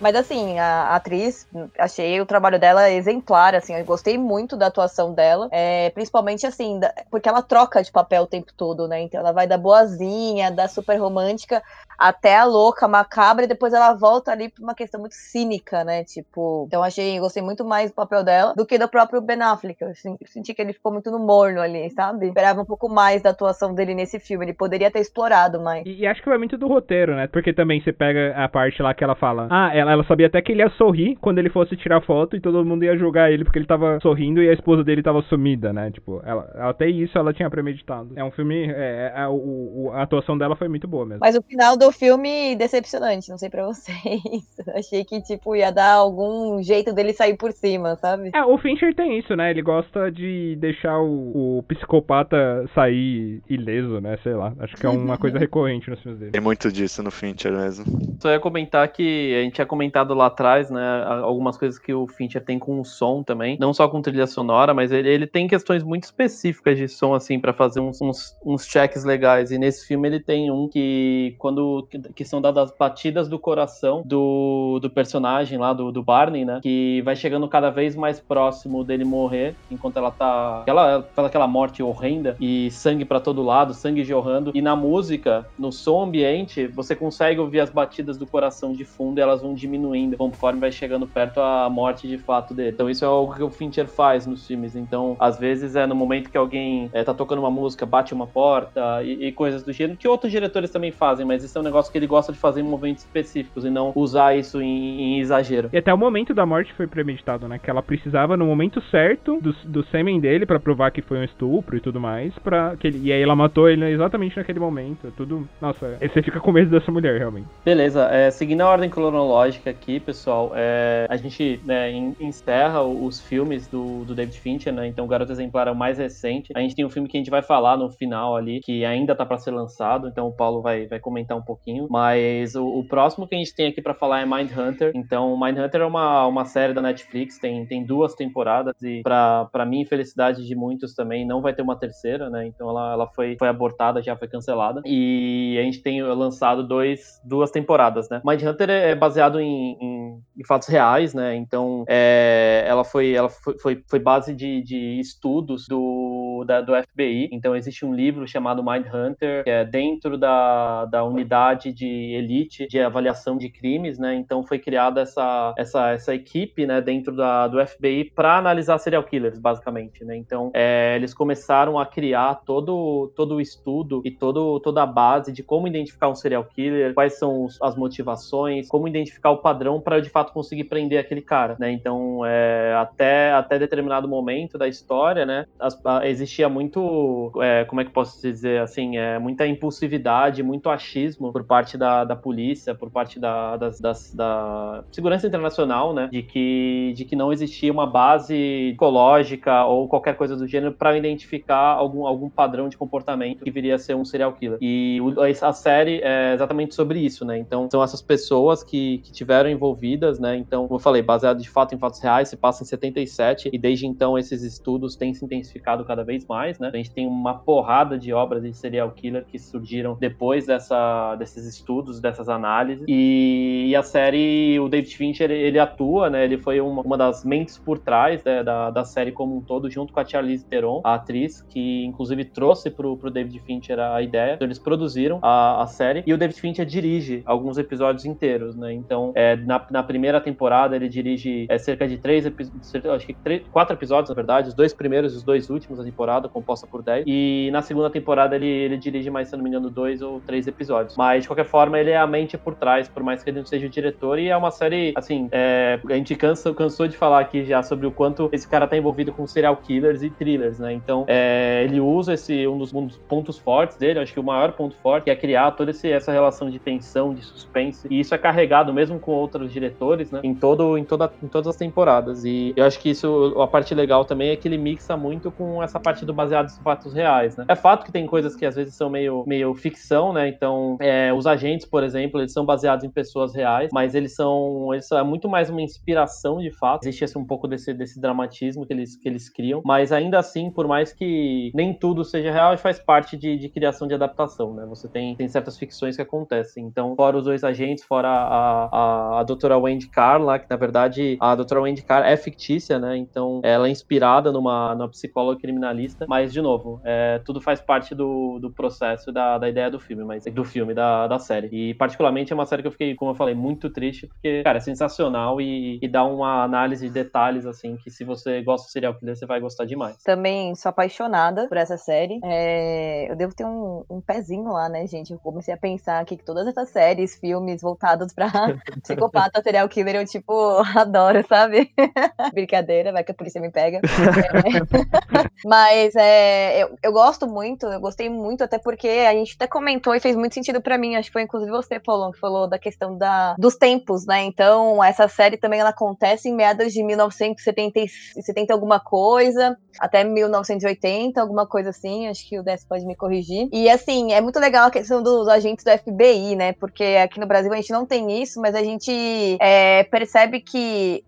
Mas assim, a atriz, achei o trabalho dela exemplar, assim, eu gostei muito da atuação dela, é, principalmente assim, da- porque ela troca de papel o tempo todo, né? Então ela vai da boazinha, da super romântica, até a louca, macabra, e depois ela volta ali pra uma questão muito cínica, né? Tipo, então achei, gostei muito mais do papel dela do que do próprio Ben Affleck. Eu sen- senti que ele ficou muito no morno ali, sabe? Esperava um pouco mais da atuação dele nesse filme, ele poderia ter explorado mais. E, e acho que vai muito do roteiro, né? Porque também você pega a parte lá que ela fala. Ah, ela, ela sabia até que ele ia sorrir quando ele fosse tirar foto e todo mundo ia julgar ele porque ele tava sorrindo e a esposa dele tava sumida, né? Tipo, ela, até isso ela tinha premeditado. É um filme. É, é, o- a atuação dela foi muito boa mesmo. Mas o final do filme, decepcionante, não sei pra vocês. [laughs] Achei que, tipo, ia dar algum jeito dele sair por cima, sabe? É, o Fincher tem isso, né? Ele gosta de deixar o, o psicopata sair ileso, né? Sei lá. Acho que é uma coisa [laughs] recorrente nos filmes dele. Tem muito disso no Fincher mesmo. Só ia comentar que a gente tinha comentado lá atrás, né, algumas coisas que o Fincher tem com o som também, não só com trilha sonora, mas ele, ele tem questões muito específicas de som, assim, pra fazer uns, uns, uns checks legais, e nesse filme ele tem um que, quando, que, são dadas batidas do coração do, do personagem lá, do, do Barney, né, que vai chegando cada vez mais próximo dele morrer, enquanto ela tá, ela faz aquela morte horrenda, e sangue pra todo lado, sangue jorrando, e na música, no som ambiente, você consegue ouvir as batidas do coração de fundo e elas vão diminuindo conforme vai chegando perto a morte de fato dele. Então isso é algo que o Fincher faz nos filmes. Então, às vezes é no momento que alguém é, tá tocando uma música, bate uma porta e, e coisas do gênero, que outros diretores também fazem, mas isso é um negócio que ele gosta de fazer em momentos específicos e não usar isso em, em exagero. E até o momento da morte foi premeditado, né? Que ela precisava no momento certo do, do sêmen dele pra provar que foi um estupro e tudo mais, para que ele, e aí ela matou ele exatamente naquele momento. Tudo, nossa, você fica com medo dessa mulher realmente. Beleza, é, seguindo a ordem cronológica aqui, pessoal, é, a gente né, en- encerra os filmes do, do David Fincher, né? Então, o Garoto Exemplar é o mais recente. A gente tem um filme que a gente vai falar no final ali, que ainda tá pra ser lançado, então o Paulo vai, vai comentar um pouquinho. Mas o, o próximo que a gente tem aqui pra falar é Mindhunter. Então, Mindhunter é uma, uma série da Netflix, tem, tem duas temporadas, e pra mim, felicidade de muitos também, não vai ter uma terceira, né? Então, ela, ela foi, foi abortada, já foi cancelada. E a gente tem lançado dois, duas temporadas, né? Mindhunter é baseado em, em, em fatos reais, né? Então, é, ela foi, ela foi, foi, foi base de, de estudos do, da, do FBI. Então, existe um livro chamado Mindhunter, que é dentro da, da unidade de elite de avaliação de crimes, né? Então, foi criada essa, essa, essa equipe, né, dentro da, do FBI para analisar serial killers, basicamente, né? Então, é, eles começaram a criar todo, todo o estudo e todo, toda a base de como identificar um serial killer, quais são os- as motivações, como identificar o padrão para de fato conseguir prender aquele cara, né? Então, é, até, até determinado momento da história, né, as- a- existia muito, é, como é que posso dizer assim, é, muita impulsividade, muito achismo por parte da, da polícia, por parte da, das, das- da segurança internacional, né, de que, de que não existia uma base psicológica ou qualquer coisa do gênero para identificar algum, algum padrão de comportamento que viria a ser um serial killer. E a série é exatamente sobre isso, né? Então, são essas pessoas que, que tiveram envolvidas, né? Então, como eu falei, baseado de fato em fatos reais, se passa em 77 e desde então esses estudos têm se intensificado cada vez mais, né? A gente tem uma porrada de obras de serial killer que surgiram depois dessa, desses estudos, dessas análises. E, e a série, o David Fincher, ele atua, né? Ele foi uma, uma das mentes por trás né, da, da série como um todo, junto com a Charlize Theron, a atriz, que inclusive trouxe pro, pro David Fincher a ideia. Então, eles produziram a, a série e o David Fincher dirige alguns episódios inteiros, né? Então, é, na, na primeira temporada, ele dirige é, cerca de três episódios, acho que três, quatro episódios, na verdade, os dois primeiros e os dois últimos da temporada. Temporada, composta por 10. E na segunda temporada ele, ele dirige mais, se não me engano, dois ou três episódios. Mas, de qualquer forma, ele é a mente por trás, por mais que ele não seja o diretor. E é uma série, assim, é, a gente cansa, cansou de falar aqui já sobre o quanto esse cara tá envolvido com serial killers e thrillers, né? Então, é, ele usa esse um dos, um dos, pontos fortes dele, acho que o maior ponto forte, que é criar toda esse, essa relação de tensão, de suspense. E isso é carregado mesmo com outros diretores, né? Em, todo, em, toda, em todas as temporadas. E eu acho que isso, a parte legal também é que ele mixa muito com essa parte do baseado em fatos reais, né? É fato que tem coisas que às vezes são meio, meio ficção, né? Então, é, os agentes, por exemplo, eles são baseados em pessoas reais, mas eles são, eles são é muito mais uma inspiração de fato. Existe assim, um pouco desse, desse dramatismo que eles, que eles criam, mas ainda assim, por mais que nem tudo seja real, faz parte de, de criação de adaptação, né? Você tem, tem certas ficções que acontecem. Então, fora os dois agentes, fora a, a, a doutora Wendy Carr lá, que na verdade a doutora Wendy Carr é fictícia, né? Então, ela é inspirada numa, numa psicóloga criminalista, mas, de novo, é, tudo faz parte do, do processo da, da ideia do filme, mas do filme, da, da série. E, particularmente, é uma série que eu fiquei, como eu falei, muito triste, porque, cara, é sensacional e, e dá uma análise de detalhes, assim, que se você gosta de serial killer, você vai gostar demais. Também sou apaixonada por essa série. É, eu devo ter um, um, pezinho lá, né, gente? Eu comecei a pensar aqui que todas essas séries, filmes voltados pra [laughs] psicopata, serial killer, eu, tipo, adoro, sabe? [laughs] Brincadeira, vai que a polícia me pega. [laughs] É. Mas é, eu, eu gosto muito, eu gostei muito, até porque a gente até comentou e fez muito sentido para mim. Acho que foi inclusive você, Paulão, que falou da questão da, dos tempos, né? Então, essa série também ela acontece em meados de 1970 70 alguma coisa, até 1980, alguma coisa assim. Acho que o Dess pode me corrigir. E assim, é muito legal a questão dos agentes do FBI, né? Porque aqui no Brasil a gente não tem isso, mas a gente é, percebe que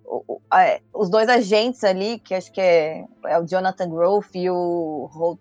os dois agentes ali, que acho que é, é o Jonathan Grove e o Holt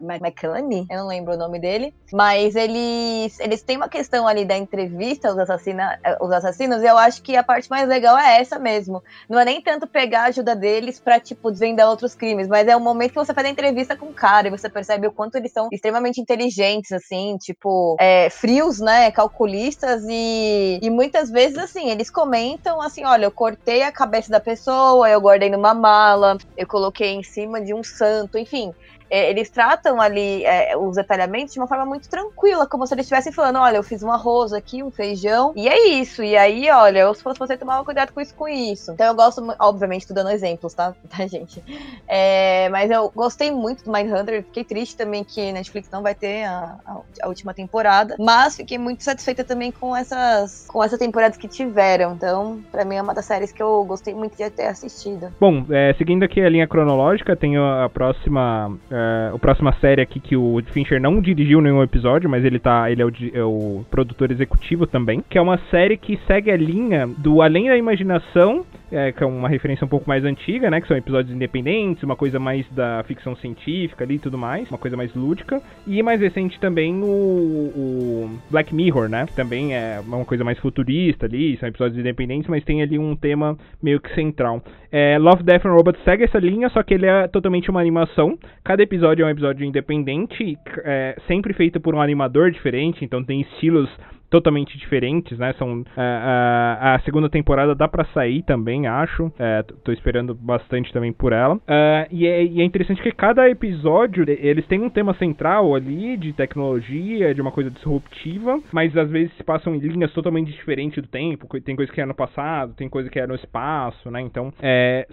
McClane, eu não lembro o nome dele, mas eles, eles têm uma questão ali da entrevista aos, assassina, os assassinos, e eu acho que a parte mais legal é essa mesmo. Não é nem tanto pegar a ajuda deles pra, tipo, desvendar outros crimes, mas é o momento que você faz a entrevista com o cara e você percebe o quanto eles são extremamente inteligentes, assim, tipo, é, frios, né, calculistas, e, e muitas vezes, assim, eles comentam assim, olha, eu cortei a cabeça da pessoa, eu guardei numa mala, eu coloquei em cima de um santo, enfim enfim, é, eles tratam ali é, os detalhamentos de uma forma muito tranquila, como se eles estivessem falando, olha, eu fiz um arroz aqui, um feijão, e é isso. E aí, olha, eu, se fosse você, tomava cuidado com isso, com isso. Então eu gosto, obviamente, tô dando exemplos, tá? [laughs] Tá, gente? É, mas eu gostei muito do Mindhunter, fiquei triste também que Netflix não vai ter a, a, a, última temporada, mas fiquei muito satisfeita também com essas, com essas temporadas que tiveram. Então, pra mim é uma das séries que eu gostei muito de ter assistido. Bom, é, seguindo aqui a linha cronológica, tem a próxima é, a próxima série aqui que o Fincher não dirigiu nenhum episódio, mas ele tá. Ele é o, é o produtor executivo também. Que é uma série que segue a linha do Além da Imaginação, é, que é uma referência um pouco mais antiga, né? Que são episódios independentes, uma coisa mais da ficção científica ali e tudo mais, uma coisa mais lúdica. E mais recente também o, o, Black Mirror, né? Que também é uma coisa mais futurista ali, são episódios independentes, mas tem ali um tema meio que central. É, Love, Death and Robots segue essa linha, só que ele é totalmente uma animação. Cada episódio é um episódio independente, é, sempre feito por um animador diferente, então tem estilos totalmente diferentes, né? São a, é, é, a segunda temporada dá para sair também, acho. É, tô esperando bastante também por ela. Uh, e, é, e, é, interessante que cada episódio eles têm um tema central ali de tecnologia, de uma coisa disruptiva, mas às vezes se passam em linhas totalmente diferentes do tempo. Tem coisa que é no passado, tem coisa que é no espaço, né? Então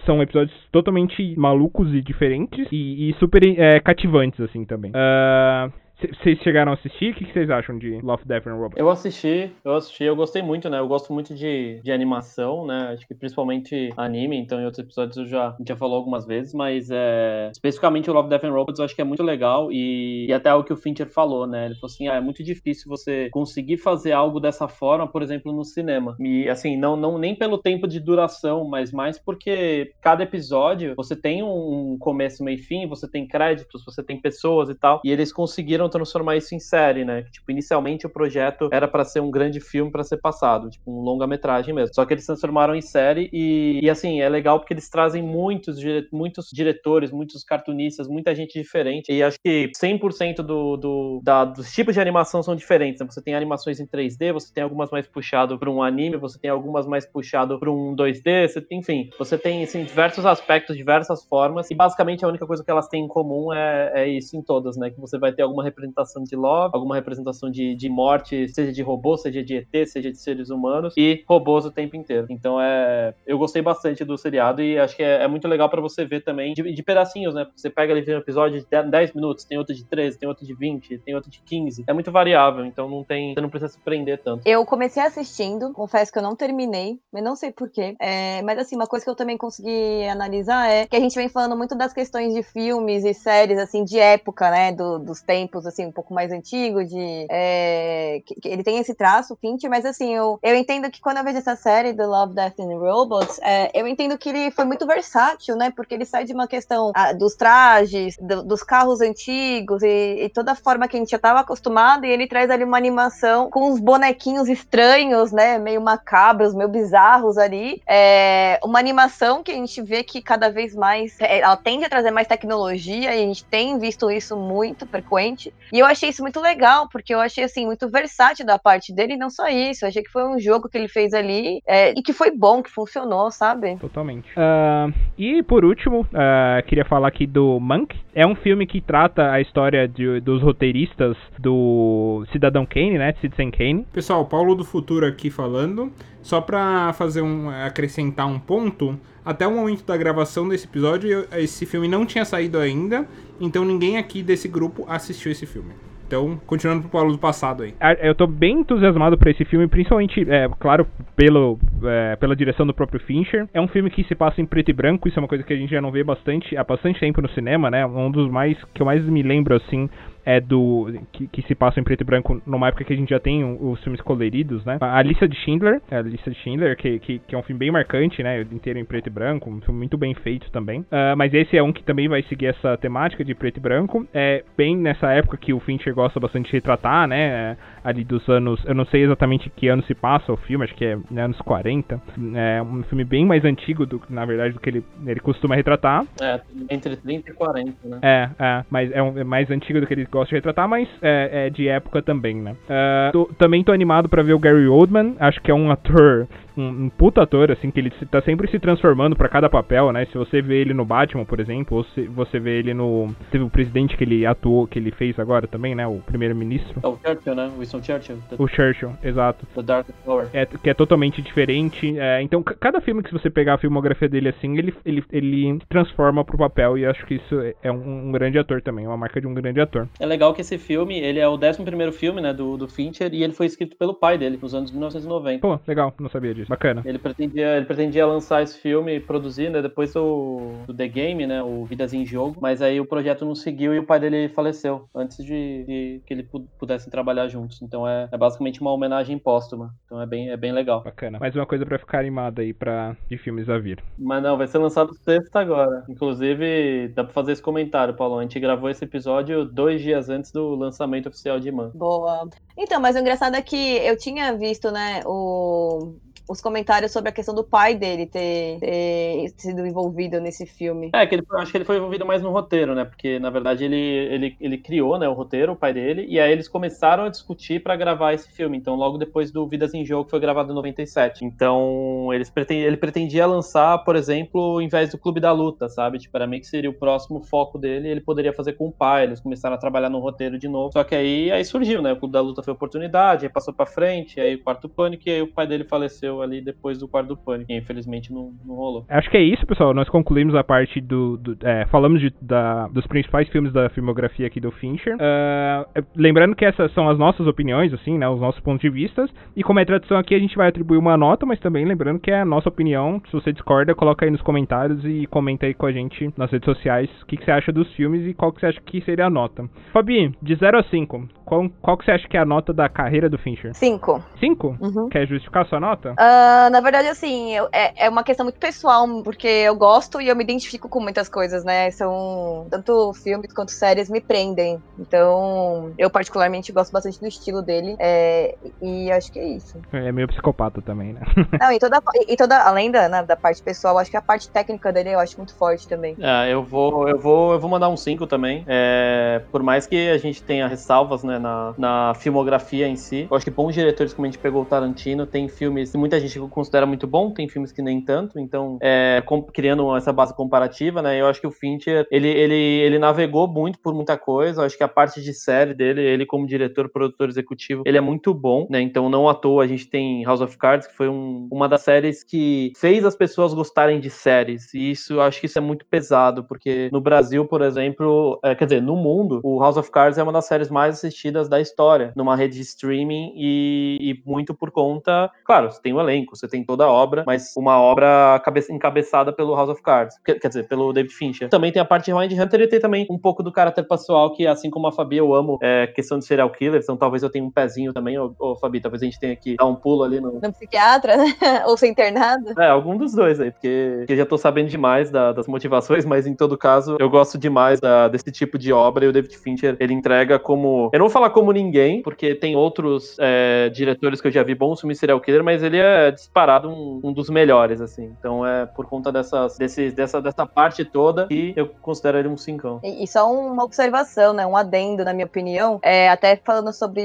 são episódios totalmente malucos e diferentes e, e super cativantes assim também. Uh, vocês chegaram a assistir? O que vocês acham de Love, Death and Robots? Eu assisti, eu assisti, eu gostei muito, né? Eu gosto muito de, de animação, né? Acho que principalmente anime, então em outros episódios eu já, já falou algumas vezes, mas é, especificamente o Love, Death and Robots eu acho que é muito legal e, e até o que o Fincher falou, né? Ele falou assim, ah, é muito difícil você conseguir fazer algo dessa forma, por exemplo, no cinema. E assim, não, não nem pelo tempo de duração, mas mais porque cada episódio você tem um começo, meio e fim, você tem créditos, você tem pessoas e tal, e eles conseguiram transformar isso em série, né? Que, tipo, inicialmente o projeto era para ser um grande filme para ser passado, tipo, um longa-metragem mesmo. Só que eles transformaram em série e, e assim, é legal porque eles trazem muitos, muitos diretores, muitos cartunistas, muita gente diferente. E acho que 100% do, do, da, dos tipos de animação são diferentes. Né? Você tem animações em 3D, você tem algumas mais puxado para um anime, você tem algumas mais puxado para um 2D, você, enfim, você tem assim, diversos aspectos, diversas formas. E basicamente a única coisa que elas têm em comum é, é isso em todas, né? Que você vai ter alguma representação de love, alguma representação de, de morte, seja de robô, seja de ET, seja de seres humanos, e robôs o tempo inteiro. Então é. Eu gostei bastante do seriado e acho que é, é muito legal para você ver também de, de, pedacinhos, né? Você pega ali um episódio de 10 minutos, tem outro de 13, tem outro de 20, tem outro de 15. É muito variável, então não tem. Você não precisa se prender tanto. Eu comecei assistindo, confesso que eu não terminei, mas não sei porquê. É, mas assim, uma coisa que eu também consegui analisar é que a gente vem falando muito das questões de filmes e séries, assim, de época, né? Do, dos tempos, assim, um pouco mais antigos, de. É, que, que ele tem esse traço, Fincher, mas assim, eu, eu entendo que quando eu vejo essa série do Love, Death and Robots, é, eu entendo que ele foi muito versátil, né? Porque ele sai de uma questão ah, dos trajes, do, dos carros antigos e, e, toda a forma que a gente já estava acostumado, e ele traz ali uma animação com uns bonequinhos estranhos, né? Meio macabros, meio bizarros ali. É, uma animação que a gente vê que cada vez mais é, ela tende a trazer mais tecnologia, e a gente tem visto isso muito frequente. E eu achei isso muito legal, porque eu achei assim, muito versátil da parte dele, e não só isso. Eu achei que foi um jogo que ele fez ali é, e que foi bom, que funcionou, sabe? Totalmente. Uh, e por último, uh, queria falar aqui do Monk. É um filme que trata a história de, dos roteiristas do Cidadão Kane, né? Citizen Kane. Pessoal, Paulo do Futuro aqui falando. Só para fazer um acrescentar um ponto, até o momento da gravação desse episódio, esse filme não tinha saído ainda, então ninguém aqui desse grupo assistiu esse filme. Então, continuando pro Paulo do passado aí. Eu tô bem entusiasmado por esse filme, principalmente, é, claro, pelo, é, pela direção do próprio Fincher. É um filme que se passa em preto e branco, isso é uma coisa que a gente já não vê bastante, há bastante tempo no cinema, né? Um dos mais que eu mais me lembro, assim, é do que, que, se passa em preto e branco numa época que a gente já tem os filmes coloridos, né? A lista de Schindler, a lista de Schindler, que, que, que, é um filme bem marcante, né? Inteiro em preto e branco, um filme muito bem feito também. Uh, mas esse é um que também vai seguir essa temática de preto e branco. É bem nessa época que o Fincher gosta bastante de retratar, né? Ali dos anos, eu não sei exatamente que ano se passa o filme, acho que é né, anos 40. É um filme bem mais antigo, do, na verdade, do que ele, ele costuma retratar. É, entre 30 e 40, né? É, é, mas é, um, é mais antigo do que ele gosto de retratar, mas é, é de época também, né? Uh, tô, também tô animado para ver o Gary Oldman, acho que é um ator um, um puta ator, assim, que ele tá sempre se transformando para cada papel, né? Se você vê ele no Batman, por exemplo, ou se você vê ele no. Teve o presidente que ele atuou, que ele fez agora também, né? O primeiro-ministro. É o Churchill, né? Winston Churchill. O Churchill, exato. The Dark Tower. É, que é totalmente diferente. É, então, cada filme que você pegar a filmografia dele assim, ele, ele, ele transforma pro papel e acho que isso é um, um grande ator também, uma marca de um grande ator. É legal que esse filme, ele é o 11 primeiro filme, né, do, do Fincher, e ele foi escrito pelo pai dele, nos anos 1990. Pô, legal, não sabia disso. Bacana. Ele pretendia, ele pretendia lançar esse filme e produzir, né? Depois do, do The Game, né? O Vidas em Jogo. Mas aí o projeto não seguiu e o pai dele faleceu antes de, de que eles pudessem trabalhar juntos. Então é, é, basicamente uma homenagem póstuma. Então é bem, é bem legal. Bacana. Mais uma coisa para ficar animada aí pra, de filmes a vir. Mas não, vai ser lançado sexta agora. Inclusive, dá pra fazer esse comentário, Paulo. A gente gravou esse episódio dois dias antes do lançamento oficial de Man. Boa. Então, mas o engraçado é que eu tinha visto, né, o os comentários sobre a questão do pai dele ter, ter sido envolvido nesse filme. É, que ele, acho que ele foi envolvido mais no roteiro, né? Porque, na verdade, ele, ele, ele criou né, o roteiro, o pai dele, e aí eles começaram a discutir para gravar esse filme. Então, logo depois do Vidas em Jogo, que foi gravado em 97. Então, eles pretend, ele pretendia lançar, por exemplo, em vez do Clube da Luta, sabe? Tipo, era meio que seria o próximo foco dele, ele poderia fazer com o pai. Eles começaram a trabalhar no roteiro de novo. Só que aí, aí surgiu, né? O Clube da Luta foi oportunidade, aí passou para frente, aí o quarto pânico, e aí o pai dele faleceu ali depois do quarto do pânico. E infelizmente não, não rolou. Acho que é isso, pessoal. Nós concluímos a parte do. do é, falamos de, da, dos principais filmes da filmografia aqui do Fincher. Uh, lembrando que essas são as nossas opiniões, assim, né? Os nossos pontos de vista. E como é tradição aqui, a gente vai atribuir uma nota, mas também lembrando que é a nossa opinião. Se você discorda, coloca aí nos comentários e comenta aí com a gente nas redes sociais o que, que você acha dos filmes e qual que você acha que seria a nota. Fabi, de 0 a 5, qual, qual que você acha que é a nota da carreira do Fincher? 5. 5? Uhum. Quer justificar a sua nota? Uh, Uh, na verdade, assim, eu, é, é uma questão muito pessoal, porque eu gosto e eu me identifico com muitas coisas, né? São tanto filmes quanto séries me prendem. Então, eu particularmente gosto bastante do estilo dele. É, e acho que é isso. É meio psicopata também, né? [laughs] Não, e toda, e toda além da, né, da parte pessoal, acho que a parte técnica dele eu acho muito forte também. É, eu vou, eu vou, eu vou mandar um 5 também. É, por mais que a gente tenha ressalvas, né, na, na filmografia em si, eu acho que bons diretores, como a gente pegou o Tarantino, tem filmes que muita gente considera muito bom, tem filmes que nem tanto, então, é, com, criando essa base comparativa, né, eu acho que o Fincher, ele, ele, ele navegou muito por muita coisa, eu acho que a parte de série dele, ele como diretor, produtor executivo, ele é muito bom, né, então não à toa a gente tem House of Cards, que foi um, uma das séries que fez as pessoas gostarem de séries, e isso, eu acho que isso é muito pesado, porque no Brasil, por exemplo, é, quer dizer, no mundo, o House of Cards é uma das séries mais assistidas da história, numa rede de streaming, e, e muito por conta, claro, tem o elenco, você tem toda a obra, mas uma obra encabeçada pelo House of Cards, quer, dizer, pelo David Fincher. Também tem a parte de Mind Hunter e tem também um pouco do caráter pessoal, que assim como a Fabi, eu amo é, questão de serial killers, então talvez eu tenha um pezinho também, ou, ou Fabi, talvez a gente tenha que dar um pulo ali no... No psiquiatra, né? [laughs] ou ser internado. É, algum dos dois aí, porque, porque eu já tô sabendo demais da, das motivações, mas em todo caso, eu gosto demais da, desse tipo de obra e o David Fincher, ele entrega como... Eu não vou falar como ninguém, porque tem outros é, diretores que eu já vi bons filmes serial killer, mas ele é disparado um, um, dos melhores, assim. Então é por conta dessas, desse, dessa, dessa parte toda que eu considero ele um cincão. E, e só uma observação, né? Um adendo, na minha opinião. É, até falando sobre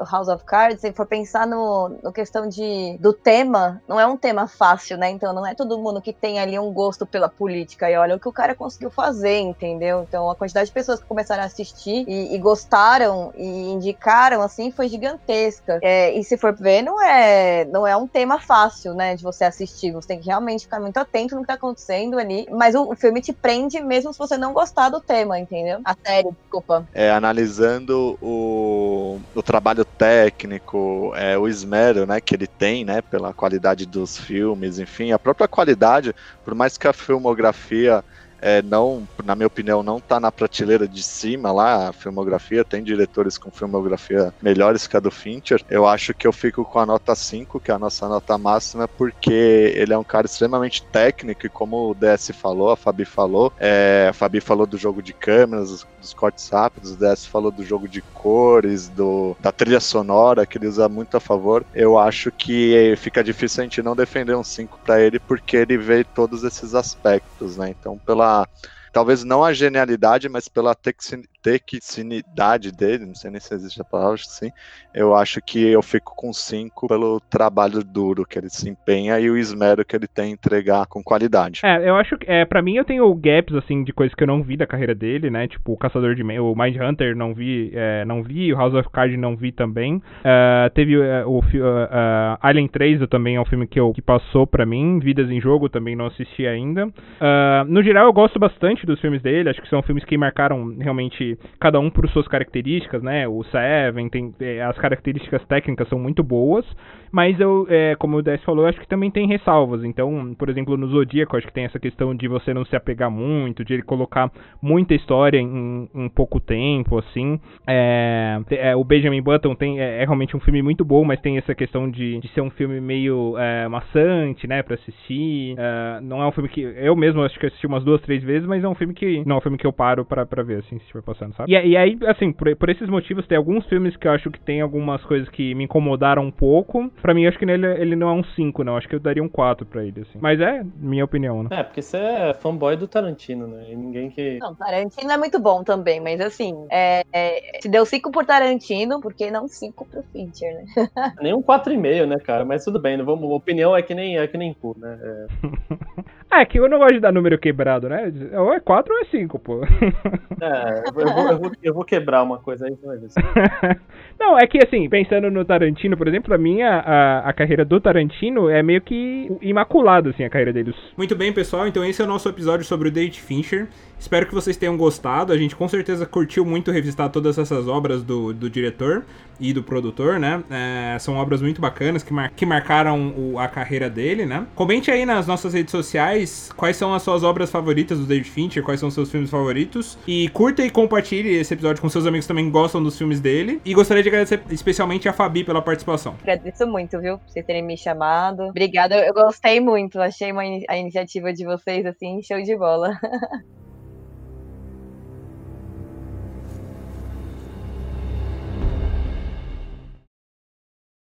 o House of Cards, se for pensar no, no questão de, do tema, não é um tema fácil, né? Então não é todo mundo que tem ali um gosto pela política. E olha o que o cara conseguiu fazer, entendeu? Então a quantidade de pessoas que começaram a assistir e, e gostaram e indicaram, assim, foi gigantesca. É, e se for ver, não é, não é um tema fácil, né, de você assistir. Você tem que realmente ficar muito atento no que tá acontecendo ali. Mas o, o filme te prende mesmo se você não gostar do tema, entendeu? A série, desculpa. É, analisando o, o trabalho técnico, é, o esmero, né, que ele tem, né, pela qualidade dos filmes, enfim, a própria qualidade, por mais que a filmografia é, não, na minha opinião, não está na prateleira de cima lá, a filmografia, tem diretores com filmografia melhores que a do Fincher. Eu acho que eu fico com a nota 5, que é a nossa nota máxima, porque ele é um cara extremamente técnico, e como o DS falou, a Fabi falou, é, a Fabi falou do jogo de câmeras, dos cortes rápidos, o DS falou do jogo de cores, do, da trilha sonora, que ele usa muito a favor. Eu acho que fica difícil a gente não defender um 5 para ele, porque ele vê todos esses aspectos, né? Então, pela talvez não a genialidade, mas pela tecinidade dele, não sei nem se existe a palavra, acho que sim, eu acho que eu fico com cinco pelo trabalho duro que ele se empenha e o esmero que ele tem em entregar com qualidade. É, eu acho que, é, pra mim eu tenho gaps, assim, de coisas que eu não vi da carreira dele, né, tipo o Caçador de o Mind Hunter não vi, é, não vi, o House of Cards não vi também, uh, teve uh, o uh, Alien 3 eu também é um filme que, eu, que passou pra mim, Vidas em Jogo também não assisti ainda. no geral eu gosto bastante dos filmes dele, acho que são filmes que marcaram realmente cada um por suas características, né? O Seven tem é, as características técnicas são muito boas, mas eu, é, como o DS falou, eu acho que também tem ressalvas. Então, por exemplo, no Zodíaco, acho que tem essa questão de você não se apegar muito, de ele colocar muita história em, em pouco tempo, assim. É, é, o Benjamin Button tem, é, é, realmente um filme muito bom, mas tem essa questão de, de ser um filme meio é, maçante, né, pra assistir. Não é um filme que eu mesmo acho que assisti umas duas, três vezes, mas é um filme que não é um filme que eu paro pra ver, assim, se estiver sabe? E, e aí, assim, por, por esses motivos, tem alguns filmes que eu acho que tem algumas coisas que me incomodaram um pouco. Pra mim, acho que nele ele não é um 5, não. Acho que eu daria um 4 pra ele, assim. Mas é minha opinião, né? É, porque você é fanboy do Tarantino, né? E ninguém que. Não, Tarantino é muito bom também, mas assim, é, é, se deu 5 por Tarantino, por que não 5 pro Fincher, né? [laughs] nem um 4,5, né, cara? Mas tudo bem, não vamos. Opinião é que nem é que nem cu, né? É. [laughs] é que eu não gosto de dar número quebrado, né? Ou é 4 ou é 5, pô. É, [laughs] eu vou, eu vou, eu vou quebrar uma coisa aí, você vai ver. [laughs] Não, é que assim, pensando no Tarantino, por exemplo, a minha a, a carreira do Tarantino é meio que imaculada, assim, a carreira deles. Muito bem, pessoal, então esse é o nosso episódio sobre o David Fincher. Espero que vocês tenham gostado. A gente com certeza curtiu muito revisitar todas essas obras do, do diretor e do produtor, né? É, são obras muito bacanas que, mar que marcaram o, a carreira dele, né? Comente aí nas nossas redes sociais sociais quais são as suas obras favoritas do David Fincher, quais são os seus filmes favoritos. E curta e compartilhe esse episódio com seus amigos que também gostam dos filmes dele. E gostaria de agradecer especialmente a Fabi pela participação. Agradeço muito, viu, por vocês terem me chamado. Obrigada, eu gostei muito. Achei uma, a iniciativa de vocês, assim, show de bola. [laughs]